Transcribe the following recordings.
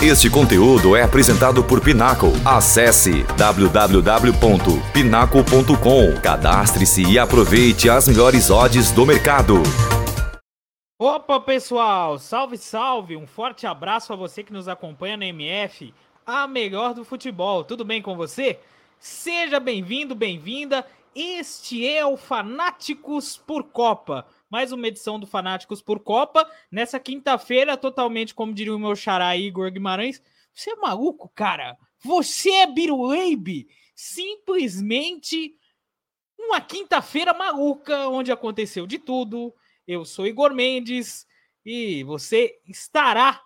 Este conteúdo é apresentado por Pinaco. Acesse www.pinaco.com. Cadastre-se e aproveite as melhores odds do mercado. Opa, pessoal! Salve, salve! Um forte abraço a você que nos acompanha na MF, a melhor do futebol. Tudo bem com você? Seja bem-vindo, bem-vinda. Este é o Fanáticos por Copa mais uma edição do Fanáticos por Copa. Nessa quinta-feira, totalmente, como diria o meu xará Igor Guimarães. Você é maluco, cara? Você é Biruleibe? Simplesmente uma quinta-feira maluca, onde aconteceu de tudo. Eu sou Igor Mendes e você estará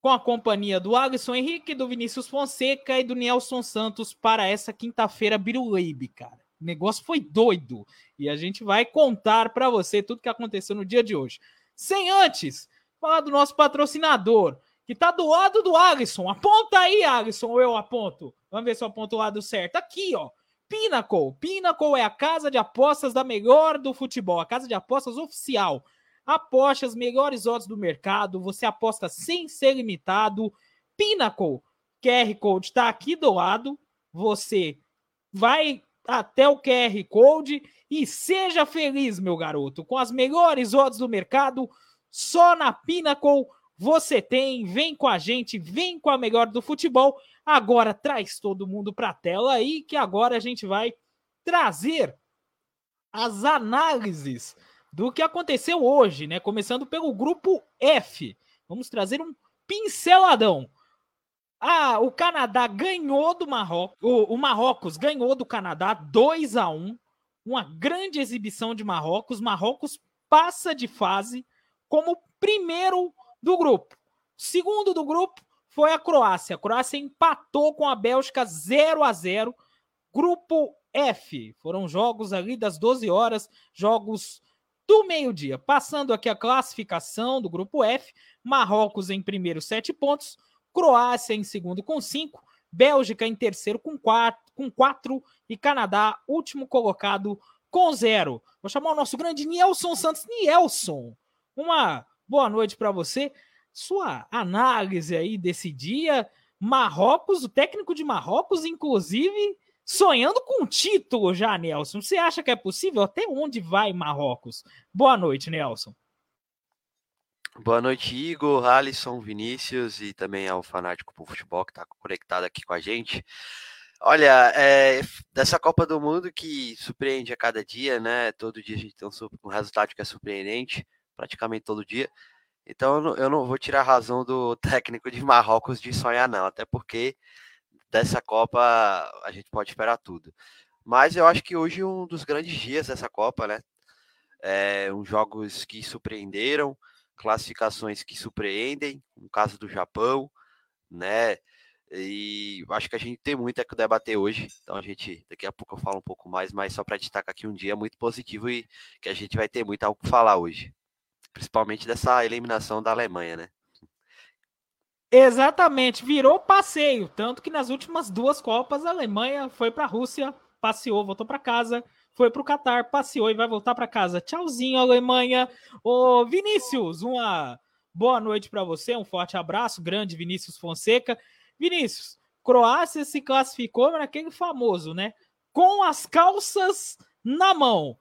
com a companhia do Alisson Henrique, do Vinícius Fonseca e do Nelson Santos para essa quinta-feira Biruleibe, cara. O negócio foi doido e a gente vai contar para você tudo que aconteceu no dia de hoje. Sem antes falar do nosso patrocinador, que tá do lado do Alisson. Aponta aí, Alisson, ou eu aponto. Vamos ver se eu aponto o lado certo. Aqui, ó. Pinnacle. Pinnacle é a casa de apostas da melhor do futebol, a casa de apostas oficial. Aposte as melhores odds do mercado, você aposta sem ser limitado. Pinnacle. QR Code está aqui do lado. Você vai até o QR Code e seja feliz, meu garoto, com as melhores odds do mercado. Só na Pinnacle você tem. Vem com a gente, vem com a melhor do futebol. Agora traz todo mundo para a tela aí, que agora a gente vai trazer as análises do que aconteceu hoje, né? Começando pelo grupo F. Vamos trazer um pinceladão. Ah, o Canadá ganhou do Marrocos. O, o Marrocos ganhou do Canadá 2 a 1 Uma grande exibição de Marrocos. Marrocos passa de fase como primeiro do grupo. Segundo do grupo foi a Croácia. A Croácia empatou com a Bélgica 0 a 0 Grupo F. Foram jogos ali das 12 horas, jogos do meio-dia. Passando aqui a classificação do grupo F, Marrocos em primeiro, 7 pontos. Croácia em segundo com cinco, Bélgica em terceiro com quatro, com quatro e Canadá, último colocado, com zero. Vou chamar o nosso grande Nielson Santos. Nielson, uma boa noite para você. Sua análise aí desse dia. Marrocos, o técnico de Marrocos, inclusive, sonhando com um título já, Nelson. Você acha que é possível? Até onde vai Marrocos? Boa noite, Nelson. Boa noite, Igor, Alisson, Vinícius e também ao fanático por futebol que está conectado aqui com a gente. Olha, é, dessa Copa do Mundo que surpreende a cada dia, né? Todo dia a gente tem um, um resultado que é surpreendente, praticamente todo dia. Então eu não, eu não, vou tirar a razão do técnico de Marrocos de sonhar, não, até porque dessa Copa a gente pode esperar tudo. Mas eu acho que hoje é um dos grandes dias dessa Copa, né? É, uns jogos que surpreenderam classificações que surpreendem, no caso do Japão, né? E acho que a gente tem muito a que debater hoje. Então a gente, daqui a pouco eu falo um pouco mais, mas só para destacar aqui um dia muito positivo e que a gente vai ter muito algo para falar hoje. Principalmente dessa eliminação da Alemanha, né? Exatamente, virou passeio, tanto que nas últimas duas Copas a Alemanha foi para a Rússia, passeou, voltou para casa foi para o Catar, passeou e vai voltar para casa. Tchauzinho, Alemanha. Ô, Vinícius, uma boa noite para você, um forte abraço, grande Vinícius Fonseca. Vinícius, Croácia se classificou naquele famoso, né? Com as calças na mão.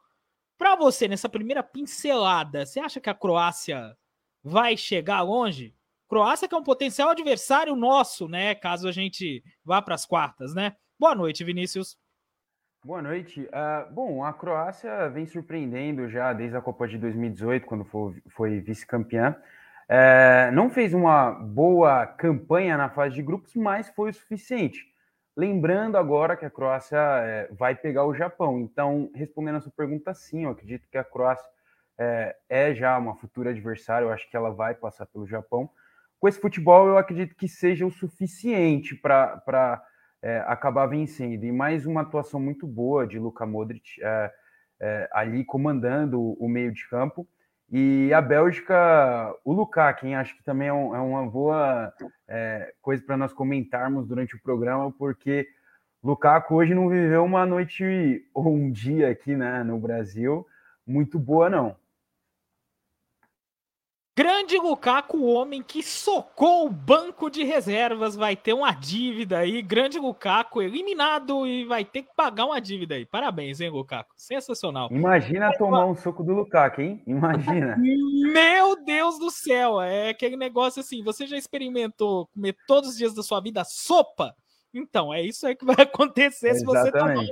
Para você, nessa primeira pincelada, você acha que a Croácia vai chegar longe? Croácia que é um potencial adversário nosso, né? Caso a gente vá para as quartas, né? Boa noite, Vinícius. Boa noite. Uh, bom, a Croácia vem surpreendendo já desde a Copa de 2018, quando foi, foi vice-campeã. Uh, não fez uma boa campanha na fase de grupos, mas foi o suficiente. Lembrando agora que a Croácia uh, vai pegar o Japão. Então, respondendo a sua pergunta, sim, eu acredito que a Croácia é, é já uma futura adversária. Eu acho que ela vai passar pelo Japão. Com esse futebol, eu acredito que seja o suficiente para é, acabar vencendo. E mais uma atuação muito boa de Luka Modric é, é, ali comandando o meio de campo. E a Bélgica, o Lukaku, quem acho que também é, um, é uma boa é, coisa para nós comentarmos durante o programa, porque Lukaku hoje não viveu uma noite ou um dia aqui né, no Brasil muito boa, não. Grande Lukaku, o homem que socou o banco de reservas, vai ter uma dívida aí. Grande Lukaku eliminado e vai ter que pagar uma dívida aí. Parabéns, hein, Lukaku? Sensacional. Imagina tomar um soco do Lukaku, hein? Imagina. Meu Deus do céu, é aquele negócio assim, você já experimentou comer todos os dias da sua vida sopa? Então, é isso aí que vai acontecer se você tomar um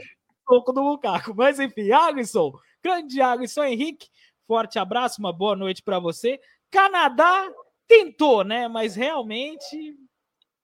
soco do Lukaku. Mas enfim, Alisson, grande Alisson Henrique, forte abraço, uma boa noite para você. Canadá tentou, né? Mas realmente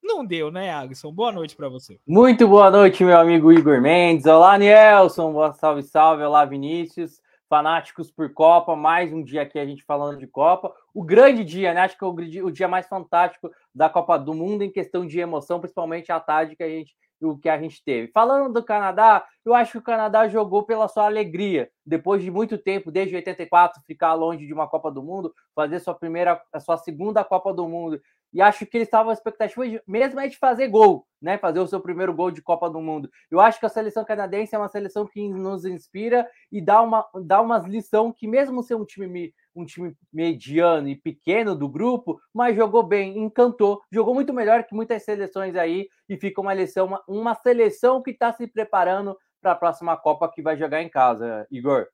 não deu, né, Alisson? Boa noite para você. Muito boa noite, meu amigo Igor Mendes. Olá, Nielson. Boa salve, salve. Olá, Vinícius. Fanáticos por Copa, mais um dia aqui a gente falando de Copa. O grande dia, né? Acho que é o, o dia mais fantástico da Copa do Mundo em questão de emoção, principalmente a tarde que a gente o que a gente teve. Falando do Canadá, eu acho que o Canadá jogou pela sua alegria. Depois de muito tempo, desde 84, ficar longe de uma Copa do Mundo, fazer sua primeira, a sua segunda Copa do Mundo. E acho que eles estavam a expectativa de, mesmo é de fazer gol, né? Fazer o seu primeiro gol de Copa do Mundo. Eu acho que a seleção canadense é uma seleção que nos inspira e dá uma, dá umas lição que, mesmo ser um time um time mediano e pequeno do grupo, mas jogou bem, encantou, jogou muito melhor que muitas seleções aí e fica uma lição, uma, uma seleção que está se preparando para a próxima Copa que vai jogar em casa, Igor.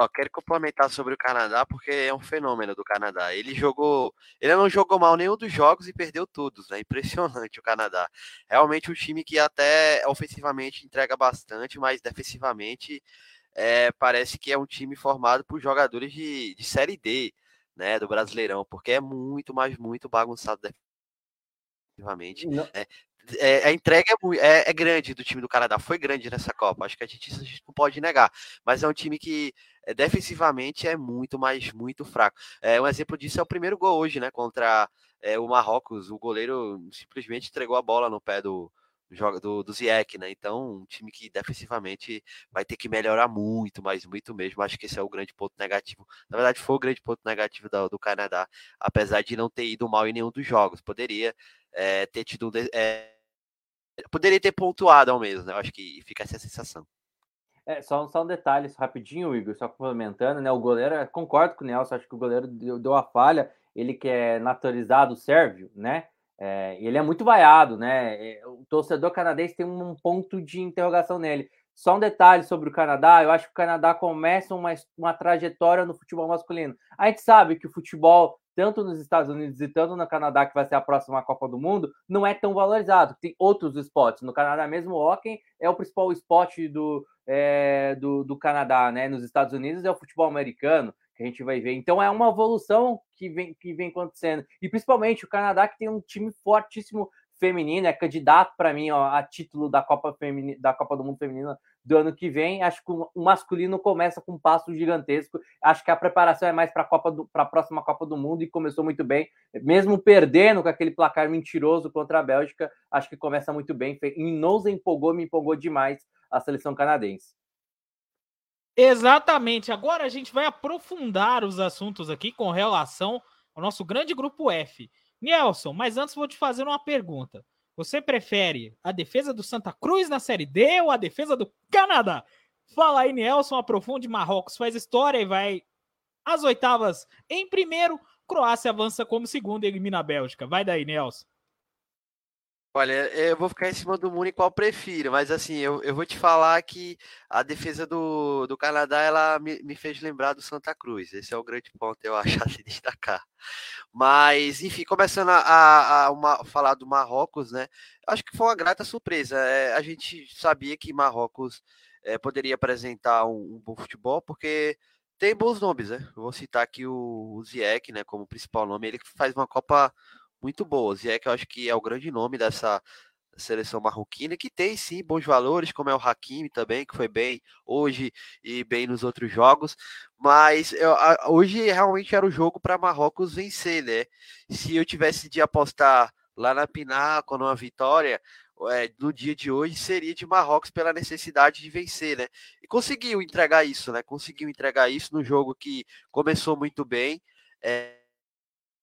Ó, quero complementar sobre o Canadá, porque é um fenômeno do Canadá. Ele jogou. Ele não jogou mal nenhum dos jogos e perdeu todos, né? Impressionante o Canadá. Realmente um time que até ofensivamente entrega bastante, mas defensivamente é, parece que é um time formado por jogadores de, de Série D, né, do Brasileirão, porque é muito, mas muito bagunçado defensivamente. É, é, a entrega é, é, é, grande do time do Canadá, foi grande nessa Copa, acho que a gente, a gente não pode negar, mas é um time que é, defensivamente é muito, mas muito fraco. É, um exemplo disso é o primeiro gol hoje, né, contra é, o Marrocos, o goleiro simplesmente entregou a bola no pé do, joga do, do Ziyech, né? Então, um time que defensivamente vai ter que melhorar muito, mas muito mesmo. Acho que esse é o grande ponto negativo. Na verdade, foi o grande ponto negativo do, do Canadá, apesar de não ter ido mal em nenhum dos jogos. Poderia é, ter tido. É, poderia ter pontuado ao menos, né? Eu acho que fica essa sensação. É, só, só um detalhe rapidinho, Igor, só complementando, né? O goleiro, concordo com o Nelson, acho que o goleiro deu, deu a falha, ele que é naturalizado sérvio, né? É, ele é muito vaiado, né? É, o torcedor canadense tem um ponto de interrogação nele. Só um detalhe sobre o Canadá: eu acho que o Canadá começa uma, uma trajetória no futebol masculino. A gente sabe que o futebol, tanto nos Estados Unidos e tanto no Canadá, que vai ser a próxima Copa do Mundo, não é tão valorizado. Tem outros esportes. No Canadá mesmo, o hockey é o principal esporte do, é, do, do Canadá, né? Nos Estados Unidos é o futebol americano que a gente vai ver. Então é uma evolução que vem, que vem acontecendo. E principalmente o Canadá, que tem um time fortíssimo feminino, é candidato para mim ó, a título da Copa, Feminina, da Copa do Mundo Feminina do ano que vem. Acho que o masculino começa com um passo gigantesco. Acho que a preparação é mais para a Copa para a próxima Copa do Mundo e começou muito bem, mesmo perdendo com aquele placar mentiroso contra a Bélgica. Acho que começa muito bem. E nos empolgou, me empolgou demais a seleção canadense. Exatamente. Agora a gente vai aprofundar os assuntos aqui com relação ao nosso grande grupo F. Nelson, mas antes vou te fazer uma pergunta. Você prefere a defesa do Santa Cruz na Série D ou a defesa do Canadá? Fala aí, Nelson, aprofunde. Marrocos faz história e vai às oitavas em primeiro. Croácia avança como segundo e elimina a Bélgica. Vai daí, Nelson. Olha, eu vou ficar em cima do muro em qual prefiro, mas assim, eu, eu vou te falar que a defesa do, do Canadá, ela me, me fez lembrar do Santa Cruz. Esse é o grande ponto, eu acho, a se destacar. Mas, enfim, começando a, a, a uma, falar do Marrocos, né? Acho que foi uma grata surpresa. É, a gente sabia que Marrocos é, poderia apresentar um, um, bom futebol, porque tem bons nomes, né? Eu vou citar aqui o, o Ziyech, né, como principal nome. Ele faz uma Copa muito boas. E é que eu acho que é o grande nome dessa seleção marroquina, que tem sim bons valores, como é o Hakimi também, que foi bem hoje e bem nos outros jogos. Mas eu, hoje realmente era o jogo para Marrocos vencer, né? Se eu tivesse de apostar lá na Pinácola, numa vitória, é, no dia de hoje seria de Marrocos pela necessidade de vencer, né? E conseguiu entregar isso, né? Conseguiu entregar isso no jogo que começou muito bem. É,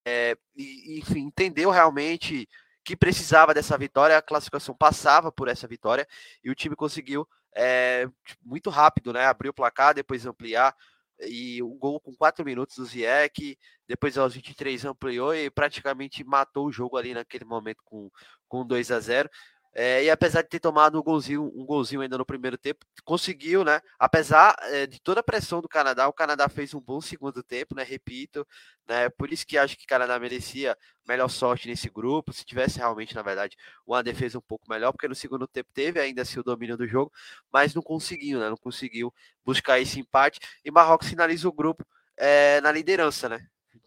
é, e, enfim, entendeu realmente que precisava dessa vitória, a classificação passava por essa vitória e o time conseguiu é, muito rápido, né? Abrir o placar, depois ampliar. e o gol com 4 minutos do Zieck, depois aos 23 ampliou e praticamente matou o jogo ali naquele momento com, com 2 a 0 é, e apesar de ter tomado um golzinho, um golzinho ainda no primeiro tempo, conseguiu, né? Apesar é, de toda a pressão do Canadá, o Canadá fez um bom segundo tempo, né? Repito, né? Por isso que acho que o Canadá merecia melhor sorte nesse grupo. Se tivesse realmente, na verdade, uma defesa um pouco melhor, porque no segundo tempo teve ainda assim o domínio do jogo, mas não conseguiu, né? Não conseguiu buscar esse empate. E Marrocos finaliza o grupo é, na liderança, né?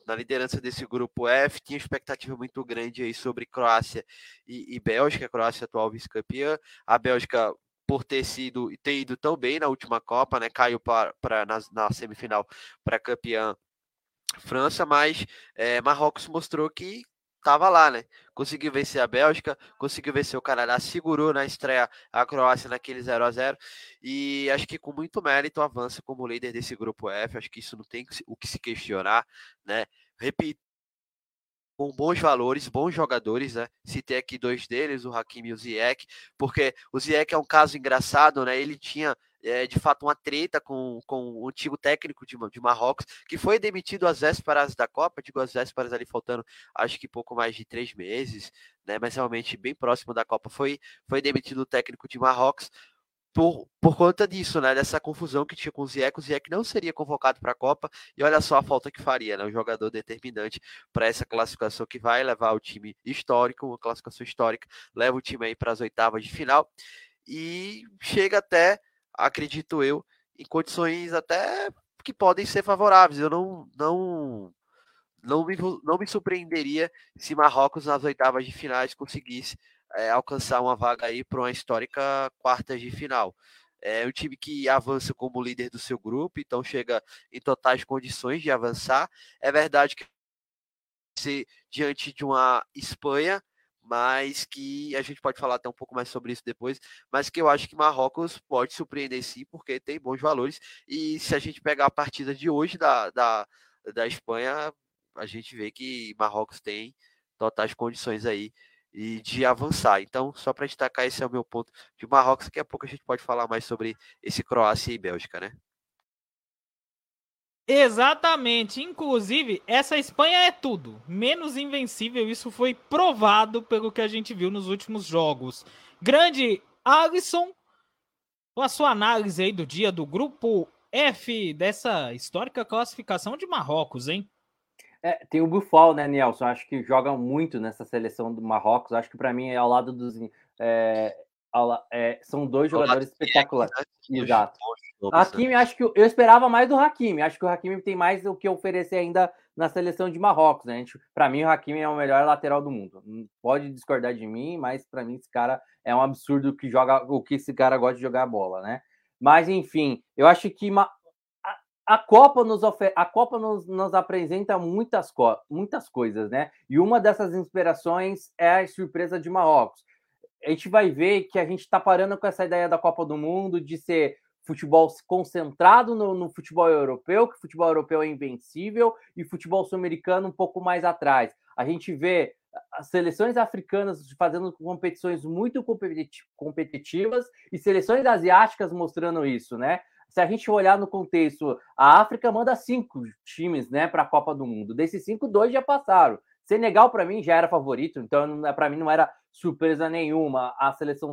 Na liderança desse grupo F, tinha expectativa muito grande aí sobre Croácia e, e Bélgica, Croácia atual vice-campeã, a Bélgica por ter sido ter ido tão bem na última Copa, né? Caiu para na, na semifinal para campeã França, mas é, Marrocos mostrou que estava lá, né? Conseguiu vencer a Bélgica, conseguiu vencer o Canadá, segurou na estreia a Croácia naquele 0 a 0 e acho que com muito mérito avança como líder desse grupo F. Acho que isso não tem o que se questionar, né? Repito, com bons valores, bons jogadores, né? Citei aqui dois deles, o Hakimi e o Ziyech, porque o Ziyech é um caso engraçado, né? Ele tinha é, de fato uma treta com, com o antigo técnico de, de Marrocos, que foi demitido às vésperas da Copa, digo às vésperas ali faltando acho que pouco mais de três meses, né? Mas realmente bem próximo da Copa foi, foi demitido o técnico de Marrocos por, por conta disso, né? Dessa confusão que tinha com o Ziyech, o Ziyech não seria convocado para a Copa, e olha só a falta que faria, né? Um jogador determinante para essa classificação que vai levar o time histórico, uma classificação histórica, leva o time aí para as oitavas de final e chega até acredito eu, em condições até que podem ser favoráveis. Eu não, não, não, me, não me surpreenderia se Marrocos nas oitavas de finais conseguisse é, alcançar uma vaga aí para uma histórica quartas de final. É um time que avança como líder do seu grupo, então chega em totais condições de avançar. É verdade que se diante de uma Espanha mas que a gente pode falar até um pouco mais sobre isso depois, mas que eu acho que Marrocos pode surpreender sim, porque tem bons valores, e se a gente pegar a partida de hoje da, da, da Espanha, a gente vê que Marrocos tem totais condições aí e de avançar. Então, só para destacar, esse é o meu ponto de Marrocos, daqui a pouco a gente pode falar mais sobre esse Croácia e Bélgica, né? Exatamente. Inclusive, essa Espanha é tudo. Menos invencível. Isso foi provado pelo que a gente viu nos últimos jogos. Grande Alisson, a sua análise aí do dia do grupo F dessa histórica classificação de Marrocos, hein? É, tem o Buffal, né, Nelson? Acho que joga muito nessa seleção do Marrocos. Acho que para mim é ao lado dos. É, ao, é, são dois jogadores espetaculares. Exato. Hakimi, acho que eu, esperava mais do Hakimi. Acho que o Hakimi tem mais o que oferecer ainda na seleção de Marrocos, né? Para mim, o Hakimi é o melhor lateral do mundo. Pode discordar de mim, mas para mim esse cara é um absurdo que joga o que esse cara gosta de jogar bola, né? Mas enfim, eu acho que a, a Copa nos a Copa nos, nos apresenta muitas, co... muitas coisas, né? E uma dessas inspirações é a surpresa de Marrocos. A gente vai ver que a gente está parando com essa ideia da Copa do Mundo de ser futebol concentrado no, no, futebol europeu, que o futebol europeu é invencível, e futebol sul-americano um pouco mais atrás. A gente vê as seleções africanas fazendo competições muito competitivas e seleções asiáticas mostrando isso, né? Se a gente olhar no contexto, a África manda cinco times, né, para a Copa do Mundo. Desses cinco, dois já passaram. Senegal para mim já era favorito, então para mim não era surpresa nenhuma a seleção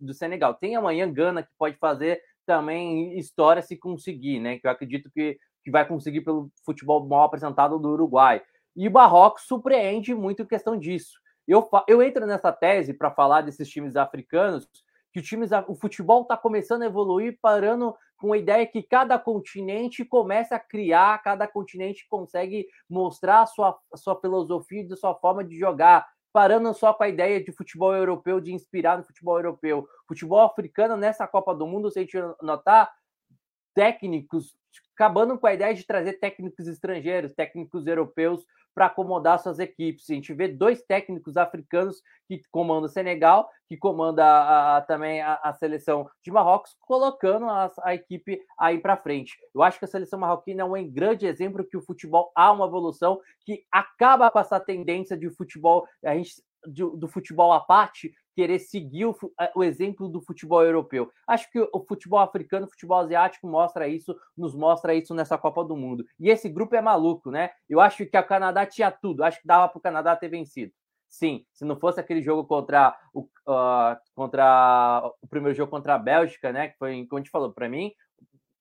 do Senegal. Tem amanhã Gana que pode fazer também história se conseguir, né? Que eu acredito que, que vai conseguir pelo futebol mal apresentado do Uruguai. E o Marrocos surpreende muito em questão disso. Eu, eu entro nessa tese para falar desses times africanos, que o, times, o futebol está começando a evoluir, parando com a ideia que cada continente começa a criar, cada continente consegue mostrar a sua, a sua filosofia e sua forma de jogar parando só com a ideia de futebol europeu, de inspirar no futebol europeu. Futebol africano, nessa Copa do Mundo, se a gente notar, técnicos acabando com a ideia de trazer técnicos estrangeiros, técnicos europeus para acomodar suas equipes. A gente vê dois técnicos africanos que comandam Senegal, que comanda a, a, também a, a, seleção de Marrocos, colocando a, equipe aí para frente. Eu acho que a seleção marroquina é um grande exemplo que o futebol há uma evolução que acaba com essa tendência de futebol, a gente do, do, futebol à parte, querer seguir o, o, exemplo do futebol europeu. Acho que o futebol africano, o futebol asiático mostra isso, nos mostra isso nessa Copa do Mundo. E esse grupo é maluco, né? Eu acho que o Canadá tinha tudo, acho que dava para o Canadá ter vencido. Sim, se não fosse aquele jogo contra o, uh, contra o primeiro jogo contra a Bélgica, né? Que foi, como a gente falou, para mim,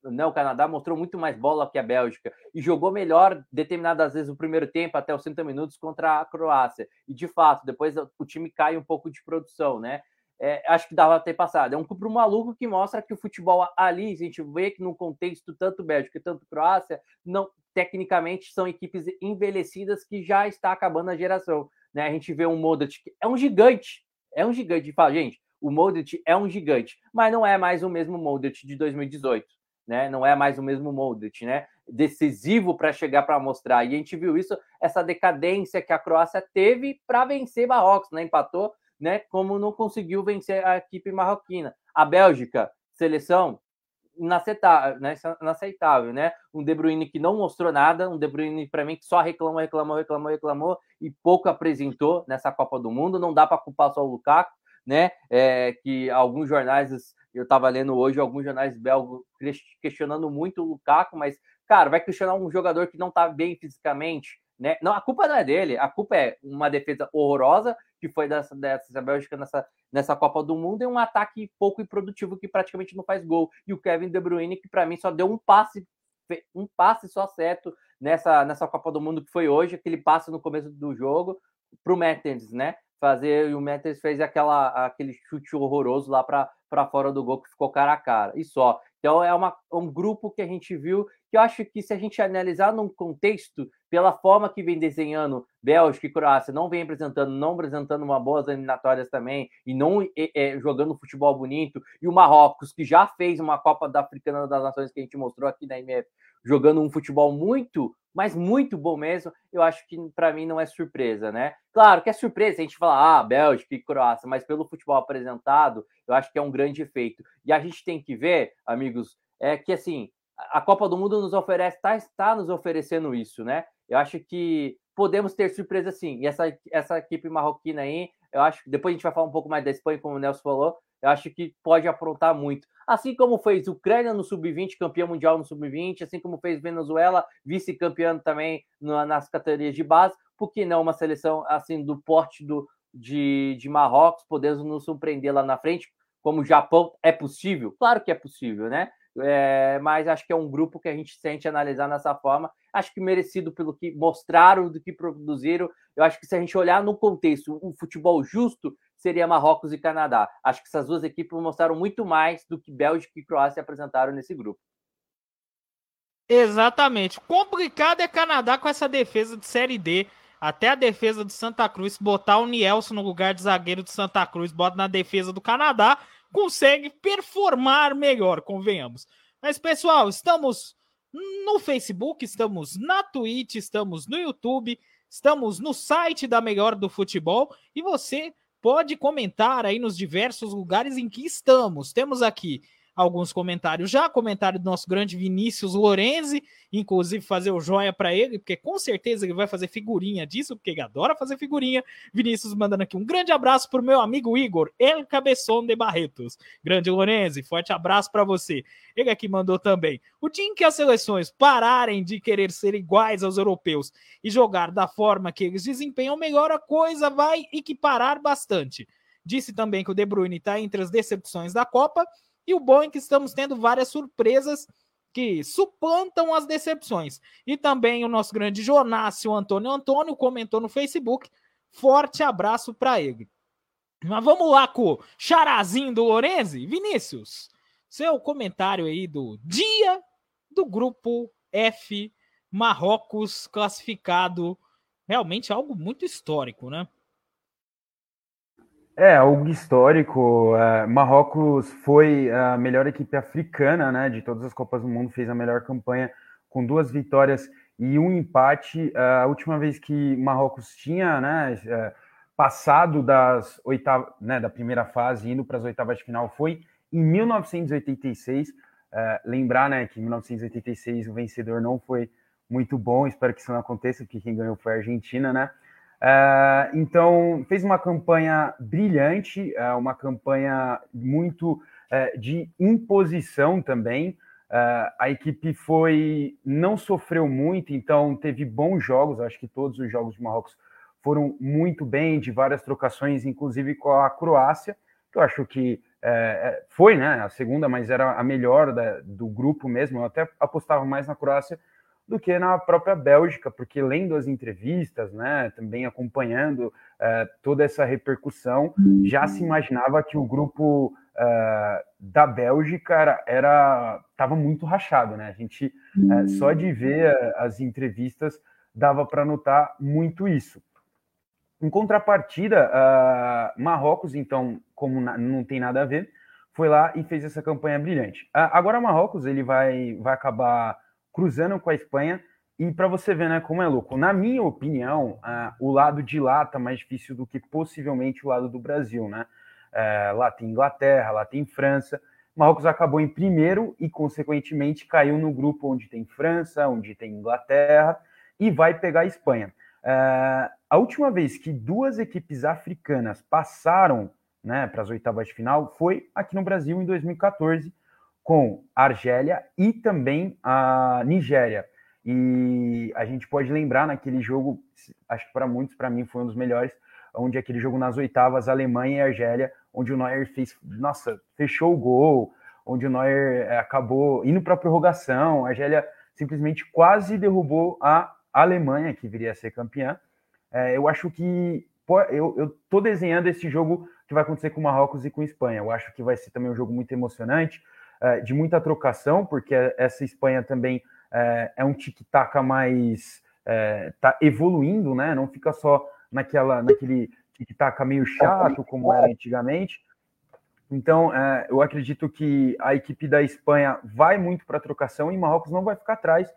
né, o Canadá mostrou muito mais bola que a Bélgica e jogou melhor determinadas vezes no primeiro tempo, até os 60 minutos, contra a Croácia. E de fato, depois o time cai um pouco de produção, né? É, acho que dava ter passado. É um cupro maluco que mostra que o futebol ali, a gente vê que no contexto tanto Bélgica e tanto Croácia, não tecnicamente são equipes envelhecidas que já está acabando a geração. Né? A gente vê um Modric que é um gigante, é um gigante. Fala, gente, o Modric é um gigante, mas não é mais o mesmo Modric de 2018 né? Não é mais o mesmo Modric, né? Decisivo para chegar para mostrar. E a gente viu isso, essa decadência que a Croácia teve para vencer Marrocos, né? Empatou, né? Como não conseguiu vencer a equipe marroquina. A Bélgica, seleção inaceitável, né? inaceitável, né? Um De Bruyne que não mostrou nada, um De Bruyne para mim que só reclamou, reclamou, reclamou, reclamou e pouco apresentou nessa Copa do Mundo. Não dá para culpar só o Lukaku, né? É, que alguns jornais eu estava lendo hoje alguns jornais belgos questionando muito o Lukaku, mas, cara, vai questionar um jogador que não está bem fisicamente, né? Não, a culpa não é dele, a culpa é uma defesa horrorosa, que foi dessa, dessa Bélgica nessa, nessa Copa do Mundo, e um ataque pouco improdutivo que praticamente não faz gol. E o Kevin De Bruyne, que para mim só deu um passe, um passe só certo nessa, nessa Copa do Mundo que foi hoje, aquele passe no começo do jogo para o né? Fazer, e o Mertens fez aquela, aquele chute horroroso lá para fora do gol que ficou cara a cara e só. Então é uma, um grupo que a gente viu que eu acho que se a gente analisar num contexto, pela forma que vem desenhando Bélgica e Croácia, não vem apresentando, não apresentando uma boas eliminatórias também, e não é, jogando futebol bonito, e o Marrocos, que já fez uma Copa da Africana das Nações que a gente mostrou aqui na MF, jogando um futebol muito, mas muito bom mesmo, eu acho que para mim não é surpresa, né? Claro que é surpresa a gente falar, ah, Bélgica e Croácia, mas pelo futebol apresentado, eu acho que é um grande efeito. E a gente tem que ver, amigos, é que assim, a Copa do Mundo nos oferece, está, está nos oferecendo isso, né? Eu acho que podemos ter surpresa sim. E essa, essa equipe marroquina aí, eu acho que depois a gente vai falar um pouco mais da Espanha, como o Nelson falou, eu acho que pode aprontar muito. Assim como fez Ucrânia no Sub-20, campeão mundial no Sub-20, assim como fez Venezuela, vice-campeão também nas categorias de base, por que não uma seleção assim do porte do, de, de Marrocos, podendo nos surpreender lá na frente, como o Japão é possível? Claro que é possível, né? É, mas acho que é um grupo que a gente sente analisar dessa forma. Acho que merecido pelo que mostraram, do que produziram. Eu acho que se a gente olhar no contexto, um futebol justo seria Marrocos e Canadá. Acho que essas duas equipes mostraram muito mais do que Bélgica e Croácia apresentaram nesse grupo. Exatamente. Complicado é Canadá com essa defesa de Série D. Até a defesa do Santa Cruz, botar o Nielsen no lugar de zagueiro do Santa Cruz, bota na defesa do Canadá, consegue performar melhor, convenhamos. Mas, pessoal, estamos no Facebook, estamos na Twitch, estamos no YouTube, estamos no site da Melhor do Futebol e você pode comentar aí nos diversos lugares em que estamos. Temos aqui alguns comentários já, comentário do nosso grande Vinícius Lorenzi, inclusive fazer o joia para ele, porque com certeza ele vai fazer figurinha disso, porque ele adora fazer figurinha. Vinícius mandando aqui um grande abraço para o meu amigo Igor, El Cabeção de Barretos. Grande Lorenzi, forte abraço para você. Ele aqui mandou também. O dia em que as seleções pararem de querer ser iguais aos europeus e jogar da forma que eles desempenham melhor, a coisa vai equiparar bastante. Disse também que o De Bruyne está entre as decepções da Copa e o bom é que estamos tendo várias surpresas que suplantam as decepções. E também o nosso grande Jonácio Antônio Antônio comentou no Facebook. Forte abraço para ele. Mas vamos lá com o charazinho do Lorenzi. Vinícius, seu comentário aí do dia do grupo F, Marrocos classificado. Realmente algo muito histórico, né? É, algo histórico. É, Marrocos foi a melhor equipe africana, né, de todas as Copas do Mundo, fez a melhor campanha com duas vitórias e um empate. É, a última vez que Marrocos tinha, né, é, passado das oitavas, né, da primeira fase, indo para as oitavas de final, foi em 1986. É, lembrar, né, que em 1986 o vencedor não foi muito bom. Espero que isso não aconteça, porque quem ganhou foi a Argentina, né? Uh, então, fez uma campanha brilhante, uh, uma campanha muito uh, de imposição também. a equipe foi não sofreu muito, então teve bons jogos. Acho que todos os jogos de Marrocos foram muito bem, de várias trocações, inclusive com a Croácia, que eu acho que foi né, a segunda, mas era a melhor da, do grupo mesmo. Eu até apostava mais na Croácia do que na própria Bélgica, porque lendo as entrevistas, né, também acompanhando uh, toda essa repercussão, já se imaginava que o grupo uh, da Bélgica era estava muito rachado, né? A gente uh, só de ver as entrevistas dava para notar muito isso. Em contrapartida, Marrocos, então, como não tem nada a ver, foi lá e fez essa campanha brilhante. agora, Marrocos ele vai vai acabar cruzando com a Espanha. E para você ver, né, como é louco. Na minha opinião, uh, o lado de lá tá mais difícil do que possivelmente o lado do Brasil, né? Uh, lá tem Inglaterra, lá tem França. Marrocos acabou em primeiro e, consequentemente, caiu no grupo onde tem França, onde tem Inglaterra e vai pegar a Espanha. Uh, a última vez que duas equipes africanas passaram né, para as oitavas de final foi aqui no Brasil em 2014, com a Argélia e também a Nigéria. E a gente pode lembrar naquele jogo, acho que para muitos, para mim, foi um dos melhores, onde aquele jogo nas oitavas, Alemanha e Argélia, onde o Neuer fez, nossa, fechou o gol, onde o Neuer eh, acabou indo para a prorrogação, a Argélia simplesmente quase derrubou a Alemanha, que viria a ser campeã. É, eu acho que eu estou desenhando esse jogo que vai acontecer com Marrocos e com Espanha. Eu acho que vai ser também um jogo muito emocionante. Eh, de muita trocação, porque essa Espanha também é, é um tic-tac mais. está eh, evoluindo, né? Não fica só naquela, naquele tic-tac meio chato, como era antigamente. Então, eu acredito que a equipe da Espanha vai muito para a trocação e Marrocos não vai ficar atrás.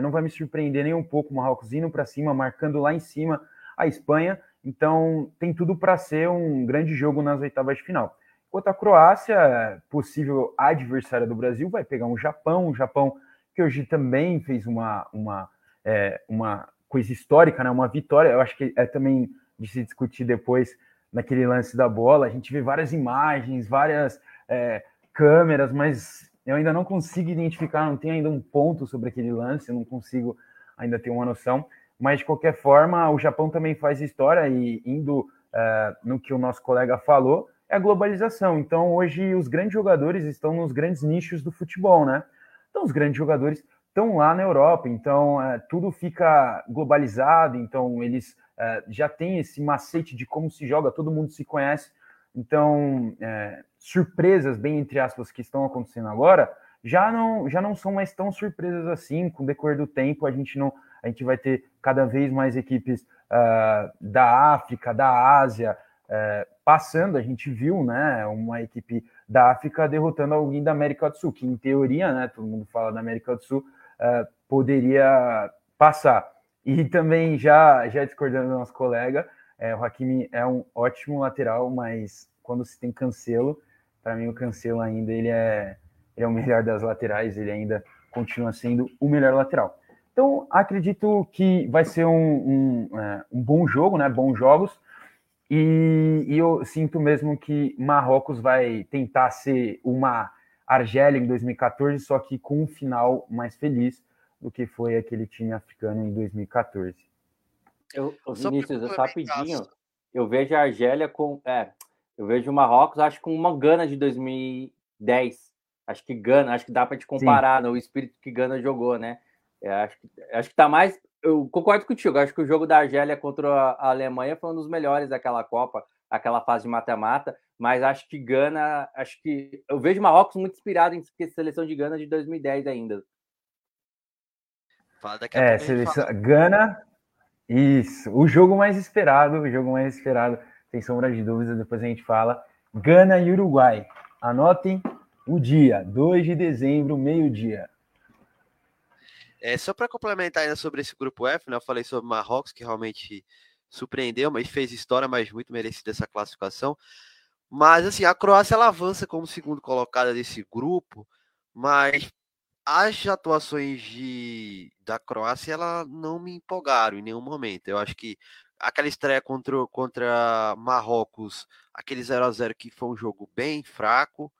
Não vai me surpreender nem um pouco Marrocos indo para cima, marcando lá em cima a Espanha. Então, tem tudo para ser um grande jogo nas oitavas de final. Enquanto a Croácia, possível adversária do Brasil, vai pegar um Japão, um Japão que hoje também fez uma, uma, é, uma coisa histórica, né? uma vitória. Eu acho que é também de se discutir depois naquele lance da bola. A gente vê várias imagens, várias é, câmeras, mas eu ainda não consigo identificar, não tenho ainda um ponto sobre aquele lance, eu não consigo ainda ter uma noção. Mas de qualquer forma, o Japão também faz história e indo uh, no que o nosso colega falou, é a globalização. Então, hoje, os grandes jogadores estão nos grandes nichos do futebol, né? Então, os grandes jogadores estão lá na Europa, então é, tudo fica globalizado, então eles é, já têm esse macete de como se joga, todo mundo se conhece. Então, é, surpresas, bem entre aspas, que estão acontecendo agora, já não, já não são mais tão surpresas assim. Com o decorrer do tempo, a gente não, a gente vai ter cada vez mais equipes uh, da África, da Ásia, é, passando, a gente viu, né, uma equipe da África derrotando alguém da América do Sul, que em teoria, né, todo mundo fala da América do Sul, é, poderia passar. E também, já, já discordando do nosso colega, é, o Hakimi é um ótimo lateral, mas quando se tem Cancelo, para mim o Cancelo ainda ele é, ele é o melhor das laterais, ele ainda continua sendo o melhor lateral. Então, acredito que vai ser um, um, é, um bom jogo, né? Bons jogos. E, e, eu sinto mesmo que Marrocos vai tentar ser uma Argélia em 2014, só que com um final mais feliz do que foi aquele time africano em 2014. Eu, Vinícius, só rapidinho, eu vejo a Argélia com. É, eu vejo o Marrocos, acho com uma Gana de 2010. Acho que Gana, acho que dá para te comparar no espírito que Gana jogou, né? É, acho, que, acho que tá mais eu concordo contigo. Acho que o jogo da Argélia contra a Alemanha foi um dos melhores daquela Copa, aquela fase de mata-mata. Mas acho que Gana, acho que eu vejo Marrocos muito inspirado em seleção de Gana de 2010 ainda. É, seleção Gana, isso. O jogo mais esperado, o jogo mais esperado, sem sombra de dúvida. Depois a gente fala. Gana e Uruguai. Anotem o dia, 2 de dezembro, meio-dia. É, só para complementar ainda sobre esse grupo F, né, eu falei sobre Marrocos, que realmente surpreendeu, mas fez história, mas muito merecida essa classificação. Mas assim, a Croácia ela avança como segundo colocada desse grupo, mas as atuações de, da Croácia ela não me empolgaram em nenhum momento. Eu acho que aquela estreia contra, contra Marrocos, aquele 0 a 0 que foi um jogo bem fraco,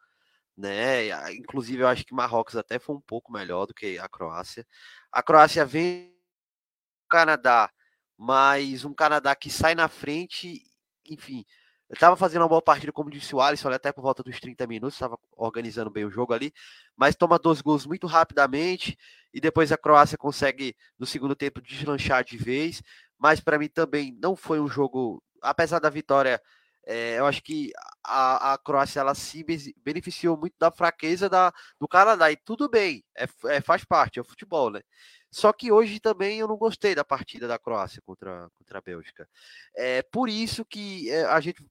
né? Inclusive, eu acho que Marrocos até foi um pouco melhor do que a Croácia. A Croácia vem Canadá, mas um Canadá que sai na frente, enfim. Eu estava fazendo uma boa partida, como disse o Alisson, até por volta dos 30 minutos, estava organizando bem o jogo ali, mas toma dois gols muito rapidamente e depois a Croácia consegue, no segundo tempo, deslanchar de vez. Mas para mim também não foi um jogo, apesar da vitória é, eu acho que a, a Croácia ela se beneficiou muito da fraqueza da, do Canadá, e tudo bem, é, é, faz parte, é o futebol, né? Só que hoje também eu não gostei da partida da Croácia contra, contra a Bélgica. É por isso que é, a gente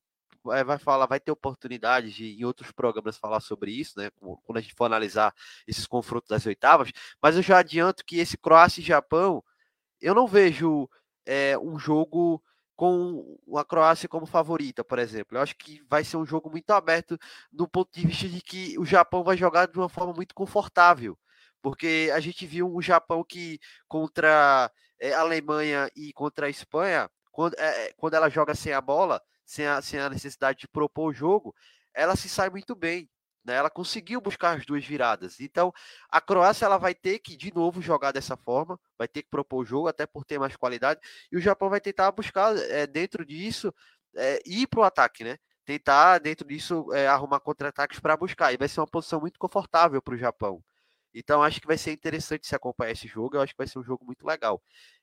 vai falar, vai ter oportunidade de em outros programas falar sobre isso, né? Quando a gente for analisar esses confrontos das oitavas. Mas eu já adianto que esse Croácia e Japão, eu não vejo é, um jogo com a Croácia como favorita, por exemplo. Eu acho que vai ser um jogo muito aberto do ponto de vista de que o Japão vai jogar de uma forma muito confortável. Porque a gente viu um Japão que contra é, a Alemanha e contra a Espanha, quando, é, quando ela joga sem a bola, sem a, sem a necessidade de propor o jogo, ela se sai muito bem. Né? Ela conseguiu buscar as duas viradas. Então, a Croácia ela vai ter que, de novo, jogar dessa forma, vai ter que propor o jogo, até por ter mais qualidade, e o Japão vai tentar buscar, é, dentro disso, é, ir para o ataque, né? Tentar, dentro disso, é, arrumar contra-ataques para buscar. E vai ser uma posição muito confortável para o Japão. Então, acho que vai ser interessante se acompanhar esse jogo. Eu acho que vai ser um jogo muito legal.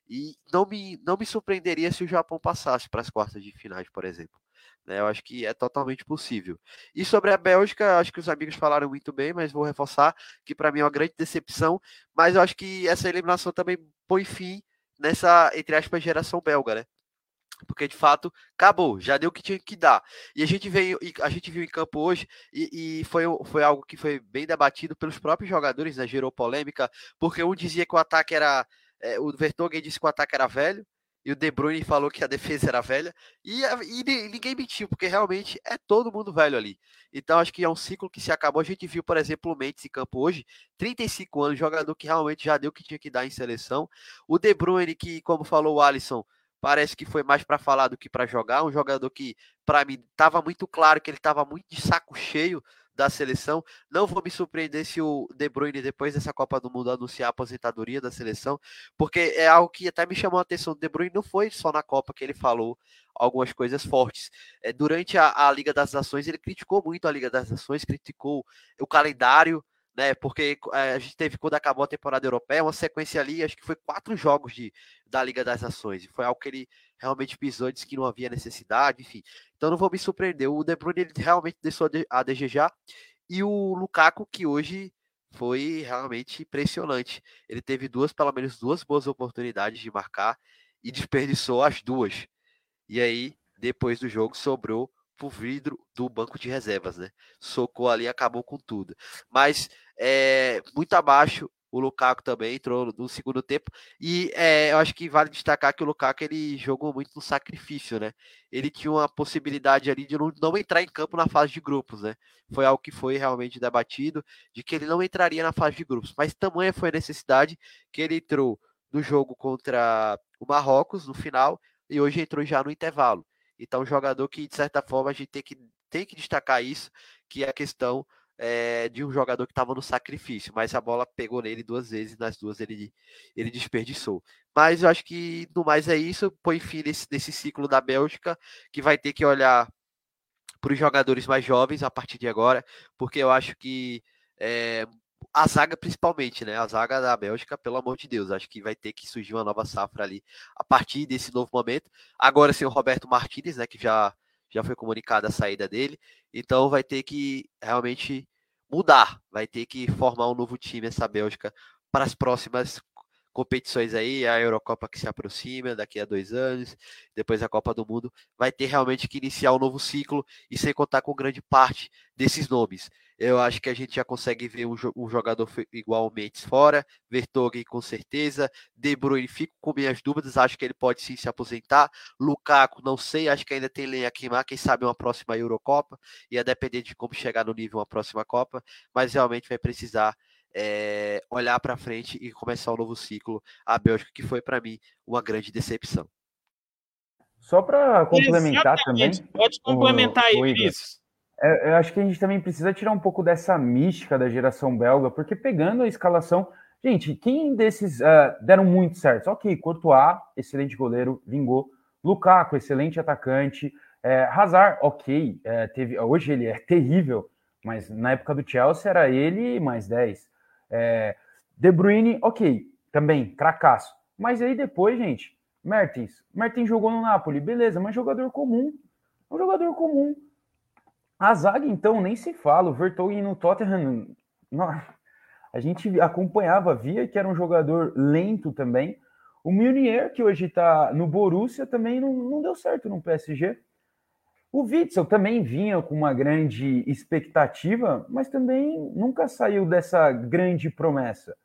E não me, não me surpreenderia se o Japão passasse para as quartas de finais, por exemplo. Né? Eu acho que é totalmente possível. E sobre a Bélgica, acho que os amigos falaram muito bem, mas vou reforçar que para mim é uma grande decepção. Mas eu acho que essa eliminação também põe fim nessa, entre aspas, geração belga, né? Porque de fato acabou, já deu o que tinha que dar. E a gente veio, a gente viu em campo hoje, e, e foi, foi algo que foi bem debatido pelos próprios jogadores, né? Gerou polêmica, porque um dizia que o ataque era. É, o Vertonghen disse que o ataque era velho, e o De Bruyne falou que a defesa era velha, e, e, ninguém mentiu, porque realmente é todo mundo velho ali. Então acho que é um ciclo que se acabou. A gente viu, por exemplo, o Mendes em campo hoje, 35 anos, jogador que realmente já deu o que tinha que dar em seleção. O De Bruyne, que, como falou o Alisson, parece que foi mais para falar do que para jogar. Um jogador que, para mim, estava muito claro que ele estava muito de saco cheio da seleção. Não vou me surpreender se o De Bruyne, depois dessa Copa do Mundo, anunciar a aposentadoria da seleção, porque é algo que até me chamou a atenção. O De Bruyne não foi só na Copa que ele falou algumas coisas fortes. É, durante a, a Liga das Nações, ele criticou muito a Liga das Nações, criticou o calendário né? Porque eh, a gente teve, quando acabou a temporada europeia, uma sequência ali, acho que foi quatro jogos de, da Liga das Nações. E foi algo que ele realmente pisou, disse que não havia necessidade, enfim. Então não vou me surpreender. O De Bruyne ele realmente deixou a desejar. E o Lukaku, que hoje foi realmente impressionante. Ele teve duas, pelo menos duas boas oportunidades de marcar e desperdiçou as duas. E aí, depois do jogo, sobrou pro vidro do banco de reservas, né? Socou ali acabou com tudo. Mas é, muito abaixo o Lukaku também entrou no segundo tempo e é, eu acho que vale destacar que o Lukaku ele jogou muito no sacrifício, né? Ele tinha uma possibilidade ali de não, não entrar em campo na fase de grupos, né? Foi algo que foi realmente debatido de que ele não entraria na fase de grupos, mas tamanha foi a necessidade que ele entrou no jogo contra o Marrocos no final e hoje entrou já no intervalo. Então, um jogador que, de certa forma, a gente tem que, tem que destacar isso, que é a questão é, de um jogador que estava no sacrifício, mas a bola pegou nele duas vezes, nas duas ele, ele desperdiçou. Mas eu acho que, no mais, é isso. Põe fim nesse, nesse ciclo da Bélgica, que vai ter que olhar para os jogadores mais jovens a partir de agora, porque eu acho que é, a zaga principalmente, né? A zaga da Bélgica, pelo amor de Deus, acho que vai ter que surgir uma nova safra ali a partir desse novo momento. Agora sem o Roberto Martinez, né, que já já foi comunicada a saída dele, então vai ter que realmente mudar, vai ter que formar um novo time essa Bélgica para as próximas competições aí, a Eurocopa que se aproxima daqui a dois anos, depois a Copa do Mundo, vai ter realmente que iniciar um novo ciclo e sem contar com grande parte desses nomes. Eu acho que a gente já consegue ver um, um jogador igual o Mendes fora, Vertonghen com certeza, De Bruyne fico com minhas dúvidas, acho que ele pode sim se aposentar, Lukaku não sei, acho que ainda tem lenha a queimar, quem sabe uma próxima Eurocopa, ia depender de como chegar no nível uma próxima Copa, mas realmente vai precisar é, olhar para frente e começar um novo ciclo, a Bélgica que foi para mim uma grande decepção. Só para complementar Exatamente. também. Pode complementar o, aí, Vinícius. É, eu acho que a gente também precisa tirar um pouco dessa mística da geração belga, porque pegando a escalação, gente, quem desses uh, deram muito certo? Ok, Courtois, excelente goleiro, vingou. Lukaku, excelente atacante. É, Hazard, ok, é, teve, hoje ele é terrível, mas na época do Chelsea era ele mais 10. É, De Bruyne, ok, também, cracaço. Mas aí depois, gente, Mertens. Mertens jogou no Napoli, beleza, mas jogador comum. Um jogador comum. A zaga, então, nem se fala. O Vertonghen no Tottenham, a gente acompanhava, via que era um jogador lento também. O Munier, que hoje está no Borussia, também não, não deu certo no PSG. O Witzel também vinha com uma grande expectativa, mas também nunca saiu dessa grande promessa.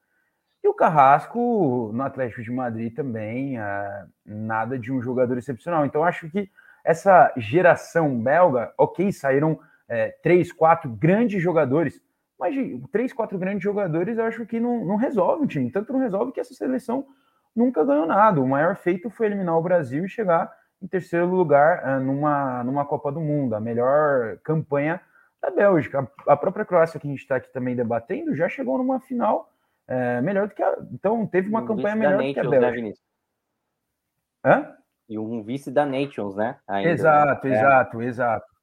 E o Carrasco, no Atlético de Madrid também, é, nada de um jogador excepcional. Então, acho que essa geração belga, ok, saíram é, três, quatro grandes jogadores, mas três, quatro grandes jogadores eu acho que não, não resolve o time. Tanto não resolve que essa seleção nunca ganhou nada. O maior feito foi eliminar o Brasil e chegar em terceiro lugar é, numa, numa Copa do Mundo, a melhor campanha da Bélgica. A própria Croácia, que a gente está aqui também debatendo, já chegou numa final é, melhor do que a. Então, teve uma um campanha melhor do que a né, Bélgica. Hã? E um vice da Nations, né? Ainda, exato, né? exato, é. exato.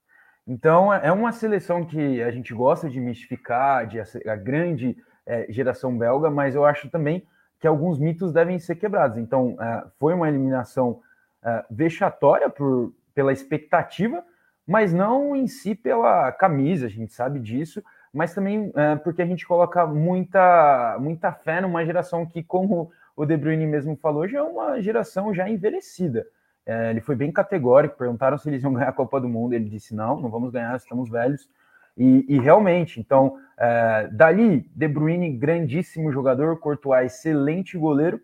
Então, é uma seleção que a gente gosta de mistificar, de a, grande é, geração belga, mas eu acho também que alguns mitos devem ser quebrados. Então, é, foi uma eliminação é, vexatória por, pela expectativa, mas não em si pela camisa, a gente sabe disso, mas também é, porque a gente coloca muita, muita fé numa geração que, como o De Bruyne mesmo falou, já é uma geração já envelhecida. É, ele foi bem categórico, perguntaram se eles iam ganhar a Copa do Mundo, ele disse não, não vamos ganhar, estamos velhos. E, e realmente, então, é, dali, De Bruyne, grandíssimo jogador, Courtois, excelente goleiro,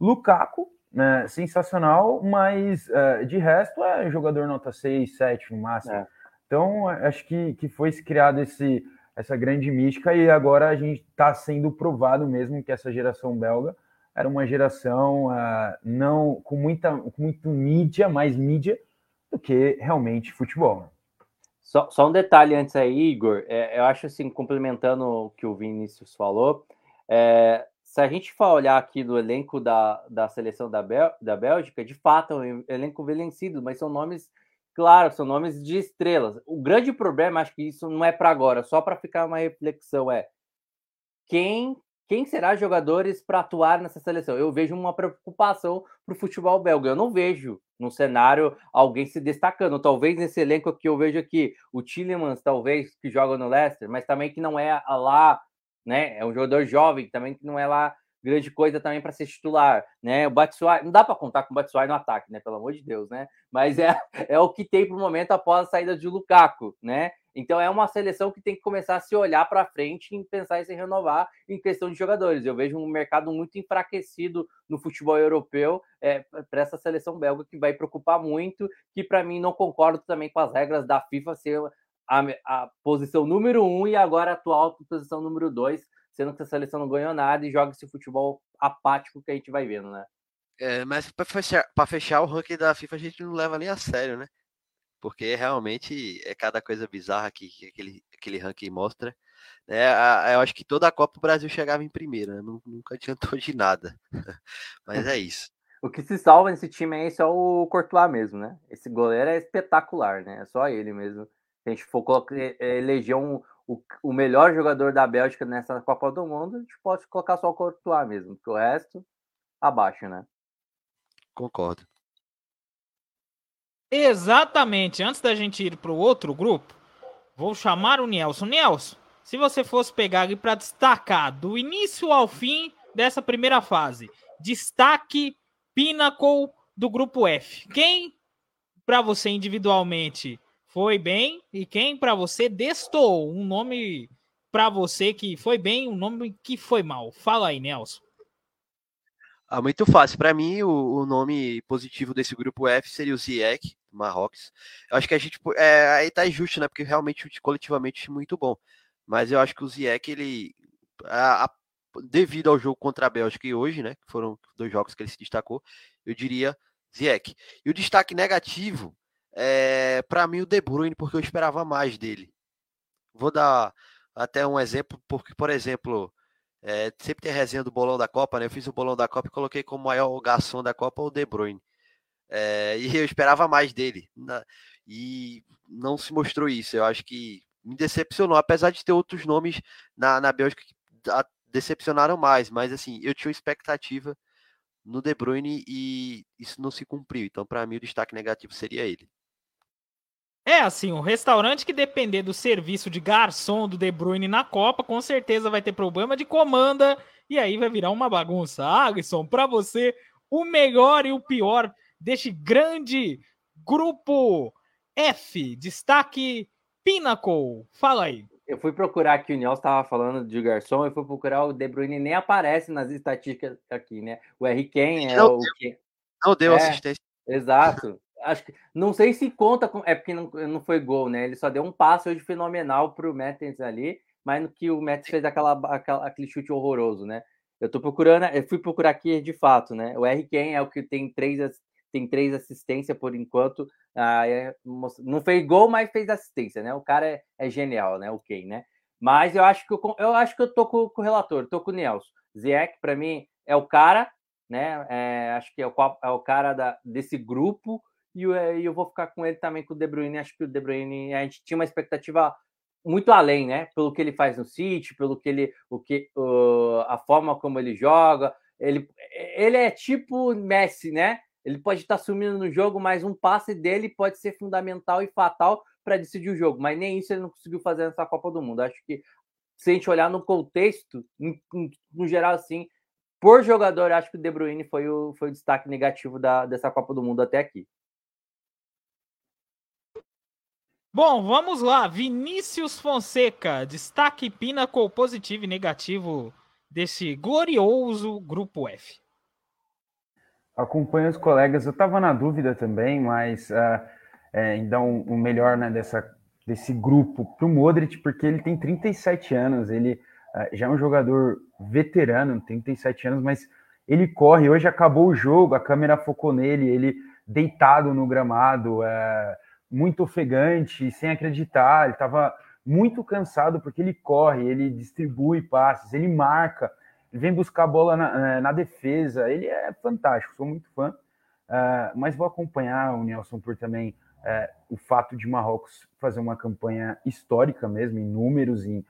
Lukaku, né, sensacional, mas é, de resto é jogador nota 6, 7 no máximo. É. Então, acho que, que foi criado esse, essa grande mística e agora a gente está sendo provado mesmo que essa geração belga era uma geração uh, não com muita com muito mídia, mais mídia do que realmente futebol. Só, só, um detalhe antes aí, Igor. É, eu acho assim, complementando o que o Vinícius falou, é, se a gente for olhar aqui do elenco da, da seleção da, Bel, da Bélgica, de fato é um elenco vencido, mas são nomes, claro, são nomes de estrelas. O grande problema, acho que isso não é para agora, só para ficar uma reflexão, é quem quem será jogadores para atuar nessa seleção? Eu vejo uma preocupação para o futebol belga. Eu não vejo no cenário alguém se destacando. Talvez nesse elenco que eu vejo aqui, o Tillemans, talvez, que joga no Leicester, mas também que não é lá, né? É um jogador jovem, também que não é lá grande coisa também para ser titular, né? O não dá para contar com o Batshuayi no ataque, né? Pelo amor de Deus, né? Mas é, é o que tem para o momento após a saída de Lukaku, né? Então é uma seleção que tem que começar a se olhar para frente e pensar em se renovar em questão de jogadores. Eu vejo um mercado muito enfraquecido no futebol europeu é, para essa seleção belga que vai preocupar muito, que para mim não concordo também com as regras da FIFA ser a, a posição número um e agora a atual posição número dois, sendo que a seleção não ganhou nada e joga esse futebol apático que a gente vai vendo, né? É, mas para fechar, fechar o ranking da FIFA a gente não leva nem a sério, né? porque realmente é cada coisa bizarra que, que aquele, aquele ranking mostra. Né? Eu acho que toda a Copa o Brasil chegava em primeiro, né? nunca adiantou de nada. Mas é isso. O que se salva nesse time é só o Courtois mesmo, né? Esse goleiro é espetacular, né? É só ele mesmo. Se a gente for colocar, eleger um, o, o melhor jogador da Bélgica nessa Copa do Mundo, a gente pode colocar só o Courtois mesmo, porque o resto, abaixo, né? Concordo. Exatamente. Antes da gente ir para o outro grupo, vou chamar o Nelson. Nelson, se você fosse pegar aqui para destacar do início ao fim dessa primeira fase, destaque Pinnacle do grupo F. Quem para você individualmente foi bem e quem para você destou um nome para você que foi bem, um nome que foi mal. Fala aí, Nelson. Ah, muito fácil. Para mim, o, o, nome positivo desse grupo F seria o Ziyech, Marrocos. Eu acho que a gente. É, aí tá injusto, né? Porque realmente, coletivamente, muito bom. Mas eu acho que o Ziyech, ele. A, a, devido ao jogo contra a Bélgica e hoje, né? Que foram dois jogos que ele se destacou, eu diria Ziek. E o destaque negativo é, para mim, o De Bruyne, porque eu esperava mais dele. Vou dar até um exemplo, porque, por exemplo, é, sempre tem resenha do bolão da Copa, né? Eu fiz o bolão da Copa e coloquei como maior garçom da Copa o De Bruyne. É, e eu esperava mais dele. Na, e não se mostrou isso. Eu acho que me decepcionou, apesar de ter outros nomes na, na Bélgica que decepcionaram mais. Mas assim, eu tinha expectativa no De Bruyne e isso não se cumpriu. Então, para mim, o destaque negativo seria ele. É assim, um restaurante que depender do serviço de garçom do De Bruyne na Copa, com certeza vai ter problema de comanda e aí vai virar uma bagunça. Alisson, para você, o melhor e o pior deste grande grupo F, destaque Pinnacle. Fala aí. Eu fui procurar aqui, o Nelson estava falando de garçom, eu fui procurar o De Bruyne, nem aparece nas estatísticas aqui, né? O R. Ken é não o que. Não deu é, assistência. Exato acho que não sei se conta com, é porque não, não foi gol, né? Ele só deu um passo hoje fenomenal para o Mertens ali, mas no que o Mertens fez aquela, aquela, aquele chute horroroso, né? Eu tô procurando, eu fui procurar aqui de fato, né? O R. Ken é o que tem três, tem três assistências por enquanto. Ah, é, não fez gol, mas fez assistência, né? O cara é, é genial, né? O Ken, né? Mas eu acho que eu, eu acho que eu tô com, com o relator, tô com o Nelson. Ziyech, para mim, é o cara, né? É, acho que é o, é o cara da, desse grupo e eu, eu vou ficar com ele também com o De Bruyne. Acho que o De Bruyne a gente tinha uma expectativa muito além, né? Pelo que ele faz no City, pelo que ele, o que, uh, a forma como ele joga. Ele, ele é tipo Messi, né? Ele pode estar sumindo no jogo, mas um passe dele pode ser fundamental e fatal para decidir o jogo. Mas nem isso ele não conseguiu fazer nessa Copa do Mundo. Acho que se a gente olhar no contexto, no geral, assim, por jogador, acho que o De Bruyne foi o, foi o destaque negativo da, dessa Copa do Mundo até aqui. Bom, vamos lá. Vinícius Fonseca, destaque Pinnacle positivo e negativo desse glorioso grupo F. Acompanho os colegas, eu estava na dúvida também, mas uh, é, então o melhor né, dessa, desse grupo para o Modric, porque ele tem 37 anos, ele uh, já é um jogador veterano, 37 anos, mas ele corre. Hoje acabou o jogo, a câmera focou nele, ele deitado no gramado. Uh, muito ofegante, sem acreditar. Ele estava muito cansado porque ele corre, ele distribui passes, ele marca, ele vem buscar a bola na, na defesa. Ele é fantástico, sou muito fã. Uh, mas vou acompanhar o Nelson por também uh, o fato de Marrocos fazer uma campanha histórica mesmo, em números, em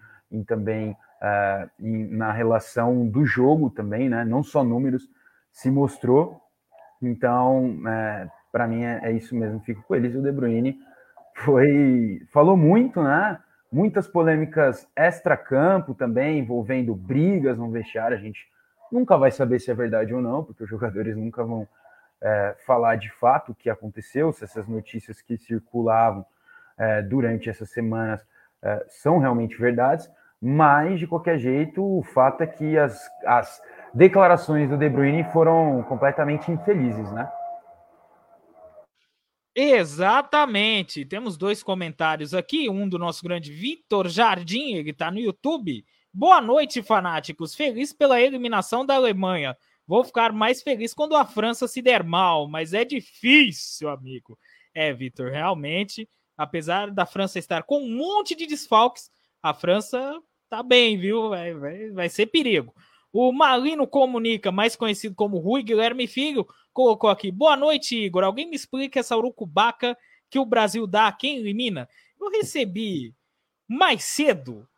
também uh, em, na relação do jogo também, né? Não só números, se mostrou. Então, para mim é, é, isso mesmo, fico com eles. O De Bruyne foi falou muito, né? Muitas polêmicas extra-campo também, envolvendo brigas no vestiário. A gente nunca vai saber se é verdade ou não, porque os jogadores nunca vão é, falar de fato o que aconteceu, se essas notícias que circulavam é, durante essas semanas é, são realmente verdades. Mas, de qualquer jeito, o fato é que as, as declarações do De Bruyne foram completamente infelizes, né? Exatamente. Temos dois comentários aqui. Um do nosso grande Vitor Jardim, ele está no YouTube. Boa noite, fanáticos. Feliz pela eliminação da Alemanha. Vou ficar mais feliz quando a França se der mal, mas é difícil, amigo. É, Vitor, realmente, apesar da França estar com um monte de desfalques, a França tá bem, viu? Vai, vai, vai ser perigo. O Malino Comunica, mais conhecido como Rui Guilherme Filho, colocou aqui: Boa noite, Igor. Alguém me explica essa urucubaca que o Brasil dá a quem elimina? Eu recebi mais cedo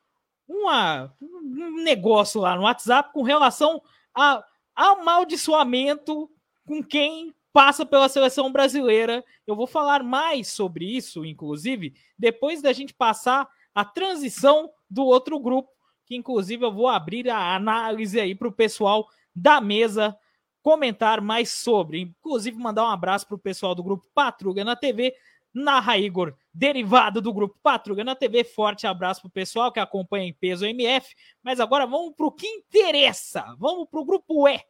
uma, um negócio lá no WhatsApp com relação a amaldiçoamento com quem passa pela seleção brasileira. Eu vou falar mais sobre isso, inclusive, depois da gente passar a transição do outro grupo que inclusive eu vou abrir a análise aí para o pessoal da mesa comentar mais sobre. Inclusive, mandar um abraço para o pessoal do grupo Patrulha na TV, na Igor, derivado do grupo Patrulha na TV. Forte abraço para o pessoal que acompanha em peso MF. Mas agora vamos para o que interessa. Vamos para o grupo E.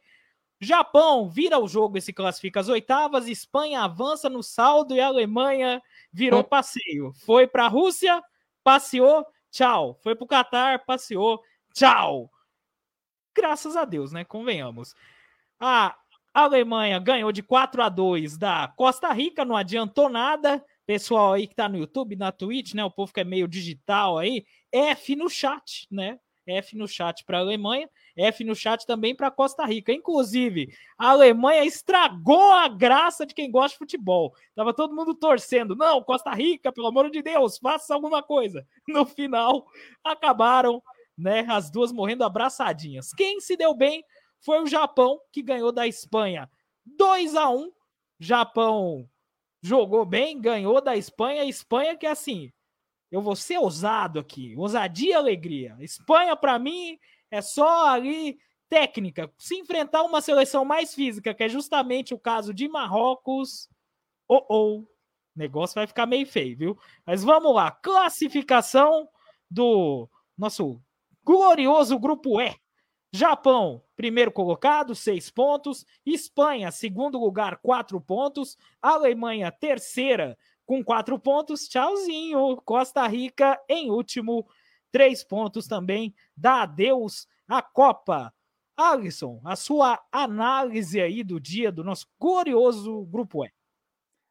Japão vira o jogo e se classifica às oitavas. Espanha avança no saldo e a Alemanha virou hum. passeio. Foi para a Rússia, passeou Tchau. Foi pro Catar, passeou. Tchau. Graças a Deus, né? Convenhamos. A Alemanha ganhou de 4 a 2 da Costa Rica, não adiantou nada. Pessoal aí que tá no YouTube, na Twitch, né? O povo que é meio digital aí, F no chat, né? F no chat para a Alemanha, F no chat também para Costa Rica. Inclusive, a Alemanha estragou a graça de quem gosta de futebol. Tava todo mundo torcendo. Não, Costa Rica, pelo amor de Deus, faça alguma coisa. No final, acabaram, né, as duas morrendo abraçadinhas. Quem se deu bem foi o Japão, que ganhou da Espanha 2 a 1. Japão jogou bem, ganhou da Espanha. Espanha que assim, eu vou ser ousado aqui, ousadia e alegria. Espanha para mim é só ali técnica. Se enfrentar uma seleção mais física, que é justamente o caso de Marrocos, ou oh, oh, o negócio vai ficar meio feio, viu? Mas vamos lá, classificação do nosso glorioso grupo E. Japão, primeiro colocado, seis pontos. Espanha, segundo lugar, quatro pontos. Alemanha, terceira, com quatro pontos. Tchauzinho. Costa Rica, em último, três pontos também. Dá adeus à Copa. Alisson, a sua análise aí do dia do nosso glorioso Grupo E.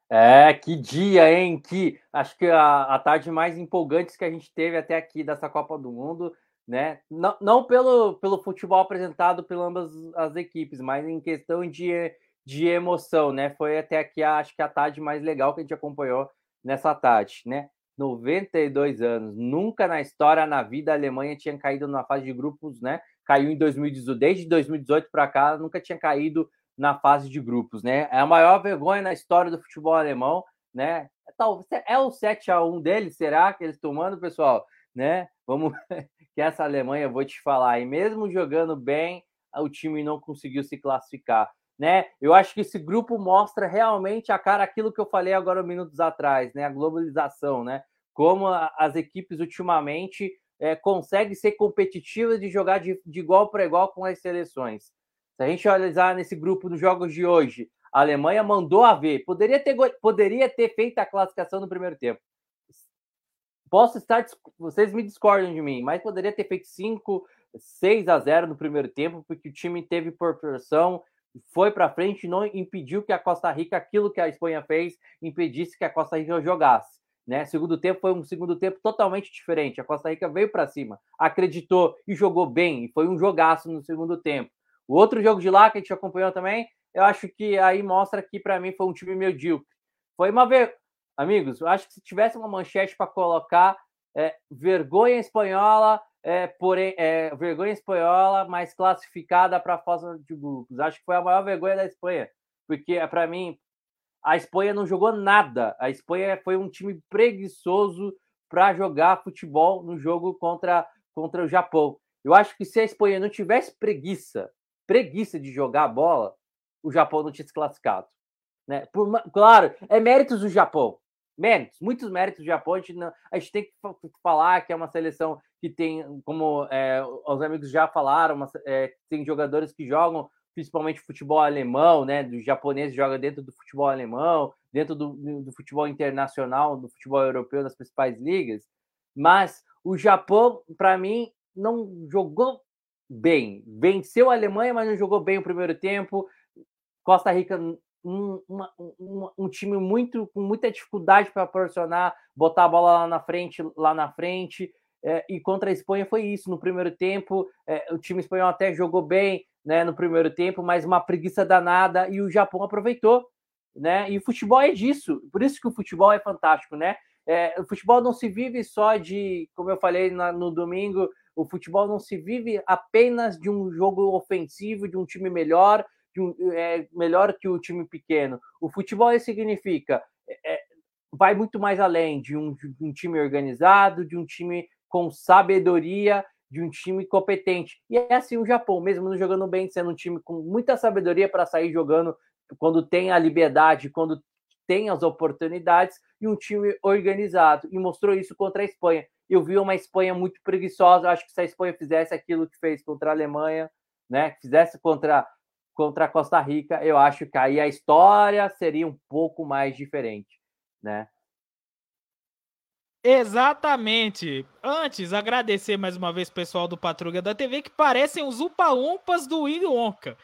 É, que dia, hein? Que acho que a, a tarde mais empolgante que a gente teve até aqui dessa Copa do Mundo né? Não, não pelo, pelo futebol apresentado por ambas as equipes, mas em questão de, de emoção, né? Foi até aqui, acho que a tarde mais legal que a gente acompanhou nessa tarde, né? 92 anos, nunca na história, na vida, a Alemanha tinha caído na fase de grupos, né? Caiu em 2018, desde 2018 para cá, nunca tinha caído na fase de grupos, né? É a maior vergonha na história do futebol alemão, né? É o 7 a 1 deles, será que eles tomando, pessoal? Né? Vamos que essa Alemanha, vou te falar, e mesmo jogando bem, o time não conseguiu se classificar. Né? Eu acho que esse grupo mostra realmente a cara aquilo que eu falei agora minutos atrás, né? A globalização, né? Como as equipes ultimamente é, conseguem ser competitivas de jogar de, de igual para igual com as seleções. Se a gente analisar nesse grupo dos jogos de hoje, a Alemanha mandou a ver, poderia ter, poderia ter feito a classificação no primeiro tempo. Posso estar. Vocês me discordam de mim, mas poderia ter feito 5, 6 a 0 no primeiro tempo, porque o time teve proporção, foi para frente não impediu que a Costa Rica, aquilo que a Espanha fez, impedisse que a Costa Rica jogasse. Né? Segundo tempo foi um segundo tempo totalmente diferente. A Costa Rica veio para cima, acreditou e jogou bem, e foi um jogaço no segundo tempo. O outro jogo de lá que a gente acompanhou também, eu acho que aí mostra que para mim foi um time medíocre. Foi uma ver amigos, acho que se tivesse uma manchete para colocar é, vergonha espanhola, é, porém, é, vergonha espanhola, mas classificada para a fase de grupos. Acho que foi a maior vergonha da Espanha, porque para mim a Espanha não jogou nada. A Espanha foi um time preguiçoso para jogar futebol no jogo contra, contra o Japão. Eu acho que se a Espanha não tivesse preguiça, preguiça de jogar a bola, o Japão não tinha se classificado. Né? Por, claro, é méritos do Japão méritos, muitos méritos do Japão. A gente, não, a gente tem que falar que é uma seleção que tem, como é, os amigos já falaram, uma, é, tem jogadores que jogam principalmente futebol alemão, né? Do japonês joga dentro do futebol alemão, dentro do, do futebol internacional, do futebol europeu, das principais ligas. Mas o Japão, para mim, não jogou bem. Venceu a Alemanha, mas não jogou bem o primeiro tempo. Costa Rica um, uma, um, um, time muito com muita dificuldade para proporcionar, botar a bola lá na frente, lá na frente. É, e contra a Espanha foi isso. No primeiro tempo, é, o time espanhol até jogou bem né, no primeiro tempo, mas uma preguiça danada e o Japão aproveitou. Né? E o futebol é disso, por isso que o futebol é fantástico, né? É, o futebol não se vive só de, como eu falei na, no domingo, o futebol não se vive apenas de um jogo ofensivo, de um time melhor, é melhor que o time pequeno. O futebol significa é, é, vai muito mais além de um, de um time organizado, de um time com sabedoria, de um time competente. E é assim o Japão, mesmo não jogando bem, sendo um time com muita sabedoria para sair jogando quando tem a liberdade, quando tem as oportunidades, e um time organizado. E mostrou isso contra a Espanha. Eu vi uma Espanha muito preguiçosa. Acho que se a Espanha fizesse aquilo que fez contra a Alemanha, né, fizesse contra contra a Costa Rica, eu acho que aí a história seria um pouco mais diferente, né? Exatamente. Antes, agradecer mais uma vez o pessoal do Patrulha da TV que parecem os upa-umpas do Willy Wonka.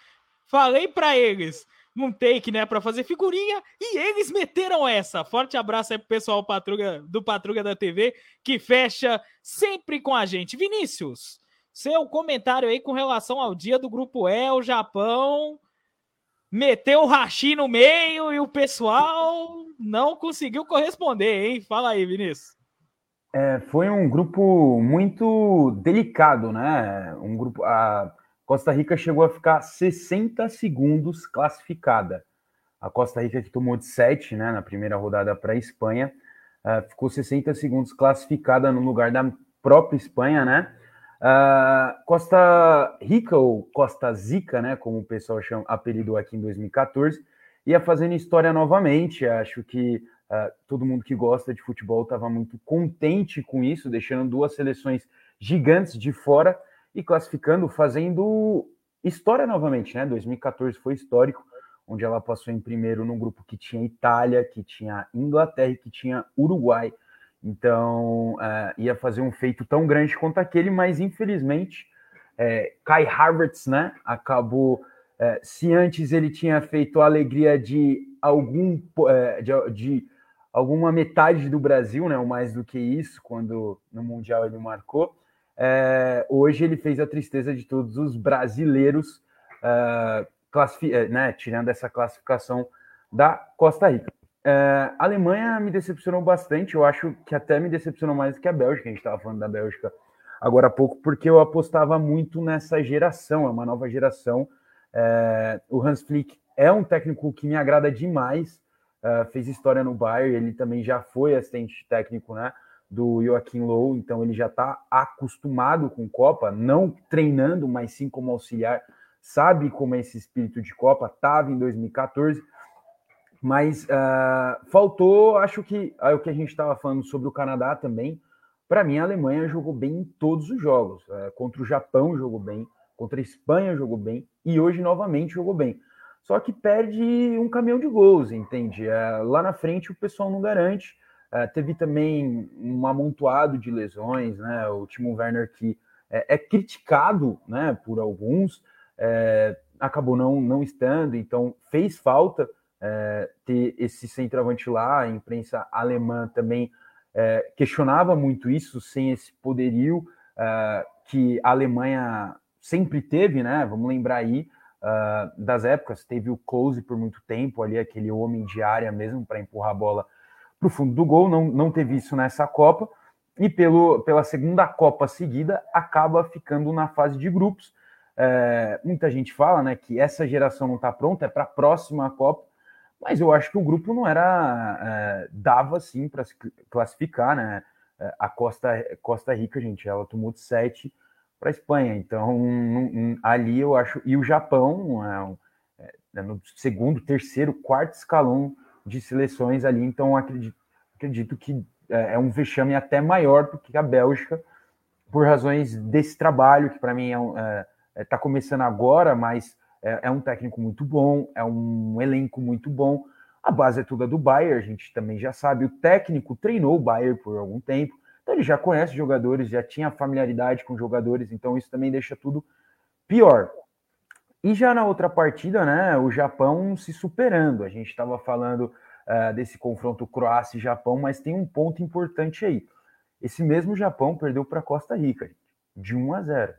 Falei para eles um take, né, para fazer figurinha e eles meteram essa. Forte abraço aí pro pessoal Patruga, do Patruga da TV que fecha sempre com a gente. Vinícius, seu comentário aí com relação ao dia do grupo E, o Japão meteu o Rashi no meio e o pessoal não conseguiu corresponder, hein? Fala aí, Vinícius. É, foi um grupo muito delicado, né? Um grupo. A Costa Rica chegou a ficar 60 segundos classificada. A Costa Rica que tomou de 7 né, na primeira rodada para a Espanha, uh, ficou 60 segundos classificada no lugar da própria Espanha, né? Uh, Costa Rica, ou Costa Zica, né, como o pessoal chama, apelidou aqui em 2014, ia fazendo história novamente. Acho que uh, todo mundo que gosta de futebol estava muito contente com isso, deixando duas seleções gigantes de fora e classificando, fazendo história novamente, né? 2014 foi histórico, onde ela passou em primeiro num grupo que tinha Itália, que tinha Inglaterra e que tinha Uruguai. Então, uh, ia fazer um feito tão grande quanto aquele, mas infelizmente, é, Kai Havertz, né, acabou. É, se antes ele tinha feito a alegria de algum é, de, de, alguma metade do Brasil, né, ou mais do que isso, quando no Mundial ele marcou, é, hoje ele fez a tristeza de todos os brasileiros, é, né, tirando essa classificação da Costa Rica. É, a Alemanha me decepcionou bastante, eu acho que até me decepcionou mais do que a Bélgica, a gente estava falando da Bélgica agora há pouco, porque eu apostava muito nessa geração, é uma nova geração. É, o Hans Flick é um técnico que me agrada demais, é, fez história no Bayern, ele também já foi assistente técnico né, do Joachim Low, então ele já está acostumado com Copa, não treinando, mas sim como auxiliar, sabe como é esse espírito de Copa, estava em 2014 mas uh, faltou, acho que é o que a gente estava falando sobre o Canadá também. Para mim, a Alemanha jogou bem em todos os jogos. Uh, contra o Japão jogou bem, contra a Espanha jogou bem e hoje novamente jogou bem. Só que perde um caminhão de gols, entende? Uh, lá na frente o pessoal não garante. teve também um amontoado de lesões, né? O Timo Werner que é, é criticado, né, por alguns, acabou não não estando, então fez falta é, ter esse centroavante lá, a imprensa alemã também é, questionava muito isso, sem esse poderio é, que a Alemanha sempre teve, né? Vamos lembrar aí uh, das épocas, teve o Close por muito tempo ali, aquele homem de área mesmo para empurrar a bola para o fundo do gol, não, não teve isso nessa Copa, e pelo, pela segunda Copa seguida acaba ficando na fase de grupos. É, muita gente fala né, que essa geração não está pronta, é para a próxima Copa, mas eu acho que o grupo não era. É, dava sim para se classificar, né? É, a Costa, Costa Rica, gente, ela tomou de 7 para a Espanha. Então, um, um, ali eu acho. E o Japão é, é, no segundo, terceiro, quarto escalão de seleções ali. Então, acredito, acredito que é, é um vexame até maior do que a Bélgica, por razões desse trabalho, que para mim está é, é, começando agora, mas é, é um técnico muito bom, é um elenco muito bom. A base é toda do Bayern, a gente também já sabe. O técnico treinou o Bayern por algum tempo, então ele já conhece jogadores, já tinha familiaridade com jogadores, então isso também deixa tudo pior. E já na outra partida, né, o Japão se superando. A gente estava falando uh, desse confronto Croácia e Japão, mas tem um ponto importante aí. Esse mesmo Japão perdeu para Costa Rica, de 1 a 0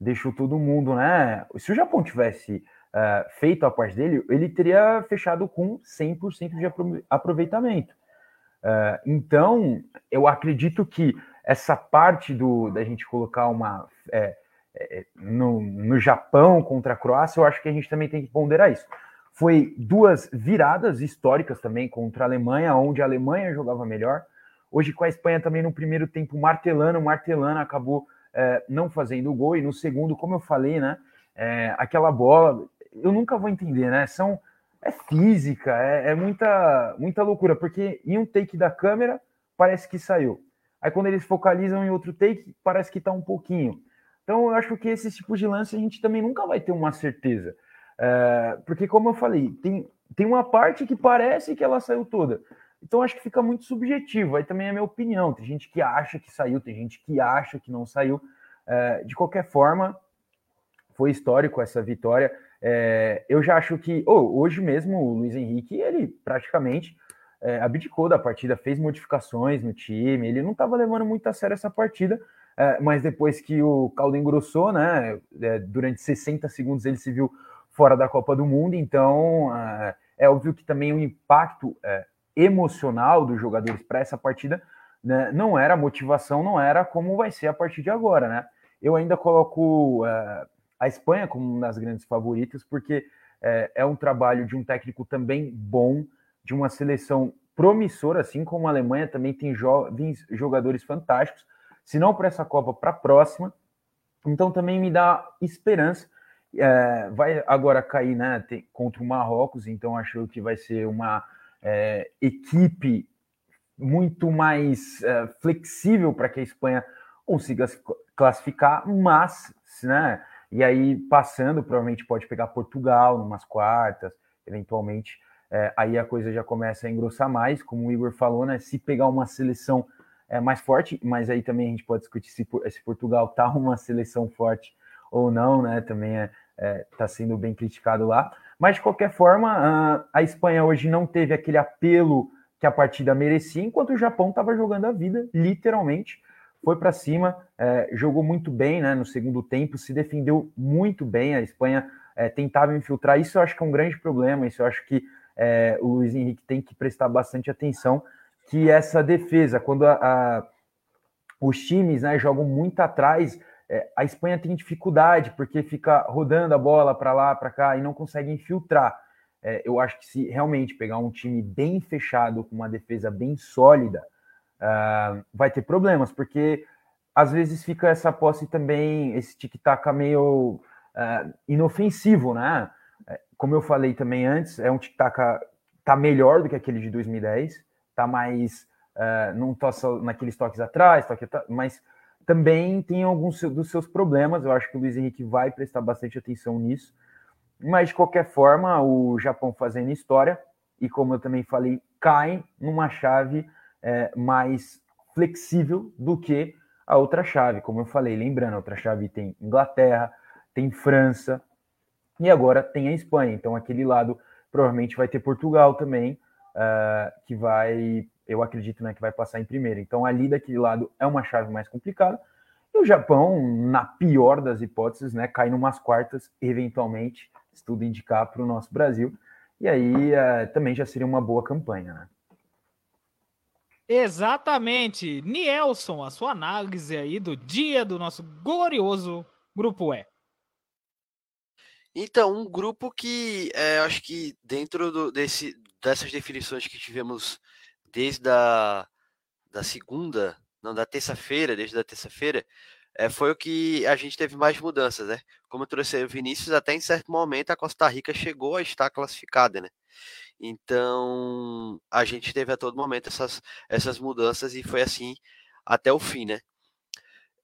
deixou todo mundo, né? Se o Japão tivesse uh, feito a parte dele, ele teria fechado com 100% de aproveitamento. Uh, então, eu acredito que essa parte do da gente colocar uma é, é, no, no Japão contra a Croácia, eu acho que a gente também tem que ponderar isso. Foi duas viradas históricas também contra a Alemanha, onde a Alemanha jogava melhor. Hoje com a Espanha também no primeiro tempo martelando, martelando, acabou é, não fazendo gol, e no segundo, como eu falei, né? É, aquela bola, eu nunca vou entender, né? São, é física, é, é, muita, muita loucura, porque em um take da câmera parece que saiu. Aí quando eles focalizam em outro take, parece que tá um pouquinho. Então eu acho que esse tipo de lance a gente também nunca vai ter uma certeza. É, porque, como eu falei, tem, tem uma parte que parece que ela saiu toda. Então acho que fica muito subjetivo. Aí também é minha opinião. Tem gente que acha que saiu, tem gente que acha que não saiu. É, de qualquer forma, foi histórico essa vitória. É, eu já acho que oh, hoje mesmo o Luiz Henrique ele praticamente é, abdicou da partida, fez modificações no time, ele não estava levando muito a sério essa partida, é, mas depois que o caldo engrossou, né, é, durante 60 segundos ele se viu fora da Copa do Mundo, então é, é óbvio que também o impacto emocional dos jogadores para essa partida né, não era motivação, não era como vai ser a partir de agora, né? Eu ainda coloco é, a Espanha como uma das grandes favoritas, porque é, é um trabalho de um técnico também bom, de uma seleção promissora, assim como a Alemanha também tem jovens jogadores fantásticos, se não para essa Copa, para a próxima. Então também me dá esperança. É, vai agora cair né, tem, contra o Marrocos, então acho que vai ser uma é, equipe muito mais é, flexível para que a Espanha consiga se classificar, mas, né, e aí passando, provavelmente pode pegar Portugal numas quartas, eventualmente, é, aí a coisa já começa a engrossar mais, como o Igor falou, né, se pegar uma seleção é, mais forte, mas aí também a gente pode discutir se, se Portugal tá uma seleção forte ou não, né, também é, é, tá sendo bem criticado lá, mas de qualquer forma, a Espanha hoje não teve aquele apelo que a partida merecia, enquanto o Japão estava jogando a vida, literalmente, foi para cima, é, jogou muito bem né, no segundo tempo, se defendeu muito bem. A Espanha é, tentava infiltrar. Isso eu acho que é um grande problema. Isso eu acho que é, o Luiz Henrique tem que prestar bastante atenção. Que essa defesa, quando a, a, os times né, jogam muito atrás, é, a Espanha tem dificuldade porque fica rodando a bola para lá, para cá e não consegue infiltrar. É, eu acho que se realmente pegar um time bem fechado, com uma defesa bem sólida, uh, vai ter problemas, porque às vezes fica essa posse também, esse tic-tac meio uh, inofensivo, né? É, como eu falei também antes, é um tic-tac tá melhor do que aquele de 2010, tá mais uh, não tá só naqueles toques atrás, toque mas também tem alguns dos seus problemas. Eu acho que o Luiz Henrique vai prestar bastante atenção nisso. Mas, de qualquer forma, o Japão fazendo história, e como eu também falei, cai numa chave é, mais flexível do que a outra chave. Como eu falei, lembrando, a outra chave tem Inglaterra, tem França, e agora tem a Espanha. Então, aquele lado provavelmente vai ter Portugal também, uh, que vai, eu acredito, né, que vai passar em primeiro. Então, ali daquele lado é uma chave mais complicada. E o Japão, na pior das hipóteses, né, cai numas quartas, eventualmente, se tudo indicar para o nosso Brasil. E aí é, também já seria uma boa campanha, né? Exatamente. Nielson, a sua análise aí do dia do nosso glorioso Grupo E. Então, um grupo que é, acho que dentro do, desse, dessas definições que tivemos desde a da segunda, não, da terça-feira, desde a terça-feira, é, foi o que a gente teve mais mudanças, né? Como eu trouxe o Vinícius, até em certo momento a Costa Rica chegou a estar classificada, né? Então a gente teve a todo momento essas, essas mudanças e foi assim até o fim, né?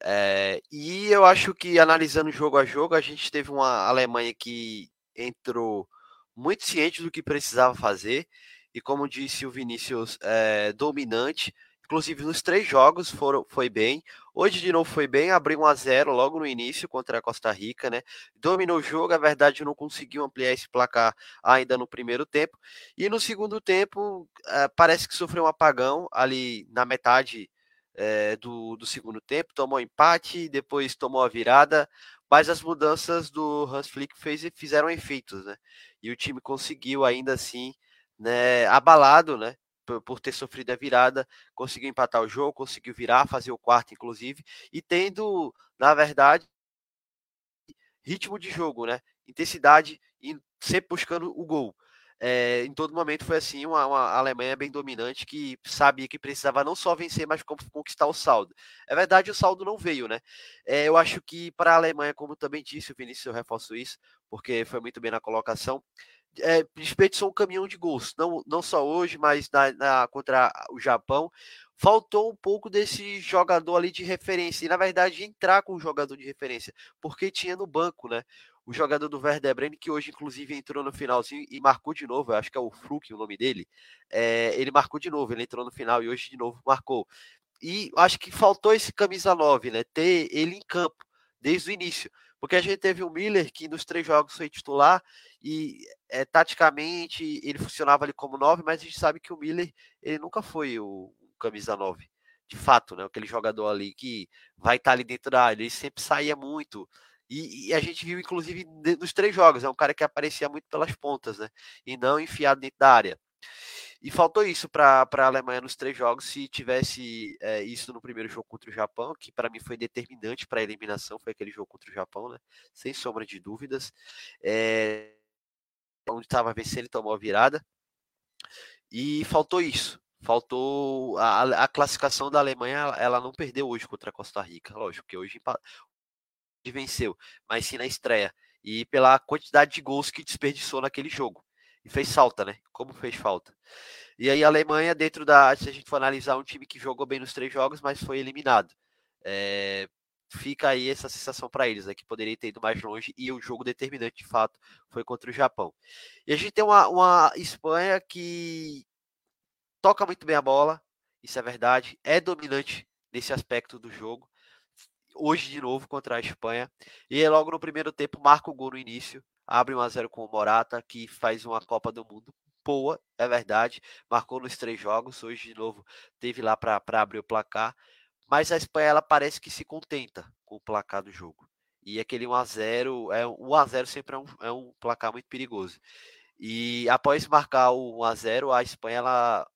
É, e eu acho que analisando jogo a jogo, a gente teve uma Alemanha que entrou muito ciente do que precisava fazer e, como disse o Vinícius, é, dominante Inclusive, nos três jogos foram, foi bem. Hoje, de novo, foi bem. Abriu 1 a 0 logo no início contra a Costa Rica, né? Dominou o jogo. A verdade, não conseguiu ampliar esse placar ainda no primeiro tempo. E no segundo tempo, é, parece que sofreu um apagão ali na metade é, do, do segundo tempo. Tomou empate, depois tomou a virada. Mas as mudanças do Hans Flick fez, fizeram efeitos, né? E o time conseguiu ainda assim, né, abalado, né? por, ter sofrido a virada, conseguiu empatar o jogo, conseguiu virar, fazer o quarto, inclusive, e tendo, na verdade, ritmo de jogo, né? Intensidade e sempre buscando o gol. É, em todo momento foi assim, uma, uma, Alemanha bem dominante que sabia que precisava não só vencer, mas conquistar o saldo. É verdade, o saldo não veio, né? É, eu acho que para a Alemanha, como também disse o Vinícius, eu reforço isso, porque foi muito bem na colocação, é, desperdiçou um caminhão de gols, não, não só hoje, mas na, na, contra o Japão. Faltou um pouco desse jogador ali de referência, e na verdade entrar com um jogador de referência, porque tinha no banco, né? O jogador do Werder Bremen, que hoje inclusive entrou no finalzinho e marcou de novo, acho que é o Fruc o nome dele, é, ele marcou de novo, ele entrou no final e hoje de novo marcou. E acho que faltou esse camisa 9, né? Ter ele em campo desde o início Porque a gente teve o Miller que nos três jogos foi titular e é, taticamente ele funcionava ali como nove, mas a gente sabe que o Miller ele nunca foi o, o camisa nove de fato, né? Aquele jogador ali que vai estar ali dentro da área, ele sempre saía muito. E, e, a gente viu, inclusive, nos três jogos, é um cara que aparecia muito pelas pontas, né? E não enfiado dentro da área. E faltou isso para a Alemanha nos três jogos. Se tivesse é, isso no primeiro jogo contra o Japão, que para mim foi determinante para a eliminação, foi aquele jogo contra o Japão, né? Sem sombra de dúvidas. É, onde estava vencendo, ele tomou a virada. E faltou isso. Faltou a, a, classificação da Alemanha, ela não perdeu hoje contra a Costa Rica, lógico, que hoje venceu, mas sim na estreia. E pela quantidade de gols que desperdiçou naquele jogo. E fez falta, né? Como fez falta. E aí a Alemanha, dentro da. Se a gente for analisar, um time que jogou bem nos três jogos, mas foi eliminado. É, fica aí essa sensação para eles, né, que poderia ter ido mais longe e o jogo determinante de fato foi contra o Japão. E a gente tem uma, uma Espanha que toca muito bem a bola, isso é verdade, é dominante nesse aspecto do jogo. Hoje de novo contra a Espanha. E logo no primeiro tempo marca o gol no início, abre 1 a 0 com o Morata, que faz uma Copa do Mundo boa, é verdade. Marcou nos três jogos, hoje de novo teve lá para abrir o placar. Mas a Espanha ela parece que se contenta com o placar do jogo. E aquele 1 a 0 é 1 a 0 sempre é um, é um placar muito perigoso. E após marcar o 1 a 0, a Espanha ela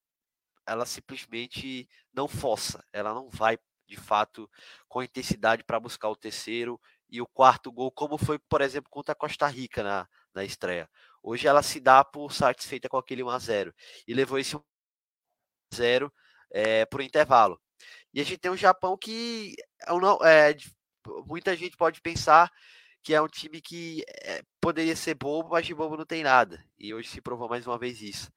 ela simplesmente não força, ela não vai de fato com intensidade para buscar o terceiro e o quarto gol, como foi, por exemplo, contra a Costa Rica na, na estreia. Hoje ela se dá por satisfeita com aquele 1 a 0 e levou esse 1 a 0 é, por intervalo. E a gente tem o Japão que não, é, muita gente pode pensar que é um time que é, poderia ser bobo, mas de bobo não tem nada. E hoje se provou mais uma vez isso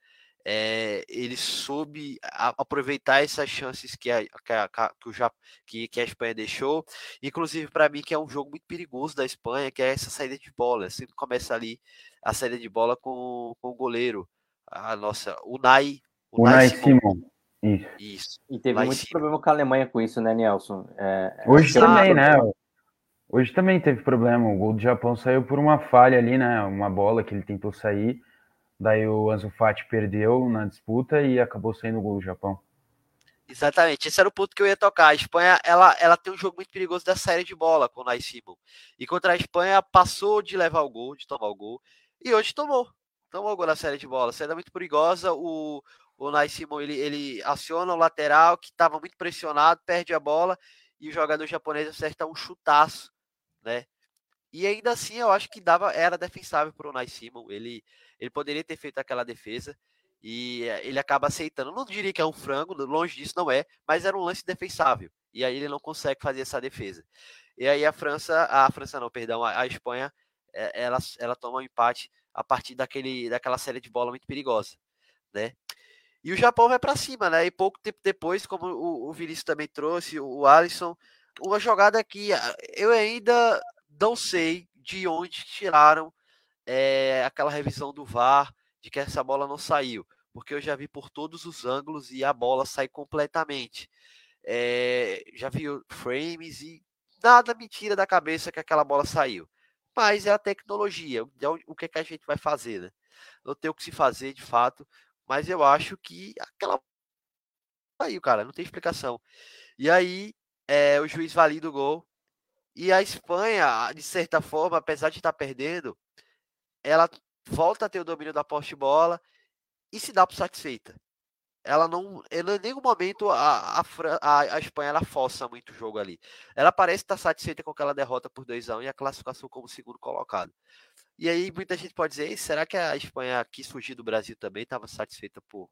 é, ele soube aproveitar essas chances que a, que a, que, o, que, que a Espanha deixou. Inclusive, para mim, que é um jogo muito perigoso da Espanha, que é essa saída de bola. Sempre começa ali a saída de bola com, com o goleiro. A nossa, o Nai. O Nai Simon. Isso. isso. E teve muito Simon. problema com a Alemanha com isso, né, Nelson? É, é Hoje também, né? Hoje também teve problema. O gol do Japão saiu por uma falha ali, né? Uma bola que ele tentou sair Daí o Ansu Fati perdeu na disputa e acabou saindo o gol do Japão. Exatamente, esse era o ponto que eu ia tocar. A Espanha, ela, ela tem um jogo muito perigoso da série de bola com o Simon. E contra a Espanha passou de levar o gol, de tomar o gol, e hoje tomou. Tomou o gol na série de bola. Saída muito perigosa. O, o Nai Simon, ele, ele aciona o lateral, que estava muito pressionado, perde a bola, e o jogador japonês acerta um chutaço, né? E ainda assim, eu acho que dava era defensável para o Nai Simon. Ele ele poderia ter feito aquela defesa e eh, ele acaba aceitando. Não diria que é um frango, longe disso não é, mas era um lance defensável. E aí ele não consegue fazer essa defesa. E aí a França, a França não, perdão, a, a Espanha, eh, ela, ela toma um empate a partir daquele, daquela série de bola muito perigosa, né? E o Japão vai para cima, né? E pouco tempo depois, como o, o Vinícius também trouxe, o Alisson, uma jogada que ah, eu ainda não sei de onde tiraram é, aquela revisão do VAR de que essa bola não saiu, porque eu já vi por todos os ângulos e a bola sai completamente. É, já vi frames e nada me tira da cabeça que aquela bola saiu. Mas é a tecnologia, o que, é que a gente vai fazer, né? Não tem o que se fazer de fato, mas eu acho que aquela saiu, cara, não tem explicação. E aí é, o juiz valida o gol. E a Espanha, de certa forma, apesar de estar perdendo, ela volta a ter o domínio da poste bola e se dá por satisfeita. Ela não, ela, em nenhum momento a, a, a, Espanha ela força muito o jogo ali. Ela parece estar satisfeita com aquela derrota por 2 a 1 e a classificação como segundo colocado. E aí muita gente pode dizer, será que a Espanha quis fugir do Brasil também? Estava satisfeita por,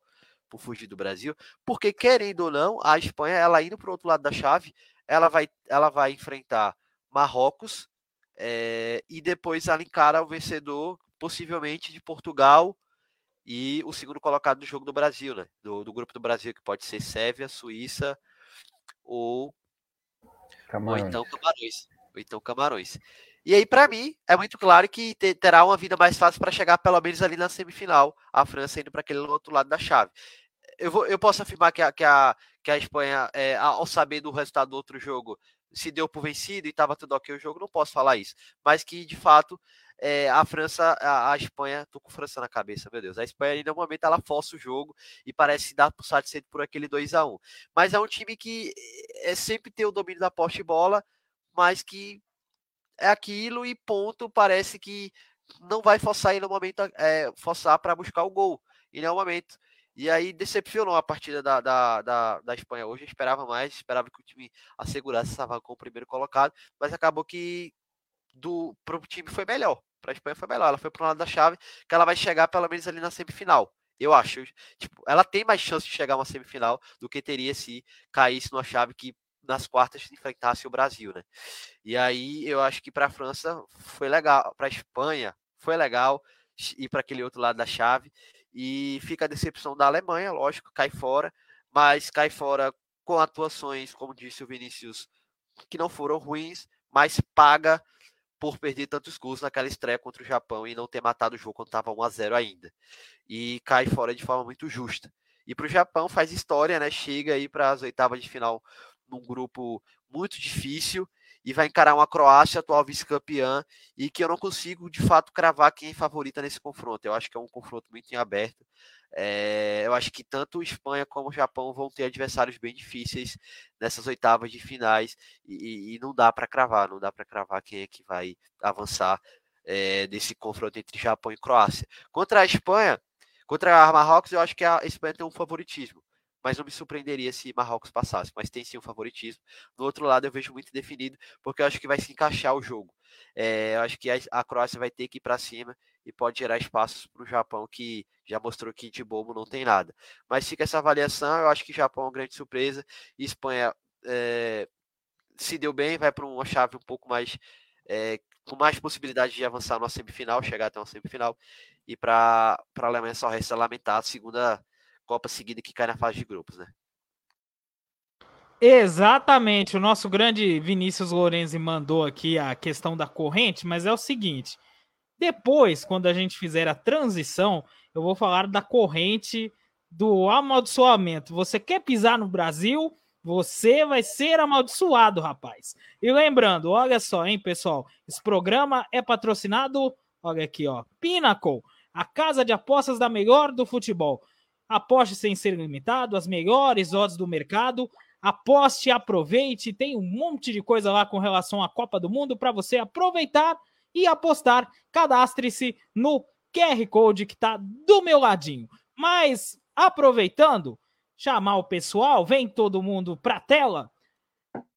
por fugir do Brasil? Porque querendo ou não, a Espanha, ela indo para o outro lado da chave, ela vai, ela vai enfrentar Marrocos é, e depois ela encara o vencedor possivelmente de Portugal e o segundo colocado do jogo do Brasil, né? Do, do grupo do Brasil, que pode ser Sérvia, Suíça ou, ou então Camarões. Ou então Camarões. E aí, para mim, é muito claro que terá uma vida mais fácil para chegar pelo menos ali na semifinal, a França indo para aquele outro lado da chave. eu, vou, eu posso afirmar que a, que a, que a Espanha, é, ao saber do resultado do outro jogo, se deu por vencido e estava tudo ok o jogo, não posso falar isso. Mas que, de fato, é, a França, a, a, Espanha, tô com França na cabeça, meu Deus. A Espanha, no momento, ela força o jogo e parece dar por satisfeito por aquele 2 a 1 Mas é um time que é sempre ter o domínio da poste bola, mas que é aquilo e ponto. Parece que não vai forçar no momento, é, forçar para buscar o gol em nenhum momento. E aí decepcionou a partida da, da, da, da, Espanha hoje. Eu esperava mais, esperava que o time assegurasse essa vaga com o primeiro colocado, mas acabou que do para o time foi melhor. Para a Espanha foi melhor. Ela foi para o lado da chave, que ela vai chegar pelo menos ali na semifinal. Eu acho. Tipo, ela tem mais chance de chegar a uma semifinal do que teria se caísse numa chave que nas quartas enfrentasse o Brasil, né? E aí eu acho que para a França foi legal, para a Espanha foi legal ir para aquele outro lado da chave. E fica a decepção da Alemanha, lógico, cai fora, mas cai fora com atuações, como disse o Vinícius, que não foram ruins, mas paga por perder tantos gols naquela estreia contra o Japão e não ter matado o jogo quando estava 1 a 0 ainda. E cai fora de forma muito justa. E para o Japão faz história, né? Chega aí para as oitavas de final num grupo muito difícil e vai encarar uma Croácia, atual vice-campeã, e que eu não consigo de fato cravar quem é favorita nesse confronto. Eu acho que é um confronto muito em aberto. É, eu acho que tanto Espanha como Japão vão ter adversários bem difíceis nessas oitavas de finais e, e não dá para cravar, não dá para cravar quem é que vai avançar é, nesse confronto entre Japão e Croácia. Contra a Espanha, contra a Marrocos, eu acho que a Espanha tem um favoritismo mas não me surpreenderia se Marrocos passasse. Mas tem sim um favoritismo. Do outro lado, eu vejo muito definido, porque eu acho que vai se encaixar o jogo. É, eu acho que a, a Croácia vai ter que ir para cima e pode gerar espaços para o Japão, que já mostrou que de bobo não tem nada. Mas fica essa avaliação, eu acho que Japão é uma grande surpresa. Espanha é, se deu bem, vai para uma chave um pouco mais. É, com mais possibilidade de avançar numa semifinal, chegar até uma semifinal. E para a Alemanha só resta lamentar a segunda Copa seguida que cai na fase de grupos, né? Exatamente, o nosso grande Vinícius Lorenzi mandou aqui a questão da corrente, mas é o seguinte: depois, quando a gente fizer a transição, eu vou falar da corrente do amaldiçoamento. Você quer pisar no Brasil? Você vai ser amaldiçoado, rapaz. E lembrando, olha só, hein, pessoal, esse programa é patrocinado, olha aqui, ó, Pinnacle, a casa de apostas da melhor do futebol. Aposte sem ser limitado, as melhores odds do mercado. Aposte, aproveite, tem um monte de coisa lá com relação à Copa do Mundo para você aproveitar e apostar. Cadastre-se no QR Code que está do meu ladinho. Mas aproveitando, chamar o pessoal, vem todo mundo para a tela.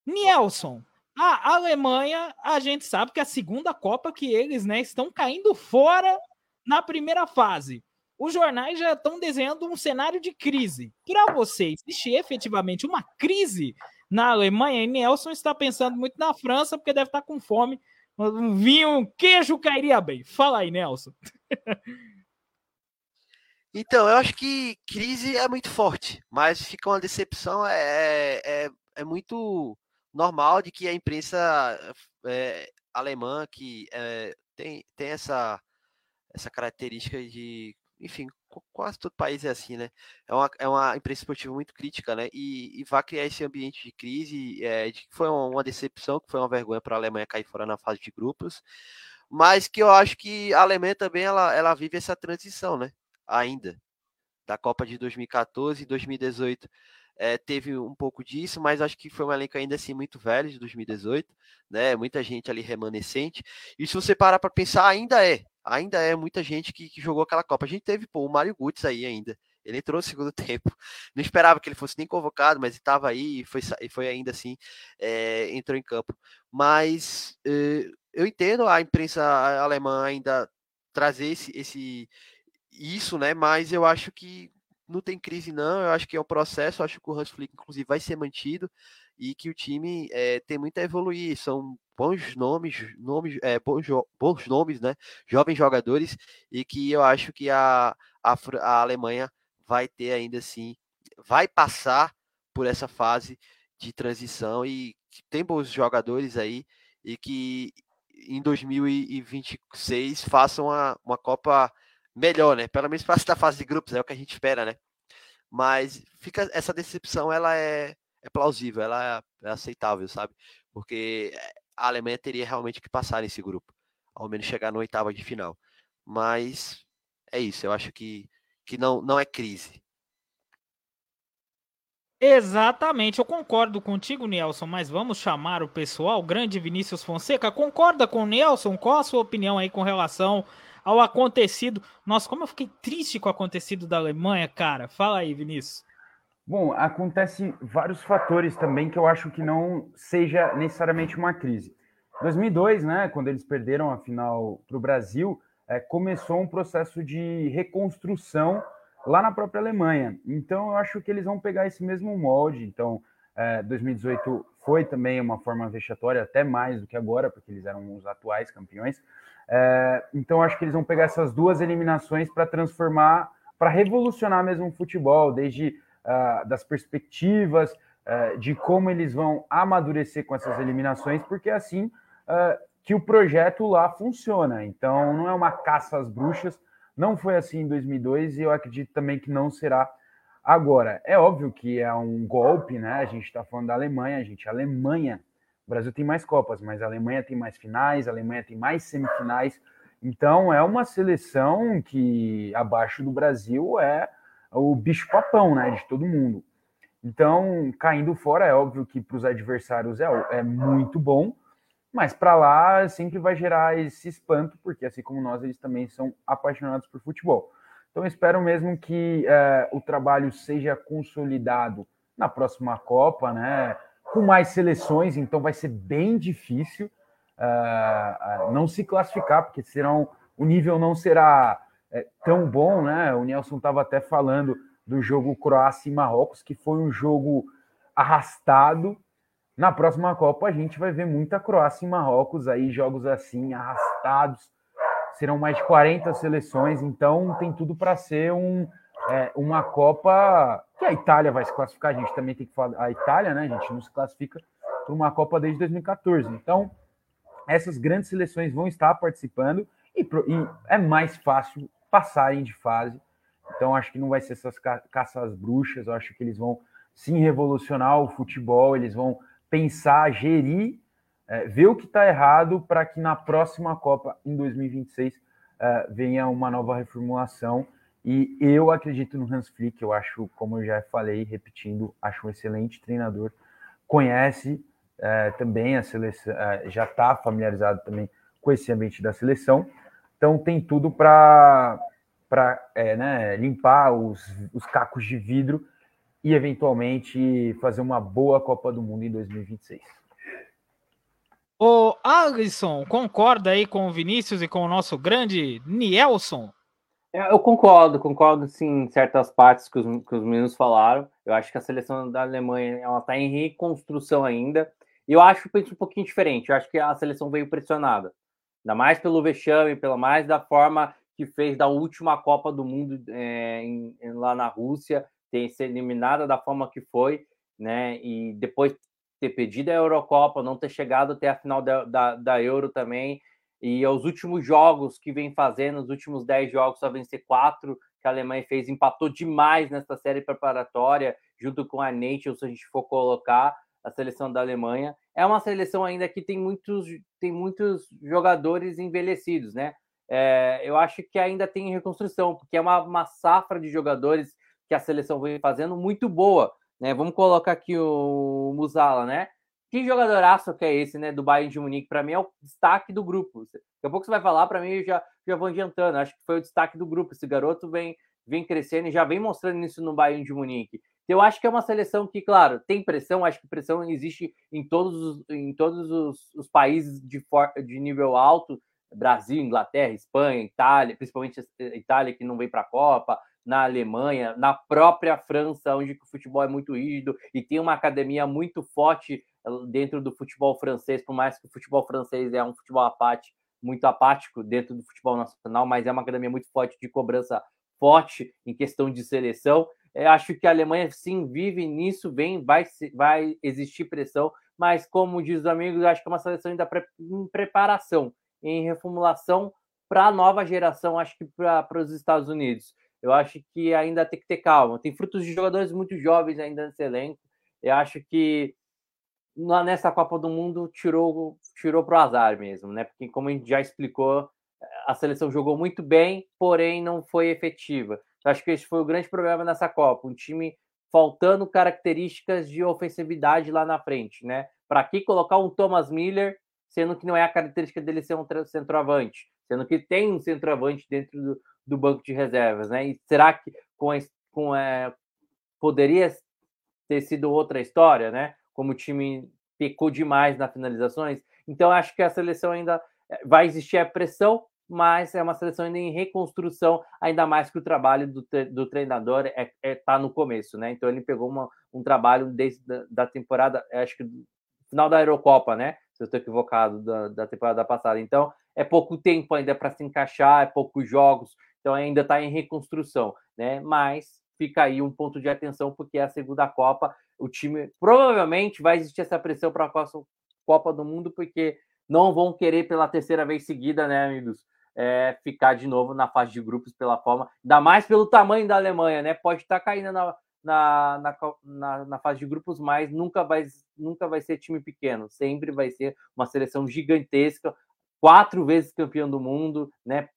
Nelson, a Alemanha, a gente sabe que é a segunda Copa que eles né, estão caindo fora na primeira fase os jornais já estão desenhando um cenário de crise. Para você, existe efetivamente uma crise na Alemanha? E Nelson está pensando muito na França, porque deve estar com fome. Um vinho, um queijo cairia bem. Fala aí, Nelson. Então, eu acho que crise é muito forte, mas fica uma decepção, é, é, é muito normal de que a imprensa é, alemã que é, tem, tem essa, essa característica de enfim, quase todo país é assim, né? É uma, é uma imprensa esportiva muito crítica, né? E, e vai criar esse ambiente de crise, é, de que foi uma, decepção, que foi uma vergonha para a Alemanha cair fora na fase de grupos, mas que eu acho que a Alemanha também ela, ela vive essa transição, né? Ainda da Copa de 2014 e 2018 é, teve um pouco disso, mas acho que foi um elenco ainda assim muito velho de 2018, né? Muita gente ali remanescente. E se você parar para pensar, ainda é, ainda é muita gente que, que, jogou aquela Copa. A gente teve pô, o Mário Gutz aí ainda. Ele entrou no segundo tempo. Não esperava que ele fosse nem convocado, mas estava aí e foi, foi ainda assim, é, entrou em campo. Mas é, eu entendo a imprensa alemã ainda trazer esse, esse isso, né? Mas eu acho que não tem crise, não. Eu acho que é um processo. Eu acho que o Hans Flick, inclusive, vai ser mantido e que o time é, tem muito a evoluir. São bons nomes, nomes é, bons, bons nomes, né? Jovens jogadores e que eu acho que a, a, a Alemanha vai ter ainda assim, vai passar por essa fase de transição e tem bons jogadores aí e que em 2026 façam uma, uma Copa melhor, né? Pelo menos para esta fase de grupos, é o que a gente espera, né? Mas fica essa decepção, ela é, é plausível, ela é, é aceitável, sabe? Porque a Alemanha teria realmente que passar nesse grupo, ao menos chegar na oitava de final. Mas é isso, eu acho que, que não, não é crise. Exatamente, eu concordo contigo, Nelson, mas vamos chamar o pessoal, grande Vinícius Fonseca, concorda com o Nelson? Qual a sua opinião aí com relação ao acontecido? Nossa, como eu fiquei triste com o acontecido da Alemanha, cara. Fala aí, Vinícius. Bom, acontece vários fatores também que eu acho que não seja necessariamente uma crise. 2002, né, quando eles perderam a final para o Brasil, é, começou um processo de reconstrução lá na própria Alemanha. Então, eu acho que eles vão pegar esse mesmo molde. Então, é, 2018 foi também uma forma vexatória, até mais do que agora, porque eles eram os atuais campeões. É, então, acho que eles vão pegar essas duas eliminações para transformar, para revolucionar mesmo o futebol, desde uh, das perspectivas, uh, de como eles vão amadurecer com essas eliminações, porque é assim uh, que o projeto lá funciona. Então, não é uma caça às bruxas, não foi assim em 2002 e eu acredito também que não será agora. É óbvio que é um golpe, né? A gente está falando da Alemanha, a gente, a Alemanha, o Brasil tem mais Copas, mas a Alemanha tem mais finais, a Alemanha tem mais semifinais. Então é uma seleção que abaixo do Brasil é o bicho-papão, né? De todo mundo. Então, caindo fora, é óbvio que para os adversários é, é muito bom, mas para lá sempre vai gerar esse espanto, porque assim como nós, eles também são apaixonados por futebol. Então espero mesmo que é, o trabalho seja consolidado na próxima Copa, né? Com mais seleções, então vai ser bem difícil uh, não se classificar, porque serão o nível não será é, tão bom, né? O Nelson estava até falando do jogo Croácia e Marrocos, que foi um jogo arrastado, na próxima Copa a gente vai ver muita Croácia e Marrocos aí, jogos assim, arrastados. Serão mais de 40 seleções, então tem tudo para ser um, é, uma Copa que a Itália vai se classificar. A gente também tem que falar. A Itália, né, a gente não se classifica para uma Copa desde 2014. Então, essas grandes seleções vão estar participando e, e é mais fácil passarem de fase. Então, acho que não vai ser essas ca caças bruxas. Eu acho que eles vão sim revolucionar o futebol, eles vão pensar, gerir, é, ver o que está errado para que na próxima Copa, em 2026, é, venha uma nova reformulação. E eu acredito no Hans Flick, eu acho, como eu já falei, repetindo, acho um excelente treinador, conhece é, também a seleção, é, já está familiarizado também com esse ambiente da seleção, então tem tudo para é, né, limpar os, os cacos de vidro e eventualmente fazer uma boa Copa do Mundo em 2026. O Alisson, concorda aí com o Vinícius e com o nosso grande Nielson? É, eu concordo, concordo sim em certas partes que os, que os meninos falaram. Eu acho que a seleção da Alemanha ela está em reconstrução ainda. E eu acho que um pouquinho diferente. Eu acho que a seleção veio pressionada. Ainda mais pelo vexame, pela mais da forma que fez da última Copa do Mundo é, em, lá na Rússia ter sido eliminada da forma que foi, né? E depois ter pedido a Eurocopa, não ter chegado até a final da, da, da Euro também. E os últimos jogos que vem fazendo, os últimos 10 jogos, só vencer quatro que a Alemanha fez, empatou demais nessa série preparatória, junto com a Nations, se a gente for colocar a seleção da Alemanha. É uma seleção ainda que tem muitos, tem muitos jogadores envelhecidos, né? É, eu acho que ainda tem reconstrução, porque é uma, uma safra de jogadores que a seleção vem fazendo muito boa. Né? Vamos colocar aqui o Musala, né? Que jogadoraço que é esse, né? Do Bayern de Munique, para mim é o destaque do grupo. Daqui a pouco você vai falar, para mim já, já vou adiantando. Acho que foi o destaque do grupo. Esse garoto vem, vem crescendo e já vem mostrando isso no Bayern de Munique. Eu acho que é uma seleção que, claro, tem pressão, acho que pressão existe em todos os, em todos os, os países de, for, de nível alto, Brasil, Inglaterra, Espanha, Itália, principalmente Itália que não vem para a Copa, na Alemanha, na própria França, onde o futebol é muito rígido e tem uma academia muito forte eh, dentro do futebol francês, por mais que o futebol francês é um futebol apático, muito apático dentro do futebol nacional, mas é uma academia muito forte de cobrança forte em questão de seleção. É, acho que a Alemanha sim vive nisso, vem, vai, vai existir pressão, mas como diz os amigos, acho que é uma seleção ainda em preparação, em reformulação para a nova geração, acho que para os Estados Unidos. eu acho que ainda tem que ter calma. Tem frutos de jogadores muito jovens ainda nesse elenco. Eu acho que nessa Copa do Mundo tirou tirou para o azar mesmo, né? Porque como a gente já explicou, a seleção jogou muito bem, porém não foi efetiva. Eu acho que esse foi o grande problema nessa Copa, um time faltando características de ofensividade lá na frente, né? Para que colocar um Thomas Miller, sendo que não é a característica dele ser um centroavante, sendo que tem um centroavante dentro do, do banco de reservas, né? E será que com, com é, poderia ter sido outra história, né? Como o time pecou demais nas finalizações. Então acho que a seleção ainda é, vai existir a pressão, mas é uma seleção ainda em reconstrução, ainda mais que o trabalho do, do treinador é, é tá no começo, né? Então ele pegou uma, um trabalho desde da, da temporada, acho que final da Eurocopa, né? Se eu estou equivocado da, da temporada passada. Então é pouco tempo ainda para se encaixar, é poucos jogos, então ainda está em reconstrução, né? Mas fica aí um ponto de atenção, porque é a segunda Copa. O time provavelmente vai existir essa pressão para a Copa do Mundo, porque não vão querer pela terceira vez seguida, né, amigos? É, ficar de novo na fase de grupos pela forma, ainda mais pelo tamanho da Alemanha, né? Pode estar tá caindo na, na, na, na, na, fase de grupos, mas nunca vai, nunca vai ser time pequeno, sempre vai ser uma seleção gigantesca, quatro vezes campeão do mundo, né?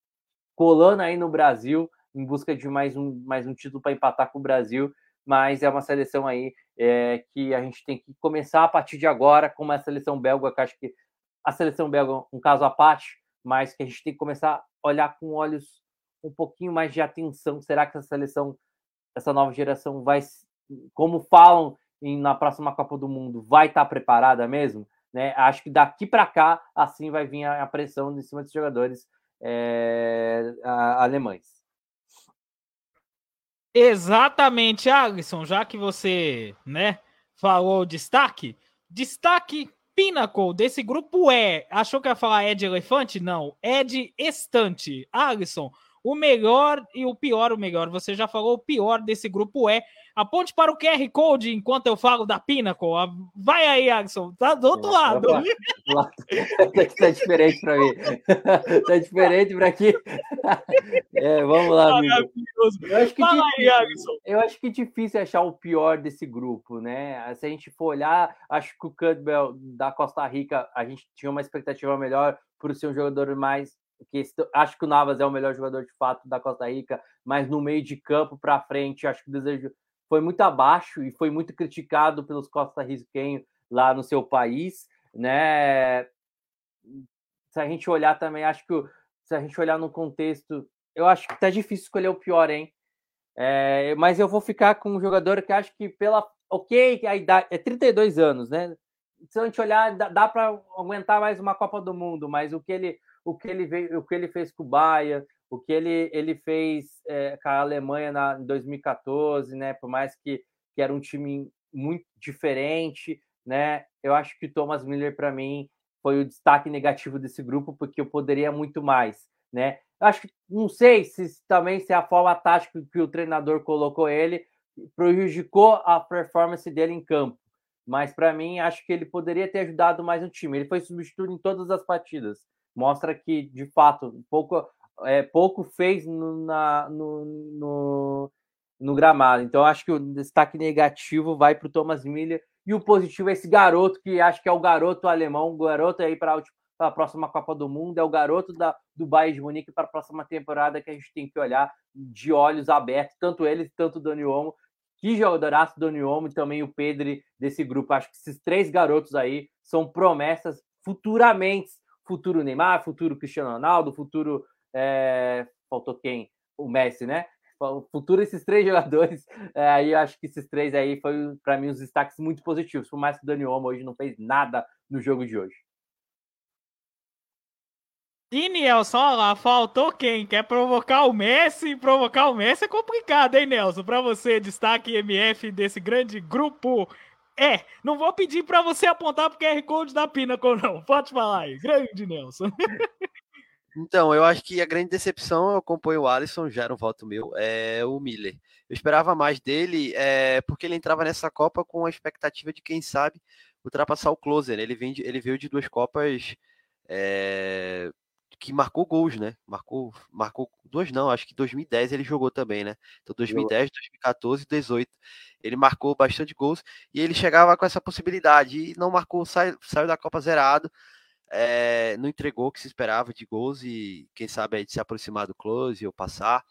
Colando aí no Brasil, em busca de mais um, mais um título para empatar com o Brasil, mas é uma seleção aí é, que a gente tem que começar a partir de agora, como a seleção belga, que acho que a seleção belga é um caso à parte, mas que a gente tem que começar a olhar com olhos um pouquinho mais de atenção. Será que essa seleção, essa nova geração vai, como falam em, na próxima Copa do Mundo, vai estar preparada mesmo? Né? Acho que daqui para cá, assim vai vir a, a pressão em cima dos jogadores é, a, alemães. Exatamente, Alisson, já que você, né, falou destaque, destaque Pinnacle desse grupo é, achou que ia falar é de elefante? Não, é de estante. Alisson, o melhor e o pior, o melhor, você já falou, o pior desse grupo é Aponte para o QR Code enquanto eu falo da Pinnacle. Vai aí, Alisson. Tá do outro lado. tá diferente para mim. tá diferente para aqui. É, vamos lá, amigo. Eu acho, que Fala difícil, aí, eu acho que é difícil achar o pior desse grupo, né? Se a gente for olhar, acho que o Campbell da Costa Rica, a gente tinha uma expectativa melhor por ser um jogador mais que acho que o Navas é o melhor jogador de fato da Costa Rica, mas no meio de campo para frente, acho que o desejo foi muito abaixo e foi muito criticado pelos costarriquenhos lá no seu país, né? Se a gente olhar também, acho que se a gente olhar no contexto, eu acho que tá difícil escolher o pior, hein? É, mas eu vou ficar com um jogador que acho que pela ok, a idade é 32 anos, né? Se a gente olhar, dá, dá para aguentar mais uma Copa do Mundo, mas o que ele o que ele veio, o que ele fez com o Bahia, o que ele, ele fez é, com a Alemanha na, em 2014, né? Por mais que, que era um time muito diferente, né? Eu acho que o Thomas Miller, para mim, foi o destaque negativo desse grupo, porque eu poderia muito mais, né? Eu acho que não sei se também se a forma tática que o treinador colocou ele prejudicou a performance dele em campo. Mas para mim, acho que ele poderia ter ajudado mais o time. Ele foi substituído em todas as partidas. Mostra que, de fato, um pouco é, pouco fez no, na, no, no, no, gramado. Então, acho que o destaque negativo vai para o Thomas Miller e o positivo é esse garoto, que acho que é o garoto alemão, o garoto aí para a próxima Copa do Mundo, é o garoto da, do Bayern de Munique para a próxima temporada que a gente tem que olhar de olhos abertos, tanto ele tanto o Dani Olmo. Que jogadoraço Dani Olmo e também o Pedro desse grupo. Acho que esses três garotos aí são promessas futuramente. Futuro Neymar, futuro Cristiano Ronaldo, futuro é, faltou quem? O Messi, né? O futuro esses três jogadores, é, aí acho que esses três aí foi para mim os destaques muito positivos, por mais que o Dani Olmo hoje não fez nada no jogo de hoje. E olha lá, faltou quem? Quer provocar o Messi? Provocar o Messi é complicado, hein, Nelson? Para você, destaque MF desse grande grupo. É, não vou pedir para você apontar pro QR Code da Pinnacle, não. Pode falar aí. Grande, Nelson. Então, eu acho que a grande decepção, eu acompanho o Alisson, já era um voto meu, é o Miller. Eu esperava mais dele, é, porque ele entrava nessa Copa com a expectativa de, quem sabe, ultrapassar o Closer. Ele, vem de, ele veio de duas Copas é, que marcou gols, né? Marcou, marcou dois não, acho que 2010 ele jogou também, né? Então 2010, 2014 2018 ele marcou bastante gols e ele chegava com essa possibilidade e não marcou, saiu, saiu da Copa zerado, é, não entregou o que se esperava de gols e quem sabe aí de se aproximar do close ou passar.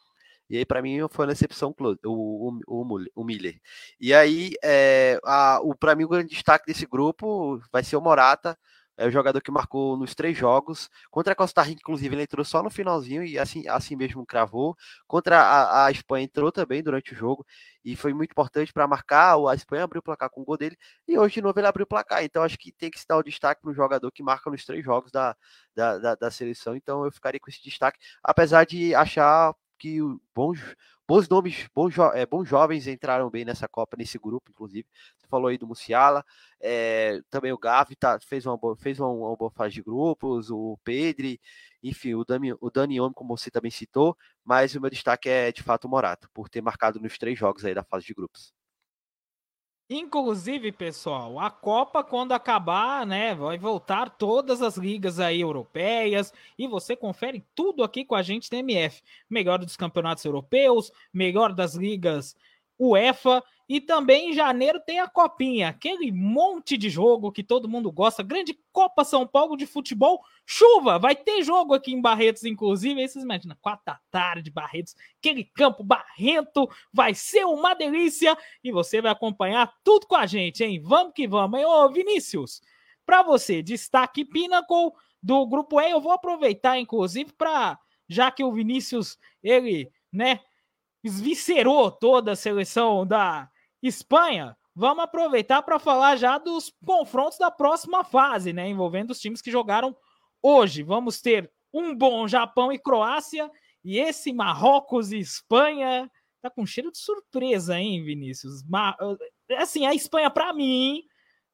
E aí, para mim, foi uma decepção o, o, o, o Miller. E aí, é, o, para mim, o grande destaque desse grupo vai ser o Morata, é o jogador que marcou nos três jogos. Contra a Costa Rica, inclusive, ele entrou só no finalzinho e assim, assim mesmo cravou. Contra a, a Espanha entrou também durante o jogo e foi muito importante para marcar. A Espanha abriu o placar com o gol dele e hoje de novo ele abriu o placar. Então acho que tem que se dar o destaque para o jogador que marca nos três jogos da, da, da, da seleção. Então eu ficaria com esse destaque, apesar de achar que bons, bons nomes, bons, jo é, bons jovens entraram bem nessa Copa, nesse grupo, inclusive. Você falou aí do Musiala, é, também o Gavi tá, fez, uma boa, fez uma, uma, boa fase de grupos, o Pedri, enfim, o Dani, o Dani como você também citou, mas o meu destaque é de fato o Morato, por ter marcado nos três jogos aí da fase de grupos. Inclusive, pessoal, a Copa, quando acabar, né, vai voltar todas as ligas aí europeias e você confere tudo aqui com a gente no MF. Melhor dos campeonatos europeus, melhor das ligas UEFA e também em janeiro tem a Copinha, aquele monte de jogo que todo mundo gosta, grande Copa São Paulo de futebol, chuva, vai ter jogo aqui em Barretos, inclusive, aí vocês imaginam, quatro da tarde, Barretos, aquele campo barrento, vai ser uma delícia, e você vai acompanhar tudo com a gente, hein? Vamos que vamos? Ô, Vinícius, para você, destaque Pinnacle do Grupo E, eu vou aproveitar, inclusive, para, já que o Vinícius, ele, né, esviscerou toda a seleção da Espanha, vamos aproveitar para falar já dos confrontos da próxima fase, né? Envolvendo os times que jogaram hoje. Vamos ter um bom Japão e Croácia, e esse Marrocos e Espanha tá com cheiro de surpresa, hein, Vinícius? Mas, assim, a Espanha, para mim,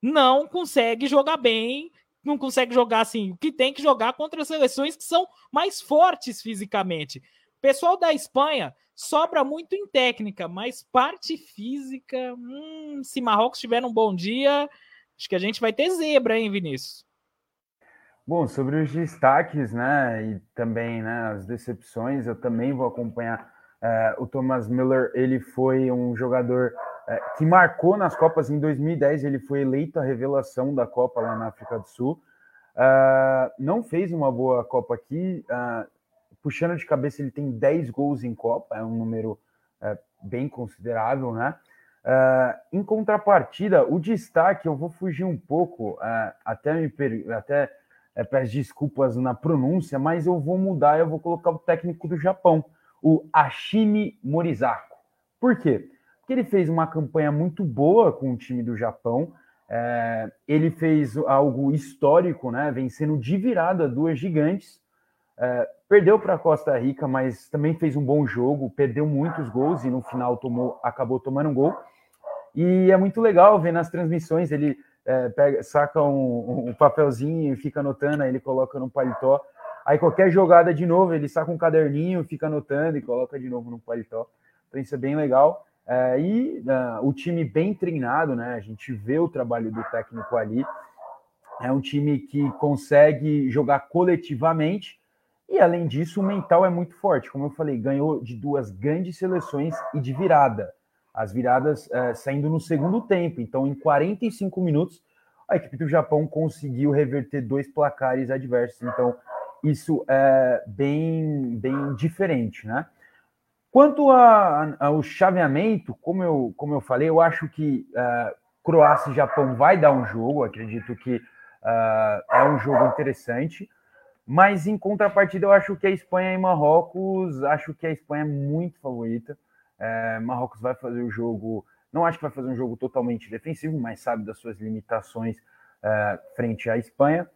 não consegue jogar bem, não consegue jogar assim, o que tem que jogar contra seleções que são mais fortes fisicamente. O pessoal da Espanha sobra muito em técnica, mas parte física, hum, se Marrocos tiver um bom dia, acho que a gente vai ter zebra, hein, Vinícius? Bom, sobre os destaques, né, e também, né, as decepções, eu também vou acompanhar é, o Thomas Miller. Ele foi um jogador é, que marcou nas Copas em 2010. Ele foi eleito a revelação da Copa lá na África do Sul. Uh, não fez uma boa Copa aqui. Puxando de cabeça, ele tem 10 gols em Copa, é um número é, bem considerável, né? Uh, em contrapartida, o destaque, eu vou fugir um pouco, uh, até me até é, peço desculpas na pronúncia, mas eu vou mudar, eu vou colocar o técnico do Japão, o Ashimi Morizako. Por quê? Porque ele fez uma campanha muito boa com o time do Japão, é, ele fez algo histórico, né? Vencendo de virada duas gigantes, é, perdeu para Costa Rica, mas também fez um bom jogo, perdeu muitos gols e no final tomou, acabou tomando um gol. E é muito legal ver nas transmissões, ele é, pega, saca um, um, papelzinho e fica anotando, aí ele coloca no paletó. Aí qualquer jogada de novo, ele saca um caderninho, fica anotando e coloca de novo no paletó. Então isso é bem legal. É, e uh, o time bem treinado, né? A gente vê o trabalho do técnico ali. É um time que consegue jogar coletivamente e além disso, o mental é muito forte. Como eu falei, ganhou de duas grandes seleções e de virada. As viradas é, saindo no segundo tempo. Então, em 45 minutos, a equipe do Japão conseguiu reverter dois placares adversos. Então, isso é bem, bem diferente, né? Quanto ao chaveamento, como eu, como eu falei, eu acho que uh, Croácia e Japão vai dar um jogo. Acredito que uh, é um jogo interessante. Mas em contrapartida, eu acho que a Espanha e Marrocos, acho que a Espanha é muito favorita. É, Marrocos vai fazer o jogo, não acho que vai fazer um jogo totalmente defensivo, mas sabe das suas limitações é, frente à Espanha.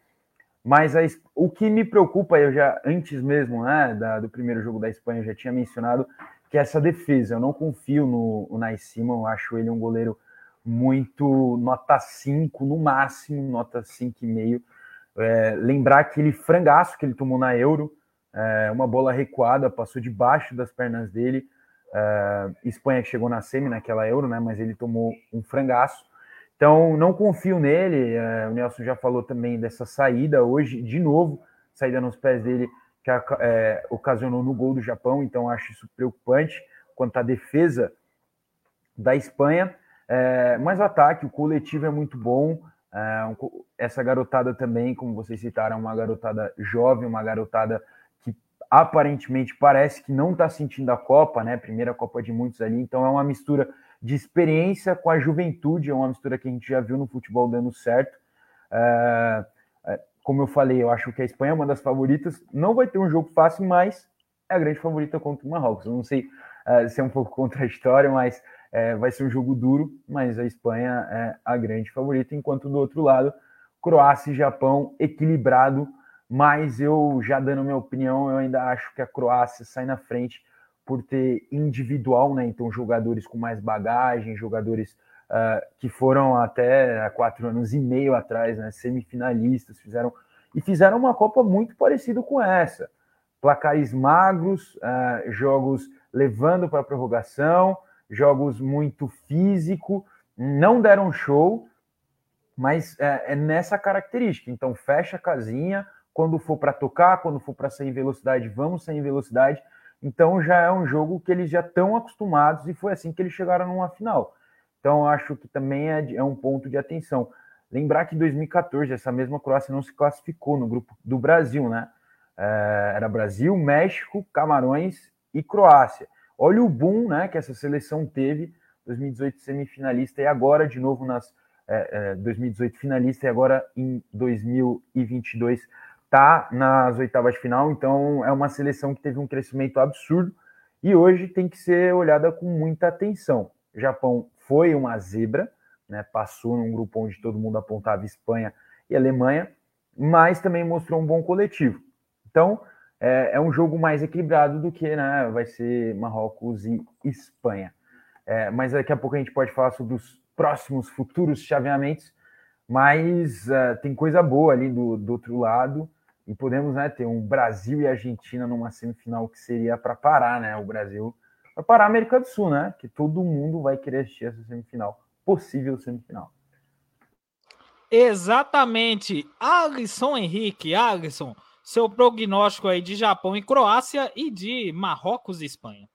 Mas a, o que me preocupa, eu já antes mesmo né, da, do primeiro jogo da Espanha, eu já tinha mencionado que é essa defesa. Eu não confio no, no Simon, eu acho ele um goleiro muito nota 5 no máximo, nota 5,5 é, lembrar aquele frangaço que ele tomou na Euro, é, uma bola recuada, passou debaixo das pernas dele. É, Espanha chegou na semi naquela Euro, né? Mas ele tomou um frangaço. Então, não confio nele. É, o Nelson já falou também dessa saída hoje, de novo, saída nos pés dele, que é, ocasionou no gol do Japão, então acho isso preocupante quanto à defesa da Espanha. É, mas o ataque, o coletivo é muito bom. É, essa garotada também, como vocês citaram, uma garotada jovem, uma garotada que aparentemente parece que não está sentindo a Copa, né? Primeira Copa de muitos ali, então é uma mistura de experiência com a juventude, é uma mistura que a gente já viu no futebol dando certo. É, é como eu falei, eu acho que a Espanha é uma das favoritas. Não vai ter um jogo fácil, mas é a grande favorita contra o Marrocos. Eu não sei se é um pouco contraditório, mas uh, vai ser um jogo duro. Mas a Espanha é a grande favorita, enquanto do outro lado, Croácia e Japão equilibrado. Mas eu, já dando minha opinião, eu ainda acho que a Croácia sai na frente por ter individual, né? Então, jogadores com mais bagagem, jogadores uh, que foram até há quatro anos e meio atrás, né, semifinalistas, fizeram e fizeram uma Copa muito parecida com essa. Placares magros, uh, jogos levando para a prorrogação, jogos muito físico, não deram show, mas é, é nessa característica. Então, fecha a casinha, quando for para tocar, quando for para sair em velocidade, vamos sair em velocidade. Então já é um jogo que eles já estão acostumados e foi assim que eles chegaram numa final. Então, acho que também é, é um ponto de atenção. Lembrar que em 2014, essa mesma Croácia não se classificou no grupo do Brasil, né? É, era Brasil, México, Camarões e Croácia. Olha o boom né, que essa seleção teve, 2018 semifinalista e agora de novo nas é, é, 2018 finalista e agora em 2022 tá nas oitavas de final. Então é uma seleção que teve um crescimento absurdo e hoje tem que ser olhada com muita atenção. O Japão foi uma zebra, né? Passou num grupo onde todo mundo apontava Espanha e Alemanha, mas também mostrou um bom coletivo. Então, é, é um jogo mais equilibrado do que né, vai ser Marrocos e Espanha. É, mas daqui a pouco a gente pode falar sobre os próximos futuros chaveamentos, mas uh, tem coisa boa ali do, do outro lado e podemos né, ter um Brasil e Argentina numa semifinal que seria para parar, né? O Brasil para parar a América do Sul, né? Que todo mundo vai querer assistir essa semifinal, possível semifinal. Exatamente. Alisson Henrique, Alisson, seu prognóstico aí de Japão e Croácia e de Marrocos e Espanha.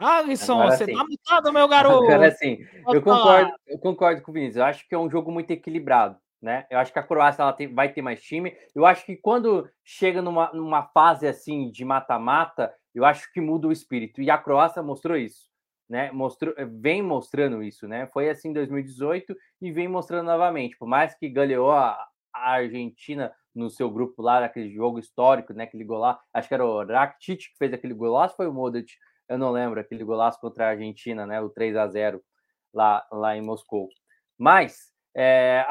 Alisson, Agora você sim. tá mutado, meu garoto. Agora sim. Eu concordo, eu concordo com o Vinícius. Eu acho que é um jogo muito equilibrado né? Eu acho que a Croácia ela tem, vai ter mais time. Eu acho que quando chega numa, numa fase assim de mata-mata, eu acho que muda o espírito. E a Croácia mostrou isso, né? Mostrou, vem mostrando isso, né? Foi assim em 2018 e vem mostrando novamente. Por mais que ganhou a, a Argentina no seu grupo lá, naquele jogo histórico, né? Aquele gol lá, acho que era o Rakitic que fez aquele golaço, foi o Modric, eu não lembro, aquele golaço contra a Argentina, né? O 3 a 0 lá, lá em Moscou. Mas é,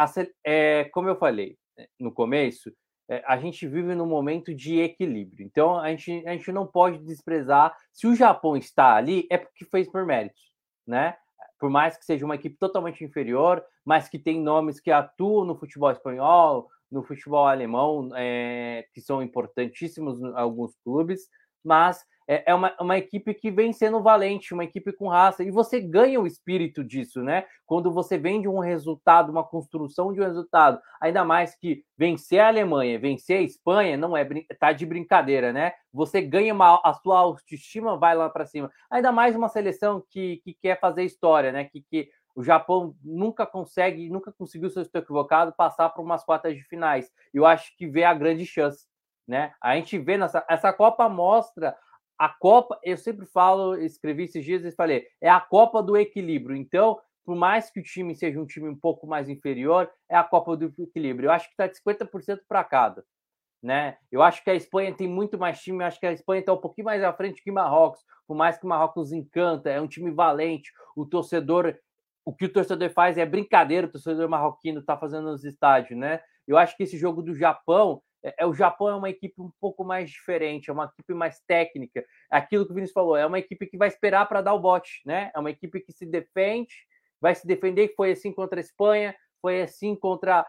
é, como eu falei né, no começo, a gente vive num momento de equilíbrio. Então, a gente, a gente não pode desprezar. Se o Japão está ali, é porque fez por méritos, né? Por mais que seja uma equipe totalmente inferior, mas que tem nomes que atuam no futebol espanhol, no futebol alemão, é, que são importantíssimos em alguns clubes, mas é, é uma, uma equipe que vem sendo valente, uma equipe com raça, e você ganha o espírito disso, né? Quando você vende um resultado, uma construção de um resultado, ainda mais que vencer a Alemanha, vencer a Espanha, não é tá de brincadeira, né? Você ganha uma, a sua autoestima, vai lá para cima. Ainda mais uma seleção que, que quer fazer história, né? Que, que o Japão nunca consegue, nunca conseguiu, se eu estou equivocado, passar por umas quartas de finais. Eu acho que vê a grande chance. Né? A gente vê nessa essa Copa mostra a Copa, eu sempre falo, escrevi esses dias e falei, é a Copa do equilíbrio. Então, por mais que o time seja um time um pouco mais inferior, é a Copa do equilíbrio. Eu acho que está de 50% para cada. Né? Eu acho que a Espanha tem muito mais time, eu acho que a Espanha está um pouquinho mais à frente que Marrocos, por mais que o Marrocos encanta, é um time valente, o torcedor, o que o torcedor faz é brincadeira, o torcedor marroquino está fazendo nos estádios, né? Eu acho que esse jogo do Japão é, é, o Japão é uma equipe um pouco mais diferente, é uma equipe mais técnica. Aquilo que o Vinícius falou, é uma equipe que vai esperar para dar o bote, né? É uma equipe que se defende, vai se defender, que foi assim contra a Espanha, foi assim contra,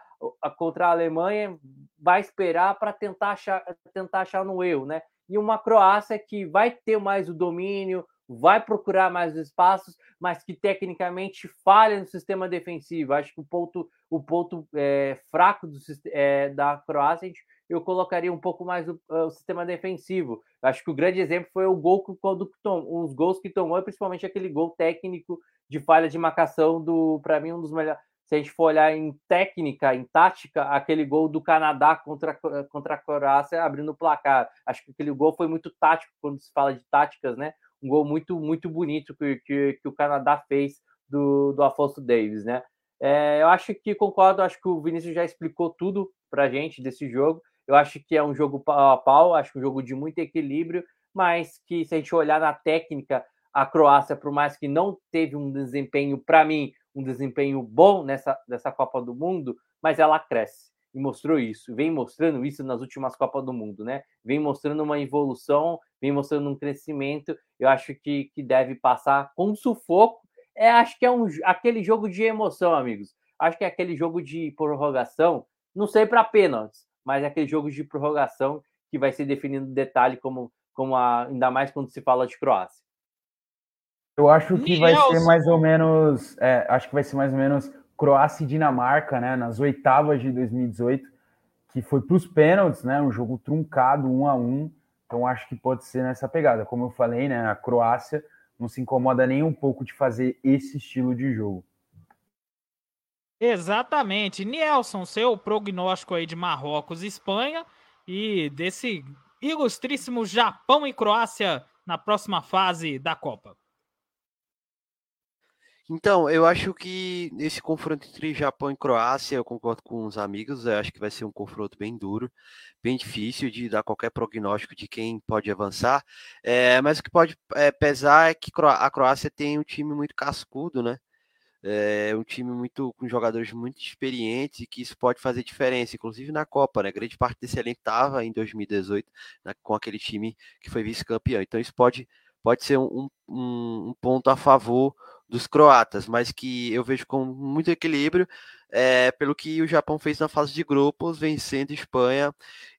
contra a Alemanha, vai esperar para tentar achar, tentar achar no erro, né? E uma Croácia que vai ter mais o domínio, vai procurar mais espaços, mas que tecnicamente falha no sistema defensivo. Acho que o ponto, o ponto é, fraco do, é, da Croácia, eu colocaria um pouco mais o, o, sistema defensivo. Acho que o grande exemplo foi o gol que quando os gols que tomou, principalmente aquele gol técnico de falha de marcação do, para mim, um dos melhores se a gente for olhar em técnica, em tática, aquele gol do Canadá contra, contra a Croácia abrindo o placar. Acho que aquele gol foi muito tático quando se fala de táticas, né? Um gol muito, muito bonito que, que, que o Canadá fez do, do Afonso Davis, né? É, eu acho que concordo, acho que o Vinícius já explicou tudo pra gente desse jogo. Eu acho que é um jogo pau a pau, acho um jogo de muito equilíbrio, mas que se a gente olhar na técnica, a Croácia, por mais que não teve um desempenho, para mim, um desempenho bom nessa, nessa Copa do Mundo, mas ela cresce e mostrou isso, vem mostrando isso nas últimas Copas do Mundo, né? Vem mostrando uma evolução, vem mostrando um crescimento. Eu acho que, que deve passar com sufoco. É, acho que é um, aquele jogo de emoção, amigos. Acho que é aquele jogo de prorrogação, não sei para pênaltis, mas é aquele jogo de prorrogação que vai ser definido em detalhe, como, como a, ainda mais quando se fala de Croácia. Eu acho que vai ser mais ou menos. É, acho que vai ser mais ou menos Croácia e Dinamarca, né? Nas oitavas de 2018, que foi para os pênaltis, né? Um jogo truncado, um a um. Então acho que pode ser nessa pegada. Como eu falei, né? A Croácia não se incomoda nem um pouco de fazer esse estilo de jogo. Exatamente. Nielson, seu prognóstico aí de Marrocos e Espanha e desse ilustríssimo Japão e Croácia na próxima fase da Copa. Então, eu acho que esse confronto entre Japão e Croácia, eu concordo com os amigos, eu acho que vai ser um confronto bem duro, bem difícil de dar qualquer prognóstico de quem pode avançar. É, mas o que pode é, pesar é que a Croácia tem um time muito cascudo, né? É um time muito com jogadores muito experientes e que isso pode fazer diferença, inclusive na Copa, né? Grande parte desse elenco estava em 2018 né, com aquele time que foi vice-campeão. Então isso pode, pode ser um, um, um ponto a favor dos croatas, mas que eu vejo com muito equilíbrio, é, pelo que o Japão fez na fase de grupos, vencendo Espanha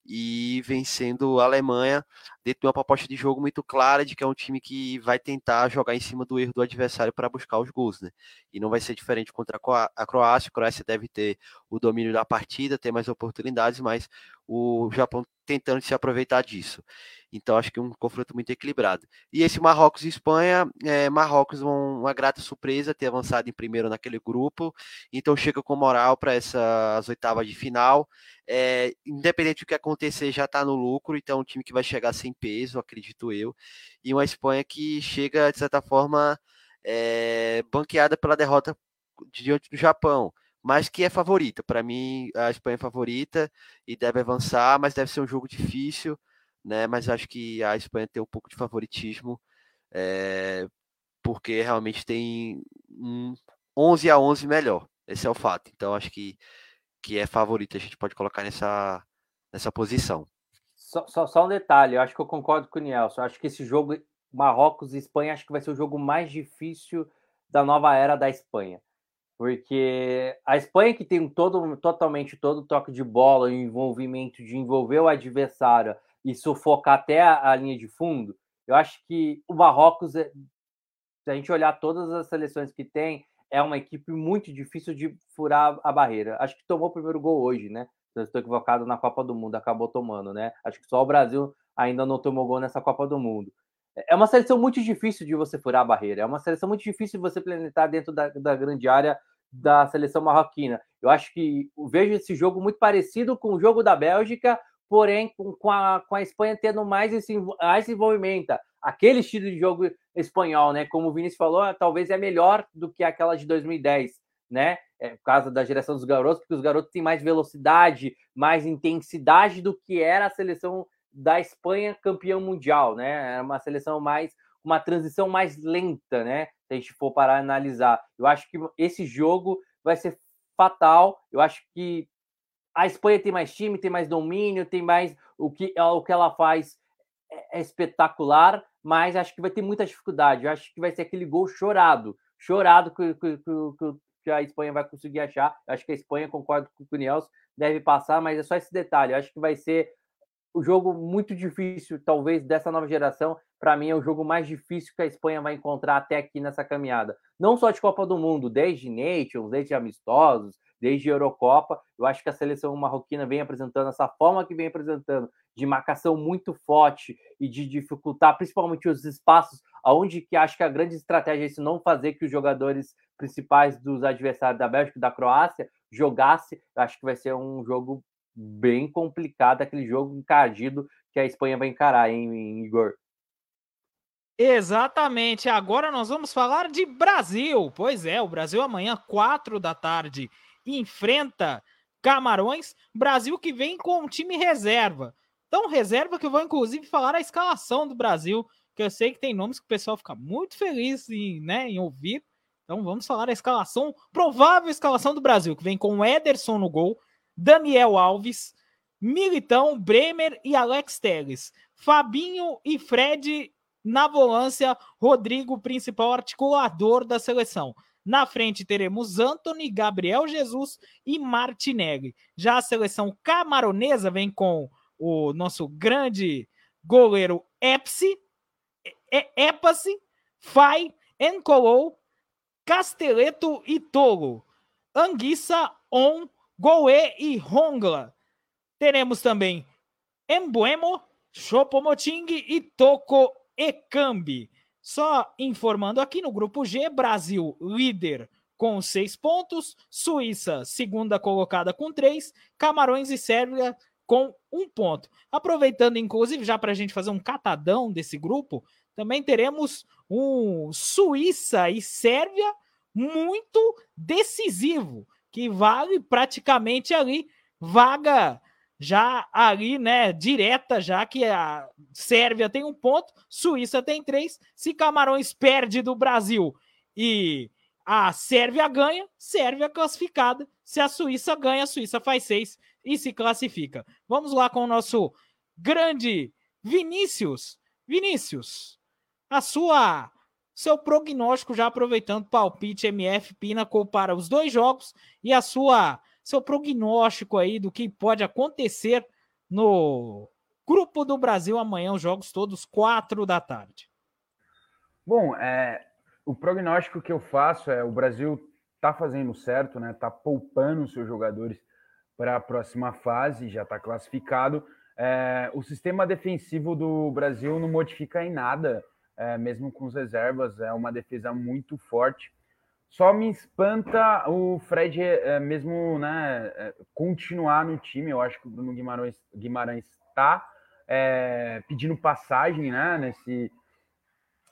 e vencendo a Alemanha, dentro de uma proposta de jogo muito clara de que é um time que vai tentar jogar em cima do erro do adversário para buscar os gols, né? E não vai ser diferente contra a Croácia. A Croácia deve ter o domínio da partida, ter mais oportunidades, mas o Japão tentando se aproveitar disso. Então acho que um confronto muito equilibrado. E esse Marrocos e Espanha, é, Marrocos uma, uma grata surpresa ter avançado em primeiro naquele grupo, então chega com moral para essas oitavas de final. É, independente do que acontecer, já está no lucro, então é um time que vai chegar sem peso, acredito eu. E uma Espanha que chega, de certa forma, é, banqueada pela derrota diante do Japão mas que é favorita. Para mim, a Espanha é favorita e deve avançar, mas deve ser um jogo difícil né? Mas acho que a Espanha tem um pouco de favoritismo, é, porque realmente tem um 11 a 11 melhor. Esse é o fato. Então acho que, que é favorita, a gente pode colocar nessa, nessa posição. Só, só, só, um detalhe, eu acho que eu concordo com o Nielson. Eu acho que esse jogo, Marrocos e Espanha, acho que vai ser o jogo mais difícil da nova era da Espanha. Porque a Espanha, que tem todo, totalmente todo o toque de bola, o envolvimento de envolver o adversário, e sufocar até a, a linha de fundo, eu acho que o Marrocos, é, se a gente olhar todas as seleções que tem, é uma equipe muito difícil de furar a barreira. Acho que tomou o primeiro gol hoje, né? Se eu estou equivocado, na Copa do Mundo acabou tomando, né? Acho que só o Brasil ainda não tomou gol nessa Copa do Mundo. É uma seleção muito difícil de você furar a barreira. É uma seleção muito difícil de você planetar dentro da, da grande área da seleção marroquina. Eu acho que vejo esse jogo muito parecido com o jogo da Bélgica, porém com a, com a Espanha tendo mais esse, mais envolvimento. Aquele estilo de jogo espanhol, né? Como o Vinícius falou, talvez é melhor do que aquela de 2010, né? É, por causa da geração dos garotos, porque os garotos têm mais velocidade, mais intensidade do que era a seleção da Espanha campeão mundial, né? Era uma seleção mais uma transição mais lenta, né? Se a gente for parar analisar. Eu acho que esse jogo vai ser fatal. Eu acho que a Espanha tem mais time, tem mais domínio, tem mais o que, o que ela faz é, é espetacular, mas acho que vai ter muita dificuldade. Eu acho que vai ser aquele gol chorado, chorado que, que, que, que a Espanha vai conseguir achar. Eu acho que a Espanha, concordo com o Nelson, deve passar, mas é só esse detalhe. Eu acho que vai ser o jogo muito difícil, talvez, dessa nova geração, para mim, é o jogo mais difícil que a Espanha vai encontrar até aqui nessa caminhada. Não só de Copa do Mundo, desde Nations, desde amistosos, desde Eurocopa. Eu acho que a seleção marroquina vem apresentando essa forma que vem apresentando, de marcação muito forte e de dificultar principalmente os espaços, aonde que acho que a grande estratégia é isso, não fazer que os jogadores principais dos adversários da Bélgica e da Croácia jogasse. Eu acho que vai ser um jogo bem complicado, aquele jogo encardido que a Espanha vai encarar, hein, Igor? Exatamente. Agora nós vamos falar de Brasil. Pois é, o Brasil amanhã, quatro da tarde, enfrenta Camarões. Brasil que vem com um time reserva. Tão reserva que eu vou inclusive falar a escalação do Brasil, que eu sei que tem nomes que o pessoal fica muito feliz em, né, em ouvir. Então vamos falar a escalação, provável escalação do Brasil, que vem com Ederson no gol, Daniel Alves, Militão, Bremer e Alex Teles. Fabinho e Fred na volância, Rodrigo, principal articulador da seleção. Na frente teremos Anthony, Gabriel Jesus e Martinelli. Já a seleção camaronesa vem com o nosso grande goleiro Epsi, Epasi, Fai, Encolou, Casteleto e Tolo. Anguissa, On, Goe e Rongla. Teremos também Embuemo, Chopomoting e Toco Ecambi. Só informando aqui no grupo G, Brasil líder com seis pontos, Suíça segunda colocada com três, Camarões e Sérvia com um ponto. Aproveitando, inclusive, já para a gente fazer um catadão desse grupo, também teremos um Suíça e Sérvia muito decisivo, que vale praticamente ali vaga já ali, né, direta, já que a Sérvia tem um ponto, Suíça tem três. Se Camarões perde do Brasil e a Sérvia ganha, Sérvia classificada. Se a Suíça ganha, a Suíça faz seis e se classifica. Vamos lá com o nosso grande Vinícius. Vinícius, a sua seu prognóstico já aproveitando palpite MF Pinnacle para os dois jogos e a sua seu prognóstico aí do que pode acontecer no Grupo do Brasil amanhã, os jogos todos quatro da tarde. Bom, é, o prognóstico que eu faço é o Brasil está fazendo certo, né? Está poupando seus jogadores para a próxima fase, já está classificado. É, o sistema defensivo do Brasil não modifica em nada, é, mesmo com as reservas, é uma defesa muito forte. Só me espanta o Fred é, mesmo né, é, continuar no time. Eu acho que o Bruno Guimarães está é, pedindo passagem né, nesse,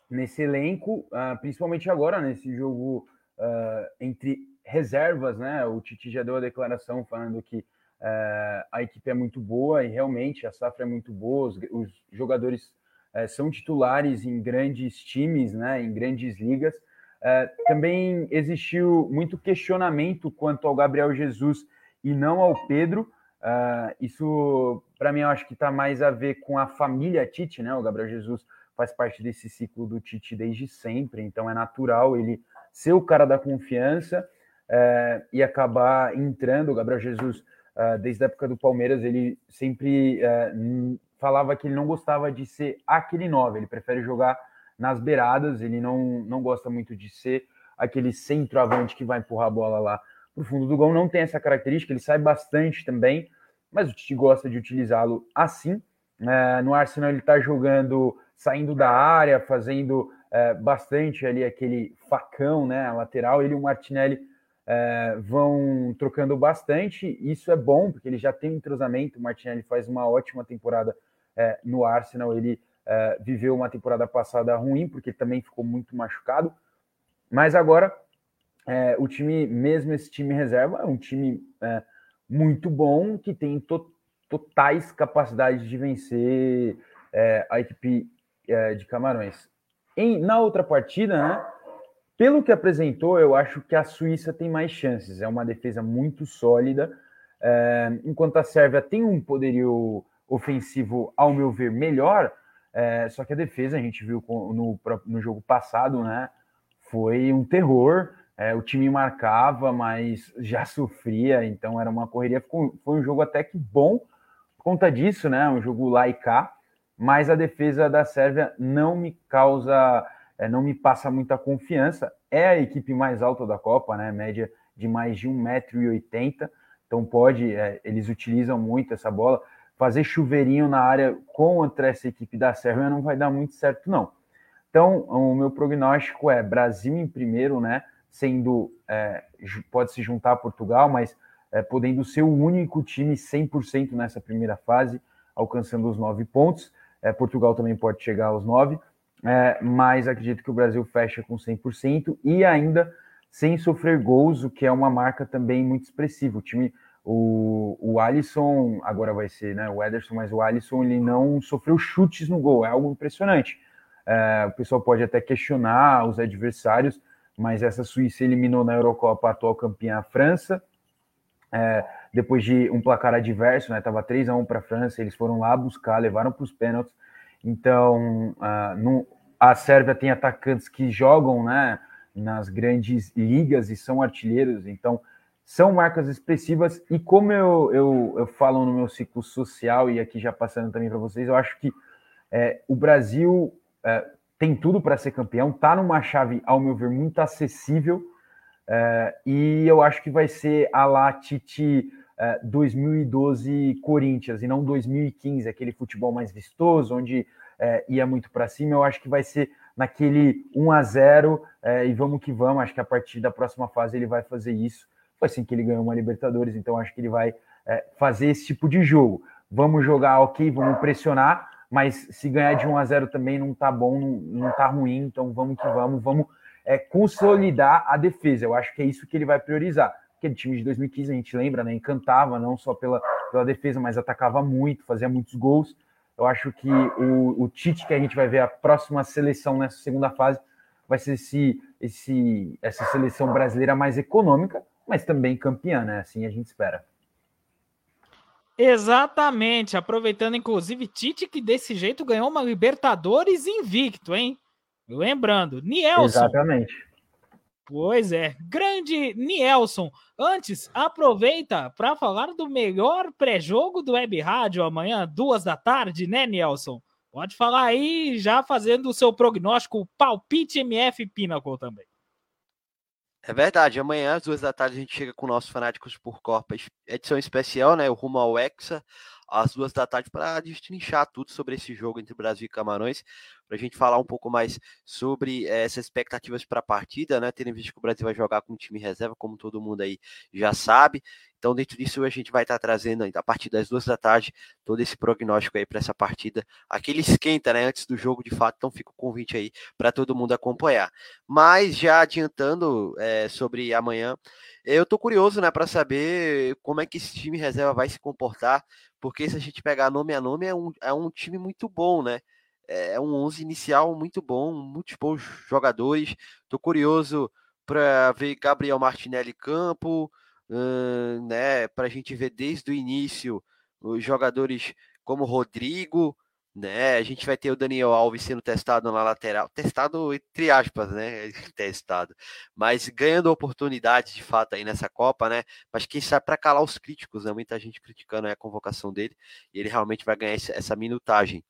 nesse elenco, uh, principalmente agora nesse jogo uh, entre reservas. Né? O Titi já deu a declaração falando que uh, a equipe é muito boa e realmente a safra é muito boa. Os, os jogadores são titulares em grandes times, né, em grandes ligas. É, também existiu muito questionamento quanto ao Gabriel Jesus e não ao Pedro. Uh, isso, para mim, eu acho que está mais a ver com a família Tite, né? O Gabriel Jesus faz parte desse ciclo do Tite desde sempre, então é natural ele ser o cara da confiança uh, e acabar entrando. O Gabriel Jesus, desde a época do Palmeiras, ele sempre falava que ele não gostava de ser aquele nove, ele prefere jogar nas beiradas, ele não, não gosta muito de ser aquele centroavante que vai empurrar a bola lá para o fundo do gol, não tem essa característica, ele sai bastante também, mas o Tite gosta de utilizá-lo assim. É, no Arsenal ele está jogando, saindo da área, fazendo é, bastante ali aquele facão, né, a lateral, ele e o Martinelli é, vão trocando bastante, isso é bom, porque ele já tem um entrosamento, o Martinelli faz uma ótima temporada é, no Arsenal, ele é, viveu uma temporada passada ruim, porque também ficou muito machucado. Mas agora, é, o time, mesmo esse time reserva, é um time é, muito bom, que tem to totais capacidades de vencer é, a equipe é, de Camarões. Em, na outra partida, né, pelo que apresentou, eu acho que a Suíça tem mais chances. É uma defesa muito sólida, é, enquanto a Sérvia tem um poderio ofensivo, ao meu ver, melhor é, só que a defesa, a gente viu no, no jogo passado, né? Foi um terror. É, o time marcava, mas já sofria, então era uma correria. Foi um jogo até que bom por conta disso, né? Um jogo lá e cá. mas a defesa da Sérvia não me causa, é, não me passa muita confiança. É a equipe mais alta da Copa, né? Média de mais de 1,80m. Então pode, é, eles utilizam muito essa bola. Fazer chuveirinho na área contra essa equipe da Sérvia não vai dar muito certo, não. Então, o meu prognóstico é Brasil em primeiro, né? Sendo, é, pode se juntar a Portugal, mas é, podendo ser o único time 100% nessa primeira fase, alcançando os nove pontos. É, Portugal também pode chegar aos nove, é, mas acredito que o Brasil fecha com 100% e ainda sem sofrer gols, o que é uma marca também muito expressiva. O time, o, o Alisson, agora vai ser né, o Ederson, mas o Alisson ele não sofreu chutes no gol, é algo impressionante. É, o pessoal pode até questionar os adversários, mas essa Suíça eliminou na Eurocopa a atual campeã a França, é, depois de um placar adverso, né? Tava 3 a 1 para a França, eles foram lá buscar, levaram para os pênaltis. Então, uh, a Sérvia tem atacantes que jogam, né? Nas grandes ligas e são artilheiros, então são marcas expressivas. E como eu, eu, eu falo no meu ciclo social e aqui já passando também para vocês, eu acho que é, o Brasil é, tem tudo para ser campeão, tá numa chave, ao meu ver, muito acessível é, e eu acho que vai ser a lá Tite é, 2012 Corinthians e não 2015, aquele futebol mais vistoso, onde é, ia muito para cima. Eu acho que vai ser naquele 1 a 0 é, e vamos que vamos. Acho que a partir da próxima fase ele vai fazer isso. Foi assim que ele ganhou uma Libertadores, então acho que ele vai é, fazer esse tipo de jogo. Vamos jogar ok, vamos pressionar, mas se ganhar de 1 a 0 também não tá bom, não, não tá ruim, então vamos que vamos, vamos é, consolidar a defesa. Eu acho que é isso que ele vai priorizar. Aquele time de 2015, a gente lembra, né? Encantava, não só pela, pela defesa, mas atacava muito, fazia muitos gols. Eu acho que o, o Tite, que a gente vai ver a próxima seleção nessa segunda fase, vai ser esse, esse, essa seleção brasileira mais econômica, mas também campeã, né? Assim a gente espera. Exatamente, aproveitando inclusive Tite que desse jeito ganhou uma Libertadores invicto, hein? Lembrando, Nielson. Exatamente. Pois é, grande Nielson. Antes, aproveita para falar do melhor pré-jogo do Web Rádio amanhã, duas da tarde, né, Nielson? Pode falar aí, já fazendo o seu prognóstico, palpite MF Pinnacle também. É verdade, amanhã às duas da tarde a gente chega com o nosso Fanáticos por Copa, edição especial, né? O Rumo ao Hexa, às duas da tarde, para destrinchar tudo sobre esse jogo entre Brasil e Camarões para a gente falar um pouco mais sobre eh, essas expectativas para a partida, né? Tendo visto que o Brasil vai jogar com um time reserva, como todo mundo aí já sabe. Então, dentro disso, a gente vai estar tá trazendo a partir das duas da tarde todo esse prognóstico aí para essa partida. Aquele esquenta, né? Antes do jogo, de fato. Então, fica o convite aí para todo mundo acompanhar. Mas já adiantando é, sobre amanhã, eu tô curioso, né, para saber como é que esse time reserva vai se comportar, porque se a gente pegar nome a nome, é um, é um time muito bom, né? É, é um 11 inicial muito bom, muitos bons jogadores. Estou curioso para ver Gabriel Martinelli campo, uh, né, para a gente ver desde o início os jogadores como Rodrigo, né? A gente vai ter o Daniel Alves sendo testado na lateral, testado entre aspas, né? Testado, mas ganhando oportunidade de fato aí nessa Copa, né? Mas quem sabe para calar os críticos, né? Muita gente criticando a convocação dele e ele realmente vai ganhar essa minutagem.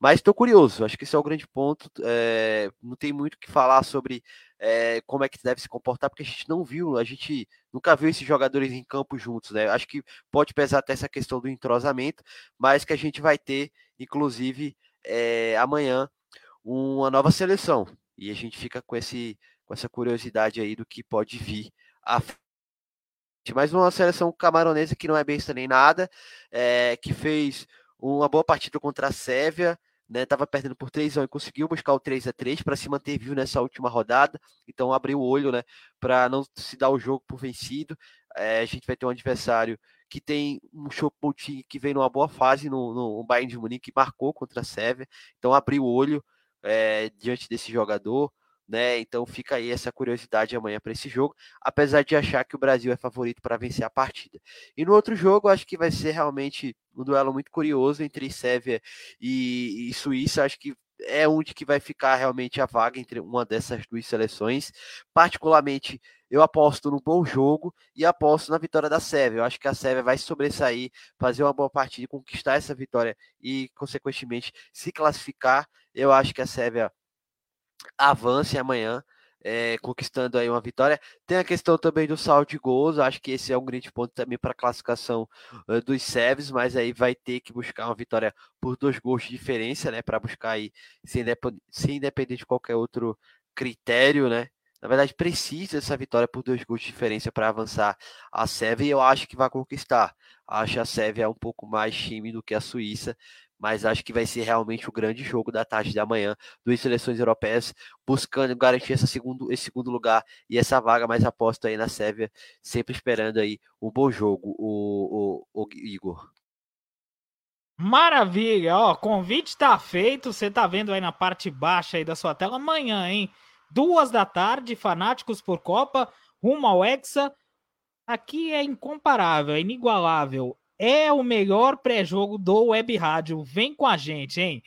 Mas estou curioso, acho que esse é o grande ponto. É, não tem muito o que falar sobre é, como é que deve se comportar, porque a gente não viu, a gente nunca viu esses jogadores em campo juntos, né? Acho que pode pesar até essa questão do entrosamento, mas que a gente vai ter, inclusive, é, amanhã, uma nova seleção. E a gente fica com, esse, com essa curiosidade aí do que pode vir a mais uma seleção camaronesa que não é besta nem nada, é, que fez uma boa partida contra a Sérvia, né, perdendo por 3 a 1 e conseguiu buscar o 3 a 3 para se manter vivo nessa última rodada. Então abriu o olho, né, para não se dar o jogo por vencido. É, a gente vai ter um adversário que tem um Choupo-Moting que vem numa boa fase no, no Bayern de Munique, que marcou contra a Sérvia. Então abriu o olho é, diante desse jogador né? Então fica aí essa curiosidade amanhã para esse jogo, apesar de achar que o Brasil é favorito para vencer a partida. E no outro jogo, acho que vai ser realmente um duelo muito curioso entre Sérvia e, e Suíça. Acho que é onde que vai ficar realmente a vaga entre uma dessas duas seleções. Particularmente, eu aposto no bom jogo e aposto na vitória da Sérvia. Eu acho que a Sérvia vai sobressair, fazer uma boa partida, conquistar essa vitória e, consequentemente, se classificar. Eu acho que a Sérvia avance amanhã é, conquistando aí uma vitória. Tem a questão também do saldo de gols, acho que esse é um grande ponto também para a classificação uh, dos Sevens, mas aí vai ter que buscar uma vitória por dois gols de diferença, né, para buscar aí, sem, sem independer de qualquer outro critério, né, na verdade, precisa dessa vitória por dois gols de diferença para avançar a Sérvia e eu acho que vai conquistar. Acho a Sérvia um pouco mais time do que a Suíça, mas acho que vai ser realmente o grande jogo da tarde da manhã duas seleções europeias buscando garantir essa segundo, esse segundo lugar e essa vaga mais aposta aí na Sérvia, sempre esperando aí um bom jogo, o, o, o Igor. Maravilha, ó, convite está feito, você tá vendo aí na parte baixa aí da sua tela amanhã, hein? Duas da tarde, Fanáticos por Copa, rumo ao Hexa. Aqui é incomparável, é inigualável é o melhor pré-jogo do Web Rádio. Vem com a gente, hein?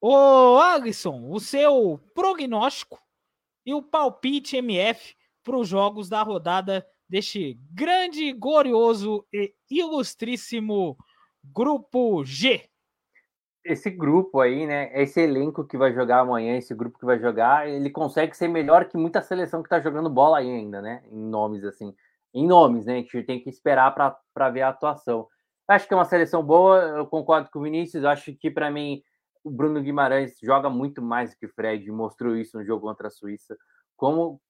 Ô, Alisson, o seu prognóstico e o palpite MF para os jogos da rodada deste grande, glorioso e ilustríssimo Grupo G. Esse grupo aí, né? Esse elenco que vai jogar amanhã, esse grupo que vai jogar, ele consegue ser melhor que muita seleção que está jogando bola aí ainda, né? Em nomes assim em nomes, né? A gente tem que esperar para ver a atuação. Acho que é uma seleção boa, eu concordo com o Vinícius. Acho que, para mim, o Bruno Guimarães joga muito mais que o Fred, mostrou isso no jogo contra a Suíça. Como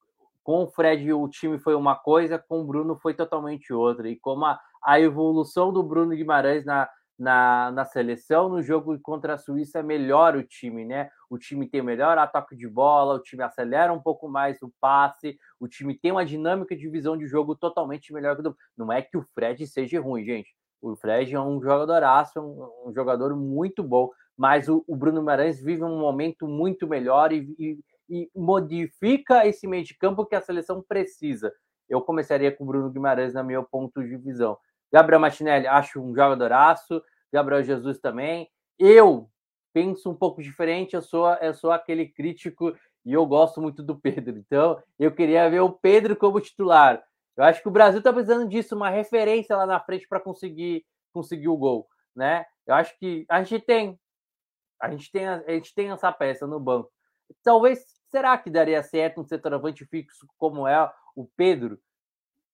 com o Fred o time foi uma coisa, com o Bruno foi totalmente outra. E como a, a evolução do Bruno Guimarães na, na, na seleção, no jogo contra a Suíça, melhora o time, né? O time tem melhor ataque de bola, o time acelera um pouco mais o passe, o time tem uma dinâmica de visão de jogo totalmente melhor que o do... Não é que o Fred seja ruim, gente. O Fred é um jogadoraço, um, um jogador muito bom, mas o, o Bruno Guimarães vive um momento muito melhor e, e, e modifica esse meio de campo que a seleção precisa. Eu começaria com o Bruno Guimarães na meu ponto de visão. Gabriel Martinelli, acho um jogadoraço. Gabriel Jesus também. Eu penso um pouco diferente, eu sou, eu sou aquele crítico e eu gosto muito do Pedro. Então, eu queria ver o Pedro como titular. Eu acho que o Brasil está precisando disso, uma referência lá na frente para conseguir conseguir o gol, né? Eu acho que a gente tem a gente tem a, gente tem essa peça no banco. Talvez será que daria certo um centroavante fixo como é o Pedro?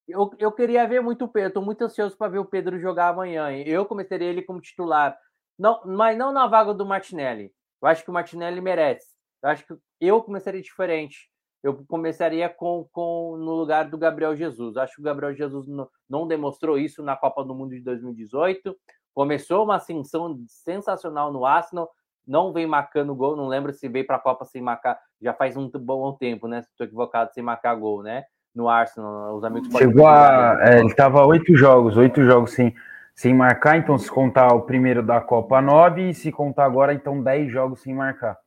Eu, eu queria ver muito o Pedro, estou muito ansioso para ver o Pedro jogar amanhã. Eu começaria ele como titular, não, mas não na vaga do Martinelli. Eu acho que o Martinelli merece. Eu acho que eu começaria diferente. Eu começaria com, com no lugar do Gabriel Jesus. Acho que o Gabriel Jesus não, não demonstrou isso na Copa do Mundo de 2018. Começou uma ascensão sensacional no Arsenal, não vem marcando gol. Não lembro se veio para a Copa sem marcar. Já faz um bom tempo, né? Se estou equivocado, sem marcar gol, né? No Arsenal, os amigos Chegou a. É, ele estava oito jogos, oito jogos sem, sem marcar, então se contar o primeiro da Copa nove, e se contar agora, então dez jogos sem marcar.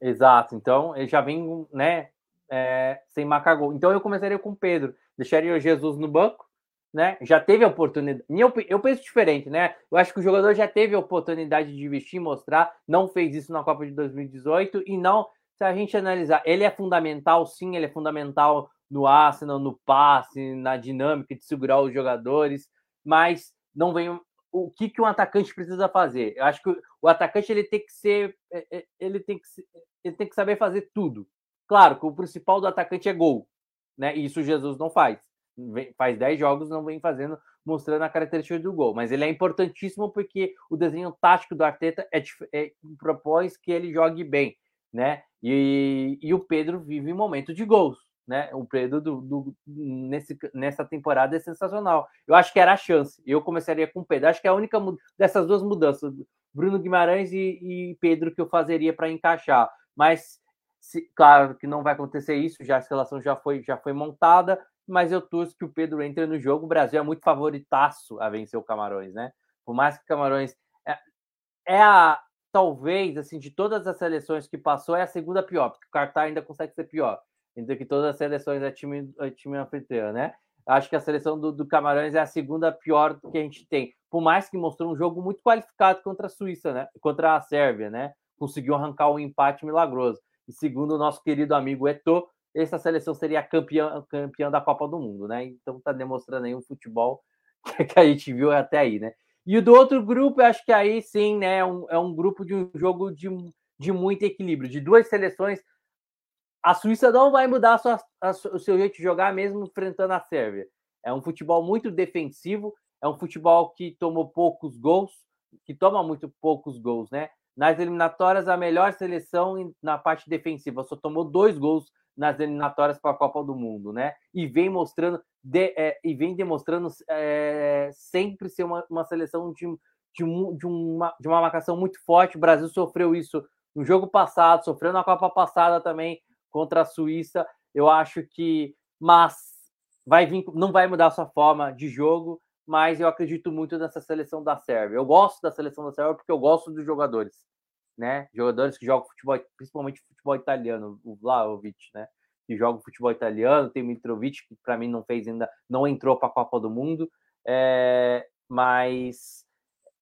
Exato, então ele já vem, né, é, sem marcar gol. Então eu começaria com o Pedro, deixaria o Jesus no banco, né? Já teve a oportunidade. Minha, eu penso diferente, né? Eu acho que o jogador já teve a oportunidade de vestir, mostrar, não fez isso na Copa de 2018 e não. Se a gente analisar, ele é fundamental, sim, ele é fundamental no Arsenal, no passe, na dinâmica de segurar os jogadores, mas não vem o que, que um atacante precisa fazer. Eu acho que o atacante ele tem que ser, é, é, ele tem que, ele tem que saber fazer tudo. Claro que o principal do atacante é gol, né? E isso Jesus não faz. Faz 10 jogos, não vem fazendo, mostrando a característica do gol. Mas ele é importantíssimo porque o desenho tático do Arteta é, é propõe que ele jogue bem, né? E, e o Pedro vive um momento de gols né? O Pedro do, do, nesse, nessa temporada é sensacional. Eu acho que era a chance. Eu começaria com o Pedro. Acho que é a única dessas duas mudanças, Bruno Guimarães e, e Pedro, que eu fazeria para encaixar. Mas, se, claro que não vai acontecer isso, já a relação já foi, já foi montada, mas eu torço que o Pedro entre no jogo. O Brasil é muito favoritaço a vencer o Camarões, né? Por mais que o Camarões é, é a talvez assim de todas as seleções que passou é a segunda pior, porque o Qatar ainda consegue ser pior entre que todas as seleções é time, é time anfitrião, né? Acho que a seleção do, do, Camarões é a segunda pior que a gente tem. Por mais que mostrou um jogo muito qualificado contra a Suíça, né? Contra a Sérvia, né? Conseguiu arrancar um empate milagroso. E segundo o nosso querido amigo Eto, essa seleção seria campeã, campeã da Copa do Mundo, né? Então tá demonstrando aí um futebol que a gente viu até aí, né? E o do outro grupo, acho que aí sim, né? É um, é um grupo de um jogo de, de muito equilíbrio, de duas seleções. A Suíça não vai mudar a sua, a, o seu jeito de jogar, mesmo enfrentando a Sérvia. É um futebol muito defensivo, é um futebol que tomou poucos gols, que toma muito poucos gols, né? Nas eliminatórias, a melhor seleção na parte defensiva só tomou dois gols nas eliminatórias para a Copa do Mundo, né? E vem mostrando de, é, e vem demonstrando é, sempre ser uma, uma seleção de, de, de, uma, de uma marcação muito forte. O Brasil sofreu isso no jogo passado, sofreu na Copa passada também contra a Suíça. Eu acho que, mas vai vir, não vai mudar a sua forma de jogo, mas eu acredito muito nessa seleção da Sérvia. Eu gosto da seleção da Sérvia porque eu gosto dos jogadores né? Jogadores que jogam futebol, principalmente futebol italiano, o Vlaovic, né? Que joga futebol italiano, tem o Mitrovic, que para mim não fez ainda, não entrou para a Copa do Mundo, é, mas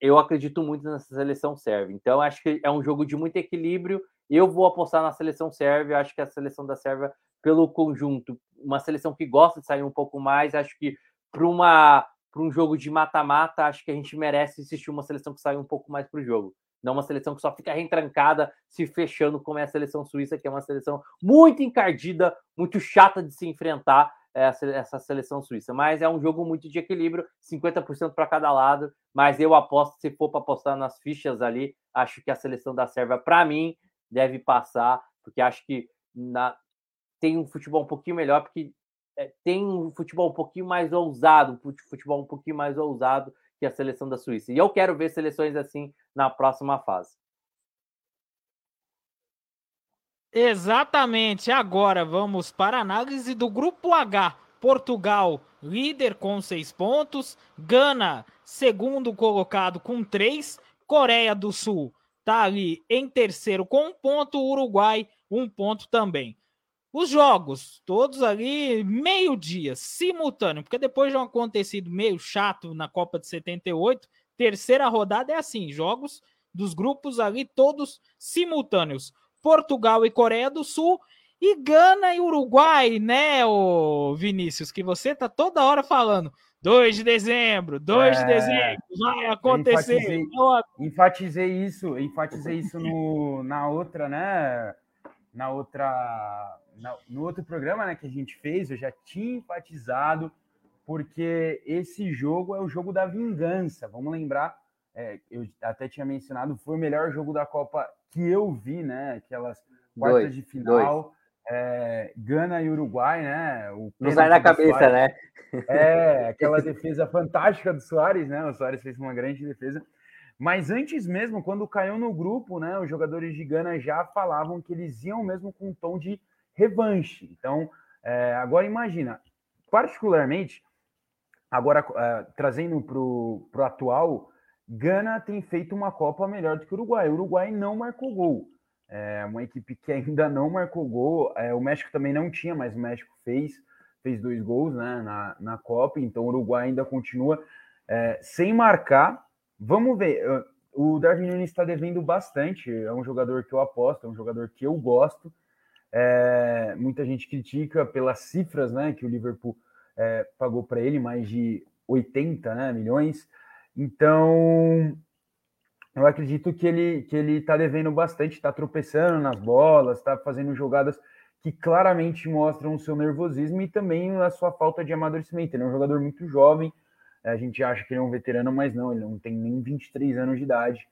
eu acredito muito nessa seleção sérvia. Então, acho que é um jogo de muito equilíbrio. Eu vou apostar na seleção sérvia, acho que a seleção da Sérvia, pelo conjunto, uma seleção que gosta de sair um pouco mais, acho que para uma para um jogo de mata-mata, acho que a gente merece assistir uma seleção que sai um pouco mais para o jogo não uma seleção que só fica retrancada, se fechando, como é a seleção suíça, que é uma seleção muito encardida, muito chata de se enfrentar, essa seleção suíça. Mas é um jogo muito de equilíbrio, 50% para cada lado. Mas eu aposto, se for para apostar nas fichas ali, acho que a seleção da Sérvia, para mim, deve passar, porque acho que na, tem um futebol um pouquinho melhor, porque é, tem um futebol um pouquinho mais ousado, um futebol um pouquinho mais ousado que a seleção da Suíça. E eu quero ver seleções assim na próxima fase. Exatamente. Agora vamos para a análise do grupo H. Portugal, líder com seis pontos. Gana, segundo colocado com três. Coreia do Sul está ali em terceiro com um ponto. Uruguai, um ponto também. Os jogos, todos ali meio-dia, simultâneo, porque depois de um acontecido meio chato na Copa de 78, terceira rodada é assim: jogos dos grupos ali todos simultâneos. Portugal e Coreia do Sul e Gana e Uruguai, né, ô Vinícius, que você tá toda hora falando. 2 de dezembro, 2 é, de dezembro, vai acontecer. Enfatizei, enfatizei isso, enfatizei isso no, na outra, né? Na outra no outro programa né, que a gente fez, eu já tinha enfatizado, porque esse jogo é o jogo da vingança. Vamos lembrar, é, eu até tinha mencionado, foi o melhor jogo da Copa que eu vi, né? Aquelas quartas dois, de final. É, Gana e Uruguai, né? O Não sai na cabeça, Soares, né? É, aquela defesa fantástica do Soares, né? O Soares fez uma grande defesa. Mas antes mesmo, quando caiu no grupo, né? Os jogadores de Gana já falavam que eles iam mesmo com um tom de revanche. Então, é, agora imagina, particularmente, agora é, trazendo para o atual, Gana tem feito uma Copa melhor do que o Uruguai. O Uruguai não marcou gol. É uma equipe que ainda não marcou gol. É, o México também não tinha, mas o México fez, fez dois gols né, na, na Copa. Então o Uruguai ainda continua é, sem marcar. Vamos ver. O Darwin Nunes está devendo bastante. É um jogador que eu aposto, é um jogador que eu gosto. É, muita gente critica pelas cifras né, que o Liverpool é, pagou para ele, mais de 80 né, milhões. Então, eu acredito que ele que ele está devendo bastante, está tropeçando nas bolas, está fazendo jogadas que claramente mostram o seu nervosismo e também a sua falta de amadurecimento. Ele é um jogador muito jovem, a gente acha que ele é um veterano, mas não, ele não tem nem 23 anos de idade.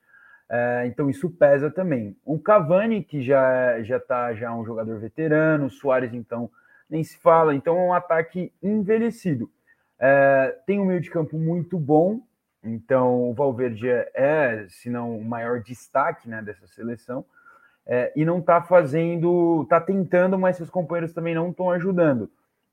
É, então isso pesa também. O Cavani, que já já está já um jogador veterano, o Soares, então, nem se fala. Então é um ataque envelhecido. É, tem um meio de campo muito bom. Então o Valverde é, é se não o maior destaque né, dessa seleção. É, e não está fazendo, está tentando, mas seus companheiros também não estão ajudando.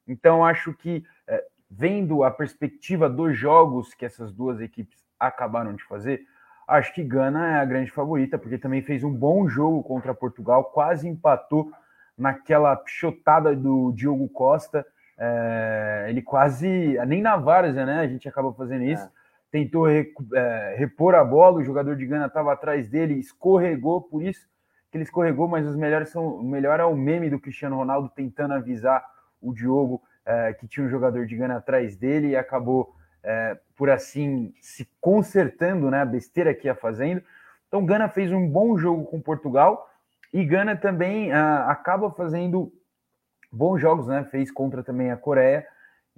Então acho que é, vendo a perspectiva dos jogos que essas duas equipes acabaram de fazer, Acho que Gana é a grande favorita, porque também fez um bom jogo contra Portugal, quase empatou naquela pichotada do Diogo Costa. É, ele quase, nem na várzea, né? A gente acaba fazendo isso. É. Tentou é, repor a bola, o jogador de Gana estava atrás dele, escorregou, por isso que ele escorregou, mas os melhores são. O melhor é o meme do Cristiano Ronaldo tentando avisar o Diogo é, que tinha um jogador de Gana atrás dele e acabou, é, por assim, se consertando, né? A besteira que ia fazendo. Então, Gana fez um bom jogo com Portugal e Gana também uh, acaba fazendo bons jogos, né? Fez contra também a Coreia.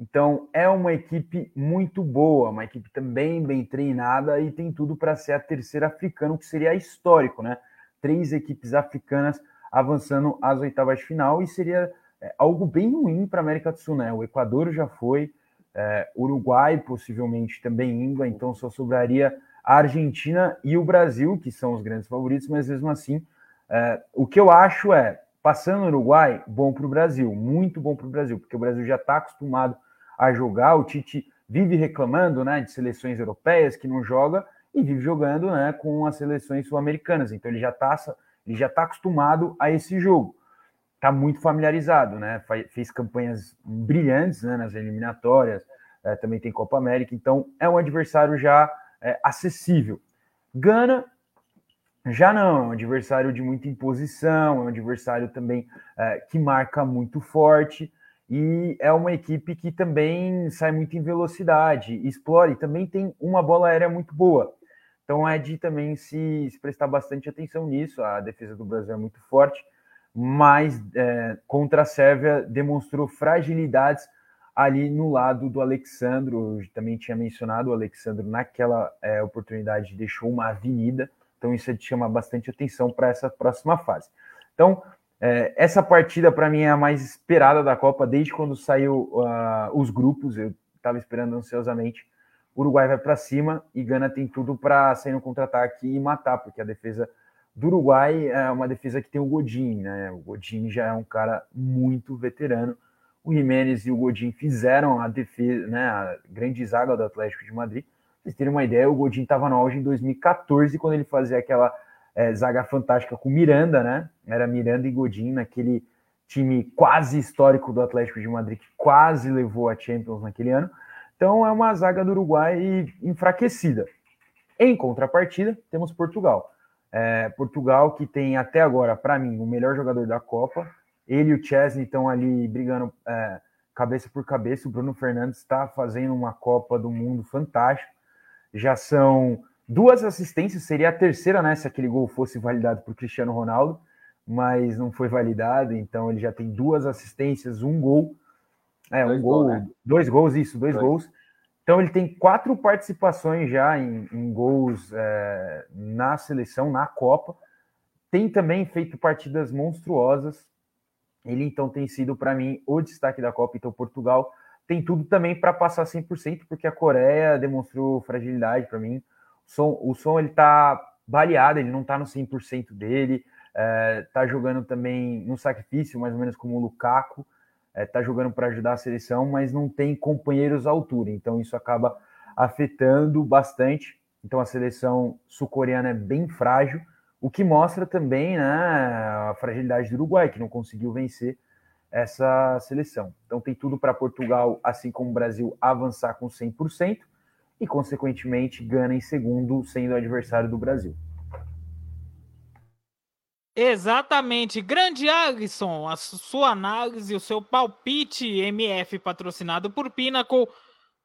Então, é uma equipe muito boa, uma equipe também bem treinada e tem tudo para ser a terceira africana, o que seria histórico, né? Três equipes africanas avançando às oitavas de final e seria é, algo bem ruim para a América do Sul, né? O Equador já foi, é, Uruguai possivelmente também indo, então só sobraria a Argentina e o Brasil, que são os grandes favoritos, mas mesmo assim, é, o que eu acho é, passando o Uruguai, bom para o Brasil, muito bom para o Brasil, porque o Brasil já está acostumado a jogar, o Tite vive reclamando né, de seleções europeias que não joga e vive jogando né, com as seleções sul-americanas, então ele já está ele já tá acostumado a esse jogo, está muito familiarizado, né, fez campanhas brilhantes né, nas eliminatórias, é, também tem Copa América, então é um adversário já é, acessível. Gana já não, é um adversário de muita imposição, é um adversário também é, que marca muito forte e é uma equipe que também sai muito em velocidade, explora e também tem uma bola aérea muito boa. Então é de também se, se prestar bastante atenção nisso. A defesa do Brasil é muito forte, mas é, contra a Sérvia demonstrou fragilidades ali no lado do Alexandro, eu também tinha mencionado o Alexandro naquela é, oportunidade deixou uma avenida, então isso chama bastante atenção para essa próxima fase. Então, é, essa partida para mim é a mais esperada da Copa desde quando saiu uh, os grupos, eu estava esperando ansiosamente. O Uruguai vai para cima e Gana tem tudo para sair no contra-ataque e matar, porque a defesa do Uruguai é uma defesa que tem o Godin, né? O Godin já é um cara muito veterano o Jimenez e o Godin fizeram a defesa, né, a grande zaga do Atlético de Madrid. Pra vocês terem uma ideia, o Godin estava no auge em 2014, quando ele fazia aquela é, zaga fantástica com Miranda, né? Era Miranda e Godin naquele time quase histórico do Atlético de Madrid, que quase levou a Champions naquele ano. Então é uma zaga do Uruguai enfraquecida. Em contrapartida, temos Portugal. É, Portugal que tem até agora, para mim, o melhor jogador da Copa, ele e o Chesney estão ali brigando é, cabeça por cabeça. O Bruno Fernandes está fazendo uma Copa do Mundo fantástica. Já são duas assistências, seria a terceira, né? Se aquele gol fosse validado por Cristiano Ronaldo, mas não foi validado, então ele já tem duas assistências, um gol. É, dois um gol, né? dois gols, isso, dois, dois, gols. Então ele tem quatro participações já em, em gols é, na seleção, na Copa. Tem também feito partidas monstruosas. Ele então tem sido para mim o destaque da Copa. Então Portugal tem tudo também para passar 100%, porque a Coreia demonstrou fragilidade para mim. O som, o som ele tá baleado, ele não tá no 100% dele. É, tá jogando também no sacrifício, mais ou menos como o Lukaku. É, tá jogando para ajudar a seleção, mas não tem companheiros à altura. Então isso acaba afetando bastante. Então a seleção sul-coreana é bem frágil. O que mostra também né, a fragilidade do Uruguai, que não conseguiu vencer essa seleção. Então tem tudo para Portugal, assim como o Brasil, avançar com 100% e, consequentemente, ganha em segundo, sendo o adversário do Brasil. Exatamente. Grande Alisson, a sua análise, o seu palpite MF patrocinado por Pinnacle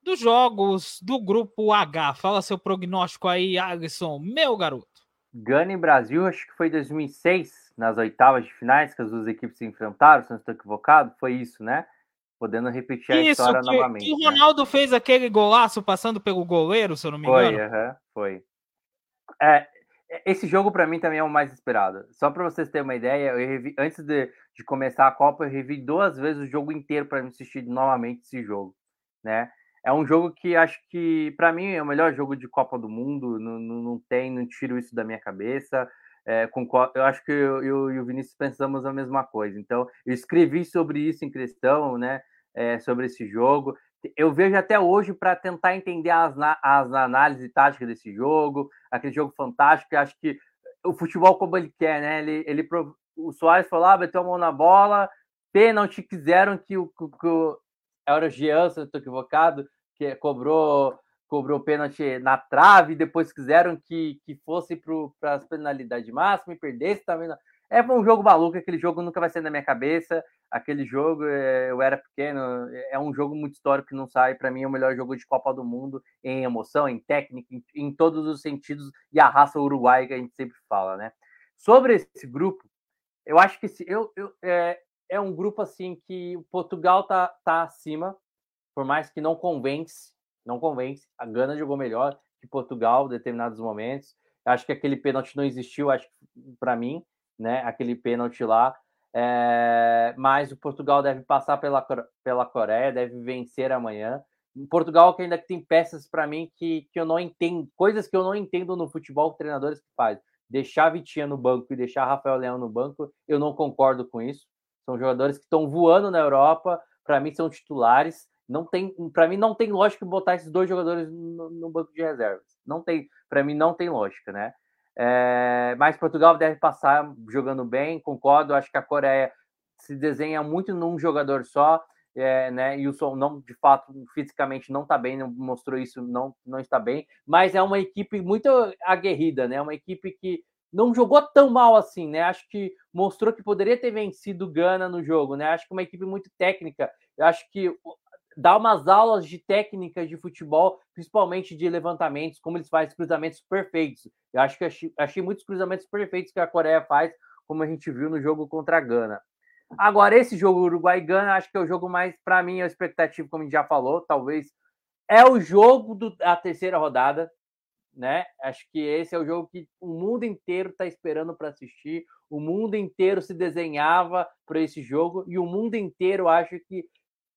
dos jogos do grupo H. Fala seu prognóstico aí, Alisson, meu garoto. Gana em Brasil, acho que foi 2006, nas oitavas de finais, que as duas equipes se enfrentaram, se não estou equivocado, foi isso, né? Podendo repetir a isso, história que, novamente. O né? Ronaldo né? fez aquele golaço passando pelo goleiro, se eu não me engano. Foi, uh -huh, foi. É, esse jogo para mim também é o mais esperado. Só para vocês terem uma ideia, eu revi, antes de, de começar a Copa, eu revi duas vezes o jogo inteiro para assistir novamente esse jogo, né? é um jogo que acho que, para mim, é o melhor jogo de Copa do Mundo. Não, não, não tem, não tiro isso da minha cabeça. É, com, eu acho que eu, eu, e o Vinícius pensamos a mesma coisa. Então, eu escrevi sobre isso em questão, né? É, sobre esse jogo. Eu vejo até hoje para tentar entender as, as análises táticas desse jogo, aquele jogo fantástico. Eu acho que o futebol como ele quer, né? Ele, ele o Soares falou, ah, meteu a mão na bola, pênalti, quiseram que o, que, que o era o Jean, se eu estou equivocado, que cobrou cobrou pênalti na trave, depois quiseram que, que fosse para as penalidades máximas e perdesse também. Na... É um jogo maluco, aquele jogo nunca vai sair da minha cabeça. Aquele jogo, é, eu era pequeno, é um jogo muito histórico que não sai. Para mim, é o melhor jogo de Copa do Mundo em emoção, em técnica, em, em todos os sentidos. E a raça uruguai que a gente sempre fala, né? Sobre esse grupo, eu acho que esse, eu, eu, é, é um grupo assim que Portugal tá, tá acima, por mais que não convence, não convence. A Gana jogou melhor que Portugal em determinados momentos. Acho que aquele pênalti não existiu, acho para mim, né? Aquele pênalti lá. É, mas o Portugal deve passar pela, pela Coreia, deve vencer amanhã. Portugal que ainda tem peças para mim que, que eu não entendo, coisas que eu não entendo no futebol, treinadores que fazem. Deixar Vitinha no banco e deixar Rafael Leão no banco, eu não concordo com isso. São jogadores que estão voando na Europa, para mim são titulares. Não tem, para mim não tem lógica botar esses dois jogadores no, no banco de reservas. Não tem, para mim não tem lógica, né? É, mas Portugal deve passar jogando bem, concordo. Acho que a Coreia se desenha muito num jogador só, é, né? E o Som não, de fato, fisicamente não está bem, não mostrou isso, não, não está bem. Mas é uma equipe muito aguerrida, né? Uma equipe que não jogou tão mal assim, né? Acho que mostrou que poderia ter vencido Gana no jogo, né? Acho que uma equipe muito técnica. Eu acho que dá umas aulas de técnica de futebol, principalmente de levantamentos, como eles fazem cruzamentos perfeitos. Eu acho que achei, achei muitos cruzamentos perfeitos que a Coreia faz, como a gente viu no jogo contra a Gana. Agora, esse jogo Uruguai-Gana, acho que é o jogo mais, para mim, a expectativa, como a gente já falou, talvez é o jogo da terceira rodada né? Acho que esse é o jogo que o mundo inteiro está esperando para assistir. O mundo inteiro se desenhava para esse jogo e o mundo inteiro acho que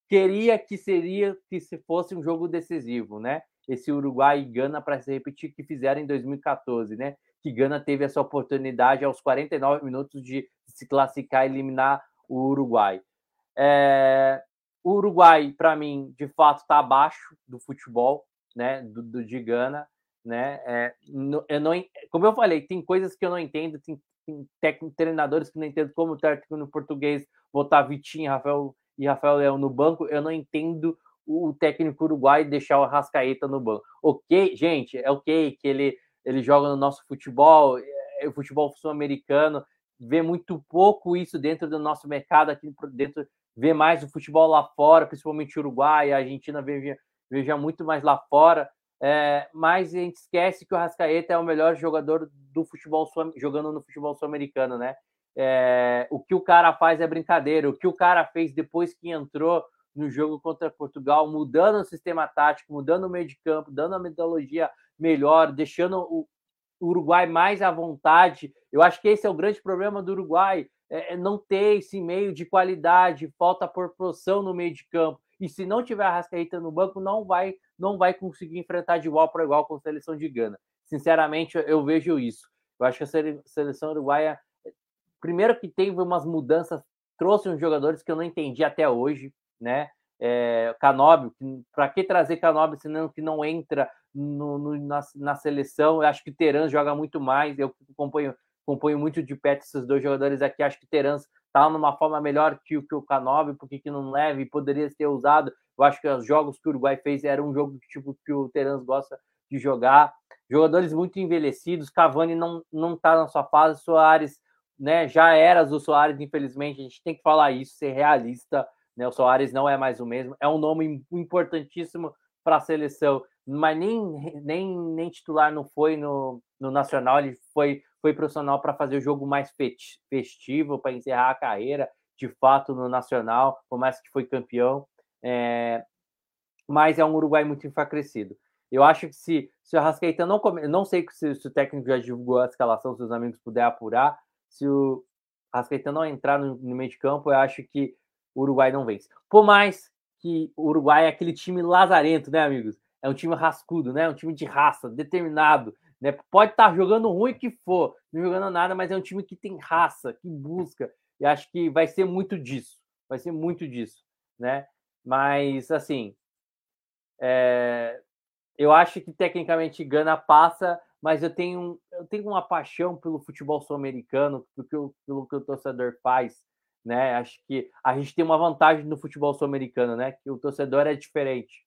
queria que seria que se fosse um jogo decisivo, né? Esse Uruguai e Gana para se repetir que fizeram em 2014, né? Que Gana teve essa oportunidade aos 49 minutos de se classificar e eliminar o Uruguai. É... O Uruguai, para mim, de fato, está abaixo do futebol, né? Do, do de Gana né? É, eu não, como eu falei, tem coisas que eu não entendo, tem, tem treinadores que não entendo como o técnico no português botar Vitinho Rafael, e Rafael Leão no banco, eu não entendo o técnico uruguai deixar o Rascaeta no banco. Ok, gente, é ok que ele, ele joga no nosso futebol, é, o futebol sul-americano, vê muito pouco isso dentro do nosso mercado aqui dentro, vê mais o futebol lá fora, principalmente Uruguai, a Argentina veja, muito mais lá fora. É, mas a gente esquece que o Rascaeta é o melhor jogador do futebol jogando no futebol sul-americano, né? É, o que o cara faz é brincadeira. O que o cara fez depois que entrou no jogo contra Portugal, mudando o sistema tático, mudando o meio de campo, dando a metodologia melhor, deixando o Uruguai mais à vontade. Eu acho que esse é o grande problema do Uruguai, é, é não ter esse meio de qualidade, falta proporção no meio de campo. E se não tiver a Rascaeta no banco, não vai não vai conseguir enfrentar de igual para igual com a seleção de Gana. Sinceramente, eu vejo isso. Eu acho que a seleção uruguaia, primeiro que teve umas mudanças, trouxe uns jogadores que eu não entendi até hoje, né? É, Canóbio, para que trazer Canóbio se não que não entra no, no, na, na, seleção? Eu acho que Teran joga muito mais. Eu acompanho, acompanho muito de perto esses dois jogadores aqui. Acho que Terans está numa forma melhor que, que o Canóbio, porque que não leve, poderia ser usado. Eu acho que os jogos que o Uruguai fez eram um jogo tipo que o Terans gosta de jogar. Jogadores muito envelhecidos, Cavani não não está na sua fase, Soares, né, já era o Soares, infelizmente, a gente tem que falar isso, ser realista, né? O Soares não é mais o mesmo, é um nome importantíssimo para a seleção, mas nem, nem, nem titular não foi no, no Nacional, ele foi, foi profissional para fazer o jogo mais festivo, para encerrar a carreira, de fato, no Nacional, por mais que foi campeão. É, mas é um Uruguai muito enfraquecido. Eu acho que se, se o Arrascaeta não come, não sei se, se, o técnico já divulgou a escalação, se os amigos puderem apurar, se o Arrascaeta não entrar no, no, meio de campo, eu acho que o Uruguai não vence. Por mais que o Uruguai é aquele time lazarento, né, amigos? É um time rascudo, né? Um time de raça, determinado. Né? Pode estar tá jogando ruim que for, não jogando nada, mas é um time que tem raça, que busca. E acho que vai ser muito disso. Vai ser muito disso, né? Mas, assim, é, eu acho que tecnicamente Gana passa, mas eu tenho, eu tenho uma paixão pelo futebol sul-americano, pelo, pelo que o torcedor faz, né? Acho que a gente tem uma vantagem no futebol sul-americano, né? Que o torcedor é diferente.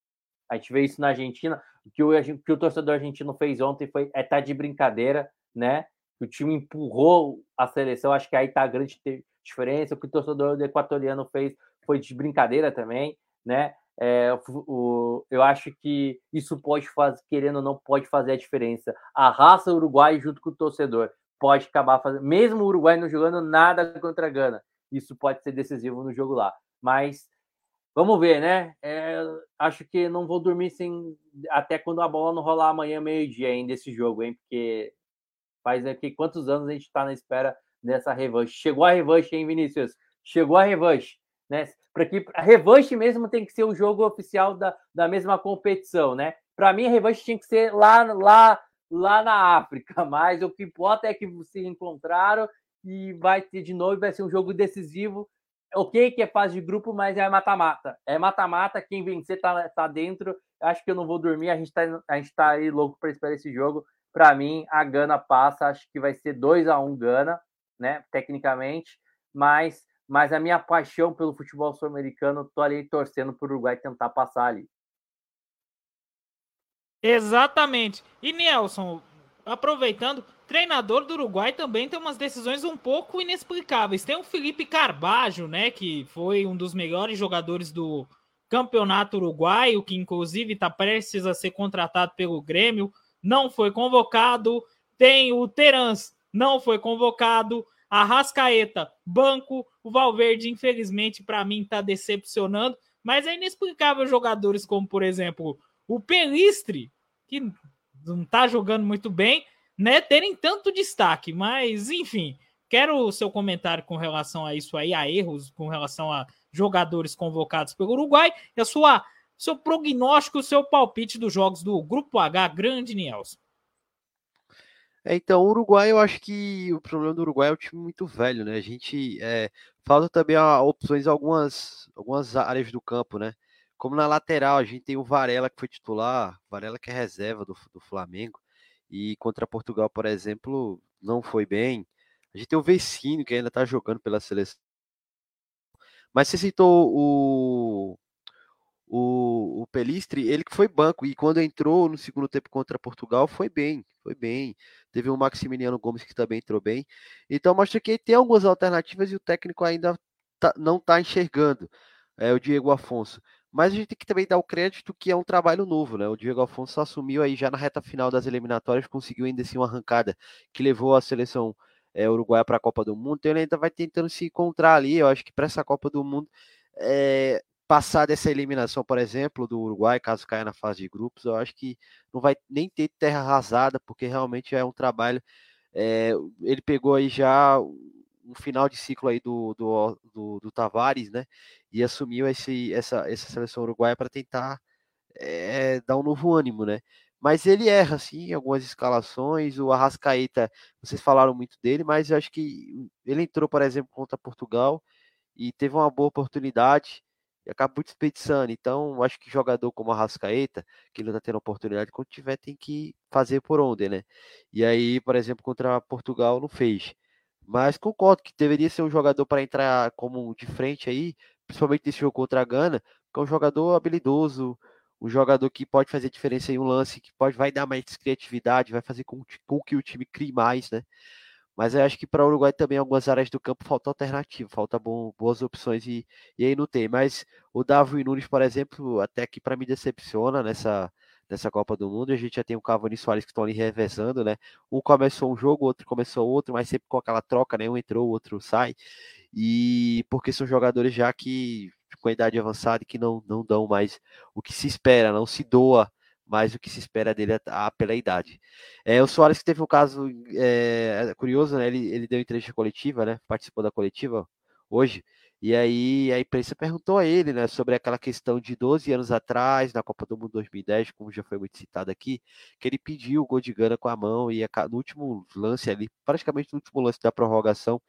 A gente vê isso na Argentina. Que o, que o torcedor argentino fez ontem foi é tá de brincadeira, né? o time empurrou a seleção. Acho que aí está a grande diferença. O que o torcedor do equatoriano fez foi de brincadeira também, né? É, o, eu acho que isso pode fazer, querendo ou não, pode fazer a diferença. A raça uruguai junto com o torcedor pode acabar fazendo, mesmo o Uruguai não jogando nada contra a Gana, isso pode ser decisivo no jogo lá. Mas vamos ver, né? É, acho que não vou dormir sem até quando a bola não rolar amanhã meio-dia ainda esse jogo, hein? Porque faz aqui quantos anos a gente está na espera dessa revanche. Chegou a revanche, hein, Vinícius? Chegou a revanche, né? Para que a revanche mesmo tem que ser o jogo oficial da, da mesma competição, né? Para mim, a revanche tinha que ser lá, lá lá na África, mas o que importa é que se encontraram e vai ter de novo, vai ser um jogo decisivo. Ok, que é fase de grupo, mas é mata-mata. É mata-mata, quem vencer tá, tá dentro. Acho que eu não vou dormir, a gente tá, a gente tá aí louco para esperar esse jogo. Para mim, a Gana passa, acho que vai ser 2 a 1 um Gana, né, tecnicamente, mas mas a minha paixão pelo futebol sul-americano, tô ali torcendo para o Uruguai tentar passar ali. Exatamente. E Nelson, aproveitando, treinador do Uruguai também tem umas decisões um pouco inexplicáveis. Tem o Felipe Carbajo, né, que foi um dos melhores jogadores do campeonato uruguaio, que inclusive está prestes a ser contratado pelo Grêmio, não foi convocado. Tem o Terans, não foi convocado. A Rascaeta, banco. O Valverde, infelizmente, para mim, está decepcionando. Mas é inexplicável jogadores como, por exemplo, o Pelistre, que não está jogando muito bem, né, terem tanto destaque. Mas, enfim, quero o seu comentário com relação a isso aí, a erros, com relação a jogadores convocados pelo Uruguai, e a sua seu prognóstico, o seu palpite dos jogos do Grupo H, grande Nielson. É, então, o Uruguai, eu acho que o problema do Uruguai é o time muito velho, né? A gente é, falta também a, opções em algumas, algumas áreas do campo, né? Como na lateral, a gente tem o Varela que foi titular, Varela que é reserva do, do Flamengo, e contra Portugal, por exemplo, não foi bem. A gente tem o Vecino que ainda está jogando pela seleção. Mas você citou o, o, o Pelistre, ele que foi banco, e quando entrou no segundo tempo contra Portugal, foi bem, foi bem. Teve o Maximiliano Gomes que também entrou bem. Então mostra que tem algumas alternativas e o técnico ainda tá, não está enxergando. É o Diego Afonso. Mas a gente tem que também dar o crédito que é um trabalho novo, né? O Diego Afonso assumiu aí já na reta final das eliminatórias, conseguiu ainda assim uma arrancada que levou a seleção é, uruguaia para a Copa do Mundo. Então ele ainda vai tentando se encontrar ali. Eu acho que para essa Copa do Mundo, é, passar dessa eliminação, por exemplo, do Uruguai, caso caia na fase de grupos, eu acho que não vai nem ter terra arrasada, porque realmente é um trabalho. É, ele pegou aí já um final de ciclo aí do, do, do, do Tavares, né? E assumiu esse, essa, essa seleção uruguaia para tentar é, dar um novo ânimo, né? Mas ele erra, em algumas escalações. O Arrascaeta, vocês falaram muito dele, mas eu acho que ele entrou, por exemplo, contra Portugal e teve uma boa oportunidade e acabou desperdiçando. Então, acho que jogador como a Rascaeta, que ele não está tendo oportunidade, quando tiver, tem que fazer por onde, né? E aí, por exemplo, contra Portugal, não fez. Mas concordo que deveria ser um jogador para entrar como de frente aí, principalmente nesse jogo contra a Gana, que é um jogador habilidoso, um jogador que pode fazer diferença em um lance, que pode vai dar mais criatividade, vai fazer com, com que o time crie mais, né? Mas eu acho que para o Uruguai também algumas áreas do campo falta alternativa, falta bom, boas opções e, e aí não tem. Mas o Davi Nunes, por exemplo, até que para mim decepciona nessa nessa Copa do Mundo. A gente já tem o Cavani e Soares que estão ali revezando, né? Um começou um jogo, outro começou outro, mas sempre com aquela troca, né? Um entrou, o outro sai. E porque são jogadores já que com a idade avançada e que não, não dão mais o que se espera, não se doa mais o que se espera dele a, a, pela idade. É, o Soares que teve um caso é, curioso, né? Ele, ele deu entrevista coletiva, né? Participou da coletiva hoje. E aí a imprensa perguntou a ele, né, sobre aquela questão de 12 anos atrás, na Copa do Mundo 2010, como já foi muito citado aqui, que ele pediu o gol de Gana com a mão e no último lance ali, praticamente no último lance da prorrogação,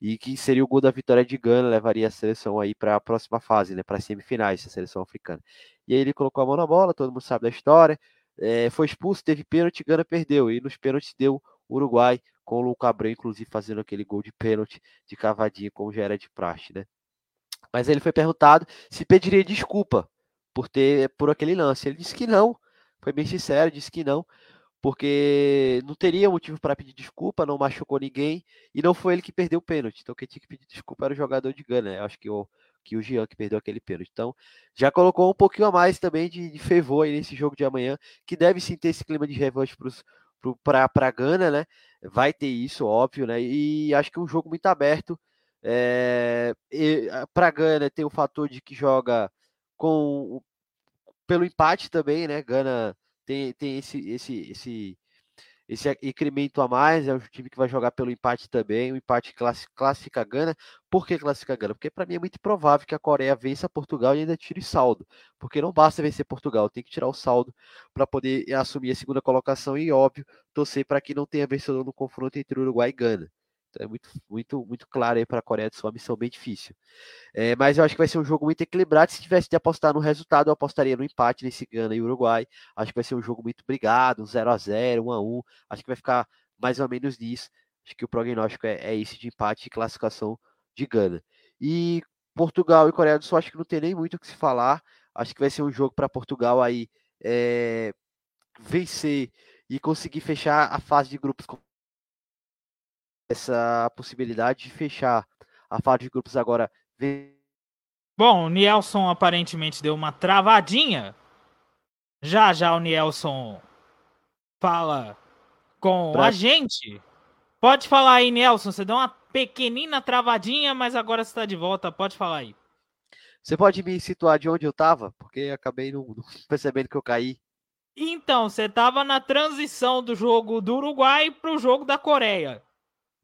e que seria o gol da vitória de Gana, levaria a seleção aí para a próxima fase, né, para semifinais, a seleção africana. E aí ele colocou a mão na bola, todo mundo sabe da história, é, foi expulso, teve pênalti, Gana perdeu, e nos pênaltis deu Uruguai com o Luca Abreu, inclusive, fazendo aquele gol de pênalti de cavadinha, como já era de praxe, né? Mas ele foi perguntado se pediria desculpa por ter por aquele lance. Ele disse que não, foi bem sincero, disse que não, porque não teria motivo para pedir desculpa, não machucou ninguém e não foi ele que perdeu o pênalti. Então quem tinha que pedir desculpa era o jogador de Gana, né? Acho que o que o Jean que perdeu aquele pênalti. Então, já colocou um pouquinho a mais também de, de fervor aí nesse jogo de amanhã, que deve sim ter esse clima de revanche para a Gana, né? Vai ter isso, óbvio, né? E acho que é um jogo muito aberto. É, para Gana tem o fator de que joga com pelo empate também, né? Gana tem, tem esse, esse, esse, esse incremento a mais, é um time que vai jogar pelo empate também, o empate classifica Gana. Por que classifica Gana? Porque para mim é muito provável que a Coreia vença Portugal e ainda tire saldo, porque não basta vencer Portugal, tem que tirar o saldo para poder assumir a segunda colocação e, óbvio, torcer para que não tenha vencedor no confronto entre Uruguai e Gana. É muito, muito, muito claro aí para a Coreia do Sul, uma missão bem difícil. É, mas eu acho que vai ser um jogo muito equilibrado. Se tivesse de apostar no resultado, eu apostaria no empate nesse Gana e Uruguai. Acho que vai ser um jogo muito brigado, um 0x0, 1x1. Acho que vai ficar mais ou menos nisso. Acho que o prognóstico é, é esse de empate e classificação de Gana. E Portugal e Coreia do Sul, acho que não tem nem muito o que se falar. Acho que vai ser um jogo para Portugal aí é, vencer e conseguir fechar a fase de grupos com essa possibilidade de fechar a fase de grupos agora. Bom, o Nielson aparentemente deu uma travadinha. Já já o Nielson fala com pra... a gente. Pode falar aí, Nelson. Você deu uma pequenina travadinha, mas agora você está de volta. Pode falar aí. Você pode me situar de onde eu estava? Porque acabei não, não percebendo que eu caí. Então, você estava na transição do jogo do Uruguai para o jogo da Coreia.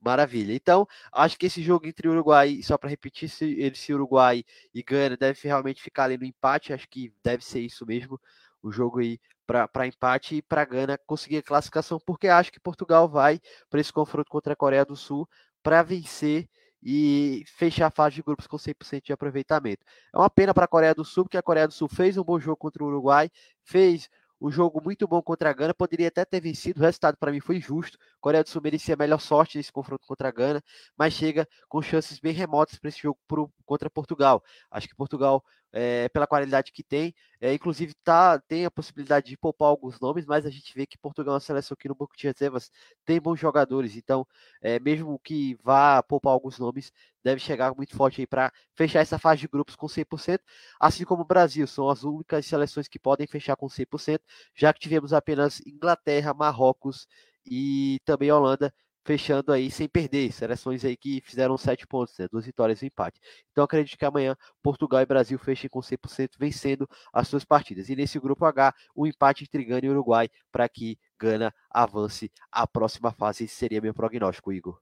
Maravilha. Então, acho que esse jogo entre Uruguai, só para repetir, se ele se Uruguai e Gana deve realmente ficar ali no empate, acho que deve ser isso mesmo, o jogo aí para empate e para Gana conseguir a classificação, porque acho que Portugal vai para esse confronto contra a Coreia do Sul para vencer e fechar a fase de grupos com 100% de aproveitamento. É uma pena para a Coreia do Sul, porque a Coreia do Sul fez um bom jogo contra o Uruguai, fez um jogo muito bom contra a Gana, poderia até ter vencido, o resultado para mim foi justo. Coreia do Sul merecia melhor sorte nesse confronto contra a Gana, mas chega com chances bem remotas para esse jogo pro, contra Portugal. Acho que Portugal é, pela qualidade que tem. É, inclusive, tá, tem a possibilidade de poupar alguns nomes, mas a gente vê que Portugal é uma seleção que no banco de reservas tem bons jogadores. Então, é, mesmo que vá poupar alguns nomes, deve chegar muito forte aí para fechar essa fase de grupos com 100%, assim como o Brasil. São as únicas seleções que podem fechar com 100%, já que tivemos apenas Inglaterra, Marrocos e também Holanda fechando aí sem perder. Seleções aí que fizeram sete pontos, né? duas vitórias e um empate. Então acredito que amanhã Portugal e Brasil fechem com 100% vencendo as suas partidas. E nesse grupo H, o empate entre Gana e Uruguai para que Gana avance à próxima fase. Esse seria meu prognóstico, Igor.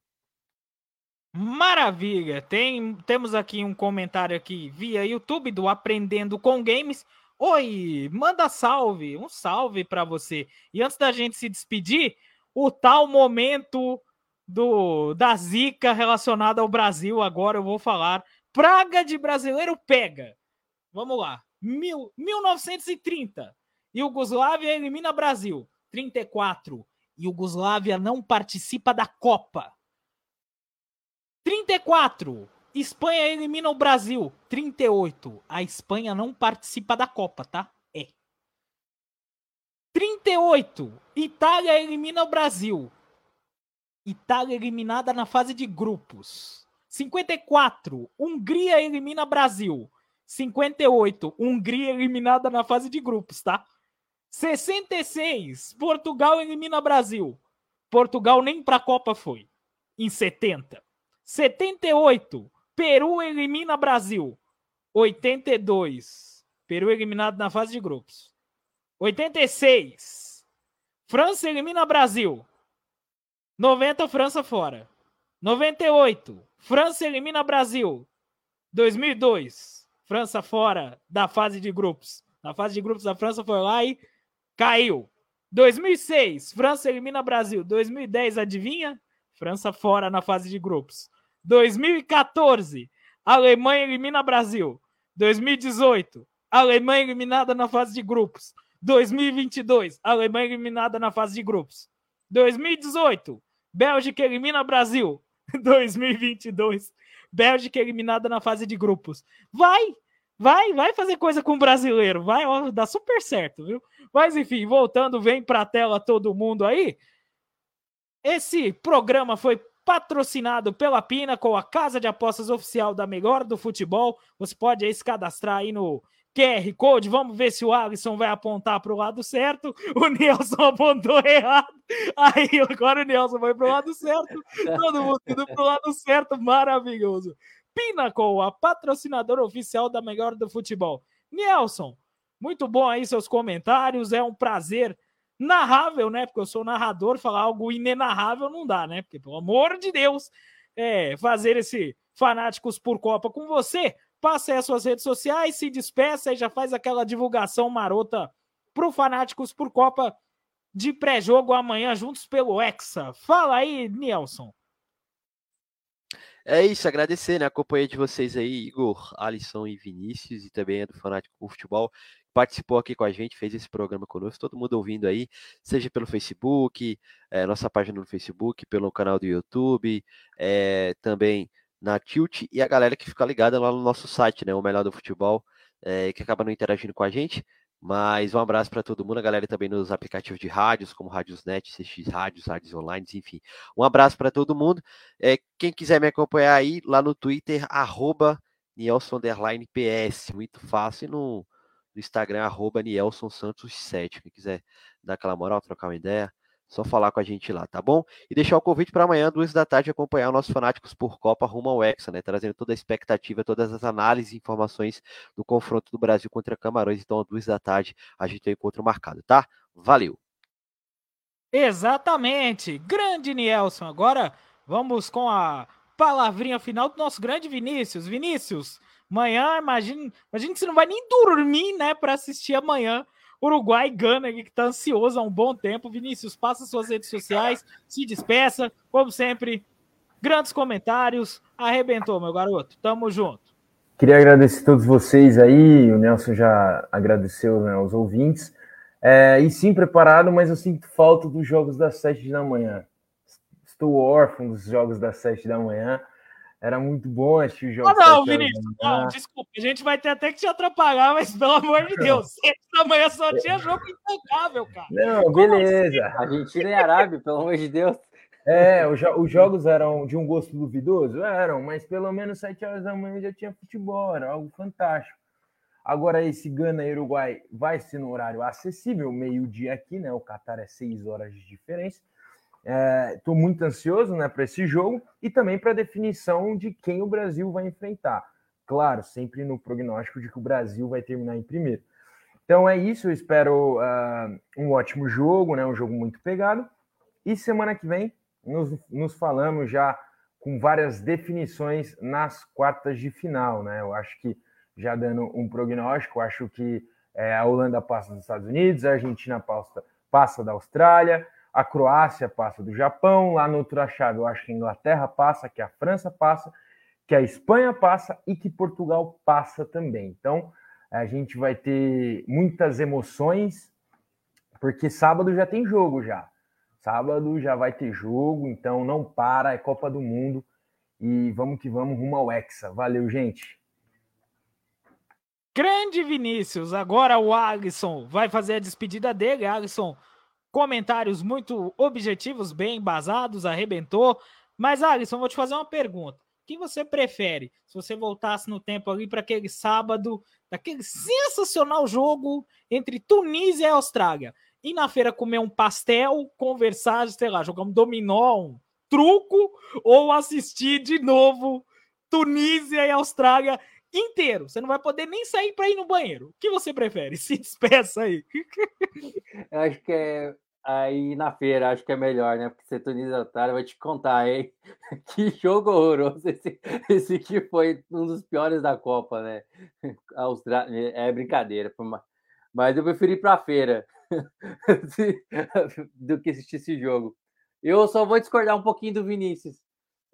Maravilha! Tem, temos aqui um comentário aqui via YouTube do Aprendendo com Games. Oi, manda salve, um salve para você. E antes da gente se despedir, o tal momento do da zica relacionada ao Brasil. Agora eu vou falar. Praga de brasileiro pega. Vamos lá. Mil, 1930. Iugoslávia elimina Brasil. 34. Iugoslávia não participa da Copa. 34. Espanha elimina o Brasil. 38. A Espanha não participa da Copa, tá? É. 38. Itália elimina o Brasil. Itália eliminada na fase de grupos. 54, Hungria elimina Brasil. 58, Hungria eliminada na fase de grupos, tá? 66, Portugal elimina Brasil. Portugal nem para a Copa foi. Em 70. 78, Peru elimina Brasil. 82, Peru eliminado na fase de grupos. 86, França elimina Brasil. 90, França fora. 98, França elimina Brasil. 2002, França fora da fase de grupos. Na fase de grupos, a França foi lá e caiu. 2006, França elimina Brasil. 2010, adivinha? França fora na fase de grupos. 2014, Alemanha elimina Brasil. 2018, Alemanha eliminada na fase de grupos. 2022, Alemanha eliminada na fase de grupos. 2018, Bélgica elimina Brasil. 2022. Bélgica eliminada na fase de grupos. Vai! Vai, vai fazer coisa com o brasileiro, vai, ó, dá super certo, viu? Mas enfim, voltando, vem pra tela todo mundo aí. Esse programa foi patrocinado pela Pina com a casa de apostas oficial da Melhor do Futebol. Você pode aí se cadastrar aí no QR Code. Vamos ver se o Alisson vai apontar para o lado certo. O Nelson apontou errado. Aí agora o Nelson vai para o lado certo. Todo mundo indo para o lado certo. Maravilhoso. Pinnacle, a patrocinadora oficial da Melhor do Futebol. Nelson, muito bom aí seus comentários. É um prazer narrável, né? Porque eu sou narrador, falar algo inenarrável não dá, né? Porque, pelo amor de Deus, é, fazer esse Fanáticos por Copa com você. Passe aí as suas redes sociais, se despeça e já faz aquela divulgação marota pro Fanáticos por Copa de pré-jogo amanhã juntos pelo Hexa. Fala aí, Nelson. É isso, agradecer né, a companhia de vocês aí, Igor, Alisson e Vinícius, e também do Fanático Futebol, participou aqui com a gente, fez esse programa conosco, todo mundo ouvindo aí, seja pelo Facebook, é, nossa página no Facebook, pelo canal do YouTube, é, também na Tilt e a galera que fica ligada lá no nosso site, né? O Melhor do Futebol, é, que acaba não interagindo com a gente. Mas um abraço para todo mundo, a galera também nos aplicativos de rádios, como Rádiosnet, CX Rádios, Rádios Online, enfim. Um abraço para todo mundo. É, quem quiser me acompanhar aí, lá no Twitter, arroba PS, muito fácil. E no, no Instagram, arroba Nielson Santos 7. Quem quiser dar aquela moral, trocar uma ideia, só falar com a gente lá, tá bom? E deixar o convite para amanhã, duas da tarde, acompanhar nossos fanáticos por Copa rumo ao Hexa, né? Trazendo toda a expectativa, todas as análises e informações do confronto do Brasil contra Camarões. Então, às duas da tarde, a gente tem encontro marcado, tá? Valeu! Exatamente! Grande Nielson. Agora vamos com a palavrinha final do nosso grande Vinícius. Vinícius, amanhã, imagine, imagine que você não vai nem dormir, né, para assistir amanhã Uruguai Gana, que está ansioso há um bom tempo. Vinícius, passa suas redes sociais, se despeça. Como sempre, grandes comentários. Arrebentou, meu garoto. Tamo junto. Queria agradecer a todos vocês aí. O Nelson já agradeceu né, aos ouvintes. É, e sim, preparado, mas eu sinto falta dos jogos das sete da manhã. Estou órfão dos jogos das sete da manhã. Era muito bom assistir o jogo. Ah, não, Vinícius, não, desculpa, a gente vai ter até que te atrapalhar, mas pelo amor de Deus, sete da manhã só tinha jogo intocável, cara. Não, Como beleza. Assim? Argentina e Arábia, pelo amor de Deus. É, os jogos eram de um gosto duvidoso? Eram, mas pelo menos sete horas da manhã já tinha futebol, era algo fantástico. Agora, esse Gana e Uruguai vai ser no horário acessível, meio-dia aqui, né? O Qatar é seis horas de diferença. Estou é, muito ansioso né, para esse jogo e também para a definição de quem o Brasil vai enfrentar. Claro, sempre no prognóstico de que o Brasil vai terminar em primeiro. Então é isso, eu espero uh, um ótimo jogo, né, um jogo muito pegado. E semana que vem nos, nos falamos já com várias definições nas quartas de final. Né? Eu acho que, já dando um prognóstico, acho que é, a Holanda passa dos Estados Unidos, a Argentina passa, passa da Austrália, a Croácia passa do Japão, lá no outra chave eu acho que a Inglaterra passa, que a França passa, que a Espanha passa e que Portugal passa também. Então, a gente vai ter muitas emoções, porque sábado já tem jogo já. Sábado já vai ter jogo, então não para, é Copa do Mundo e vamos que vamos rumo ao Hexa. Valeu, gente. Grande Vinícius, agora o Alisson vai fazer a despedida dele. Alisson, Comentários muito objetivos, bem embasados, arrebentou. Mas, Alisson, vou te fazer uma pergunta. O que você prefere? Se você voltasse no tempo ali para aquele sábado, daquele sensacional jogo entre Tunísia e Austrália, ir na feira comer um pastel, conversar, sei lá, jogar um dominó, um truco, ou assistir de novo Tunísia e Austrália inteiro. Você não vai poder nem sair para ir no banheiro. O que você prefere? Se despeça aí. Eu acho que é aí na feira, acho que é melhor, né? Porque você Tunísia Otário vai te contar, hein? Que jogo horroroso esse, esse aqui foi um dos piores da Copa, né? Austrália, é brincadeira, mas eu preferi ir para feira do que assistir esse jogo. Eu só vou discordar um pouquinho do Vinícius.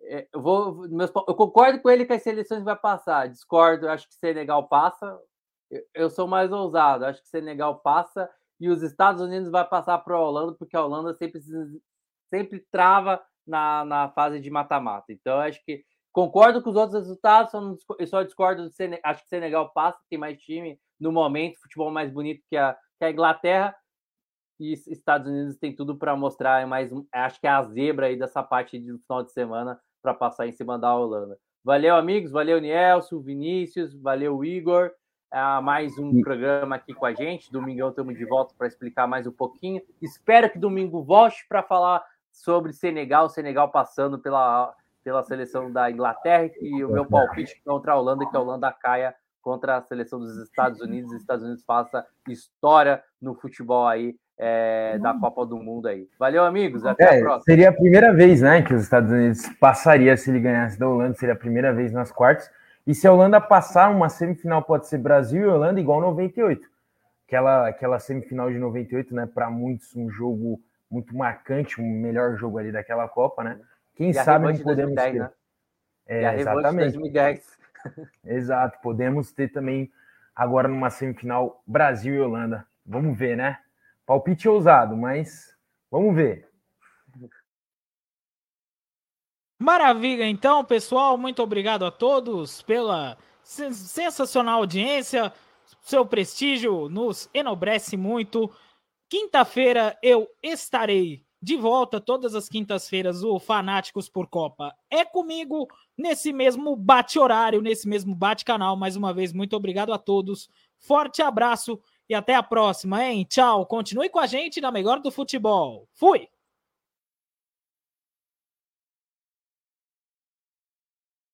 É, eu, vou, meus, eu concordo com ele que as seleções vai passar. Discordo, acho que Senegal passa. Eu, eu sou mais ousado, acho que Senegal passa e os Estados Unidos vai passar para a Holanda, porque a Holanda sempre, sempre trava na, na fase de mata-mata. Então, acho que Concordo com os outros resultados, só, não, só discordo do Senegal. Acho que Senegal passa, tem mais time no momento, futebol mais bonito que a, que a Inglaterra. E Estados Unidos tem tudo para mostrar mais. Acho que é a zebra aí dessa parte do final de semana para passar em cima da Holanda. Valeu, amigos. Valeu, Nielson, Vinícius. Valeu, Igor. É mais um programa aqui com a gente. Domingão estamos de volta para explicar mais um pouquinho. Espero que domingo volte para falar sobre Senegal, Senegal passando pela, pela seleção da Inglaterra e o meu palpite contra a Holanda, que a Holanda caia contra a seleção dos Estados Unidos. Os Estados Unidos faça história no futebol aí é, da Copa do Mundo aí. Valeu, amigos. Até é, a próxima. Seria a primeira vez, né, que os Estados Unidos passaria se ele ganhasse da Holanda. Seria a primeira vez nas quartas. E se a Holanda passar uma semifinal, pode ser Brasil e Holanda igual 98. Aquela, aquela semifinal de 98, né? Para muitos, um jogo muito marcante, um melhor jogo ali daquela Copa, né? Quem sabe não podemos 2010, ter. Né? É, exatamente. 2010. Exato, podemos ter também agora numa semifinal Brasil e Holanda. Vamos ver, né? Palpite ousado, mas vamos ver. Maravilha, então, pessoal. Muito obrigado a todos pela sensacional audiência. Seu prestígio nos enobrece muito. Quinta-feira eu estarei de volta todas as quintas-feiras. O Fanáticos por Copa é comigo nesse mesmo bate-horário, nesse mesmo bate-canal. Mais uma vez, muito obrigado a todos. Forte abraço e até a próxima, hein? Tchau. Continue com a gente na melhor do futebol. Fui!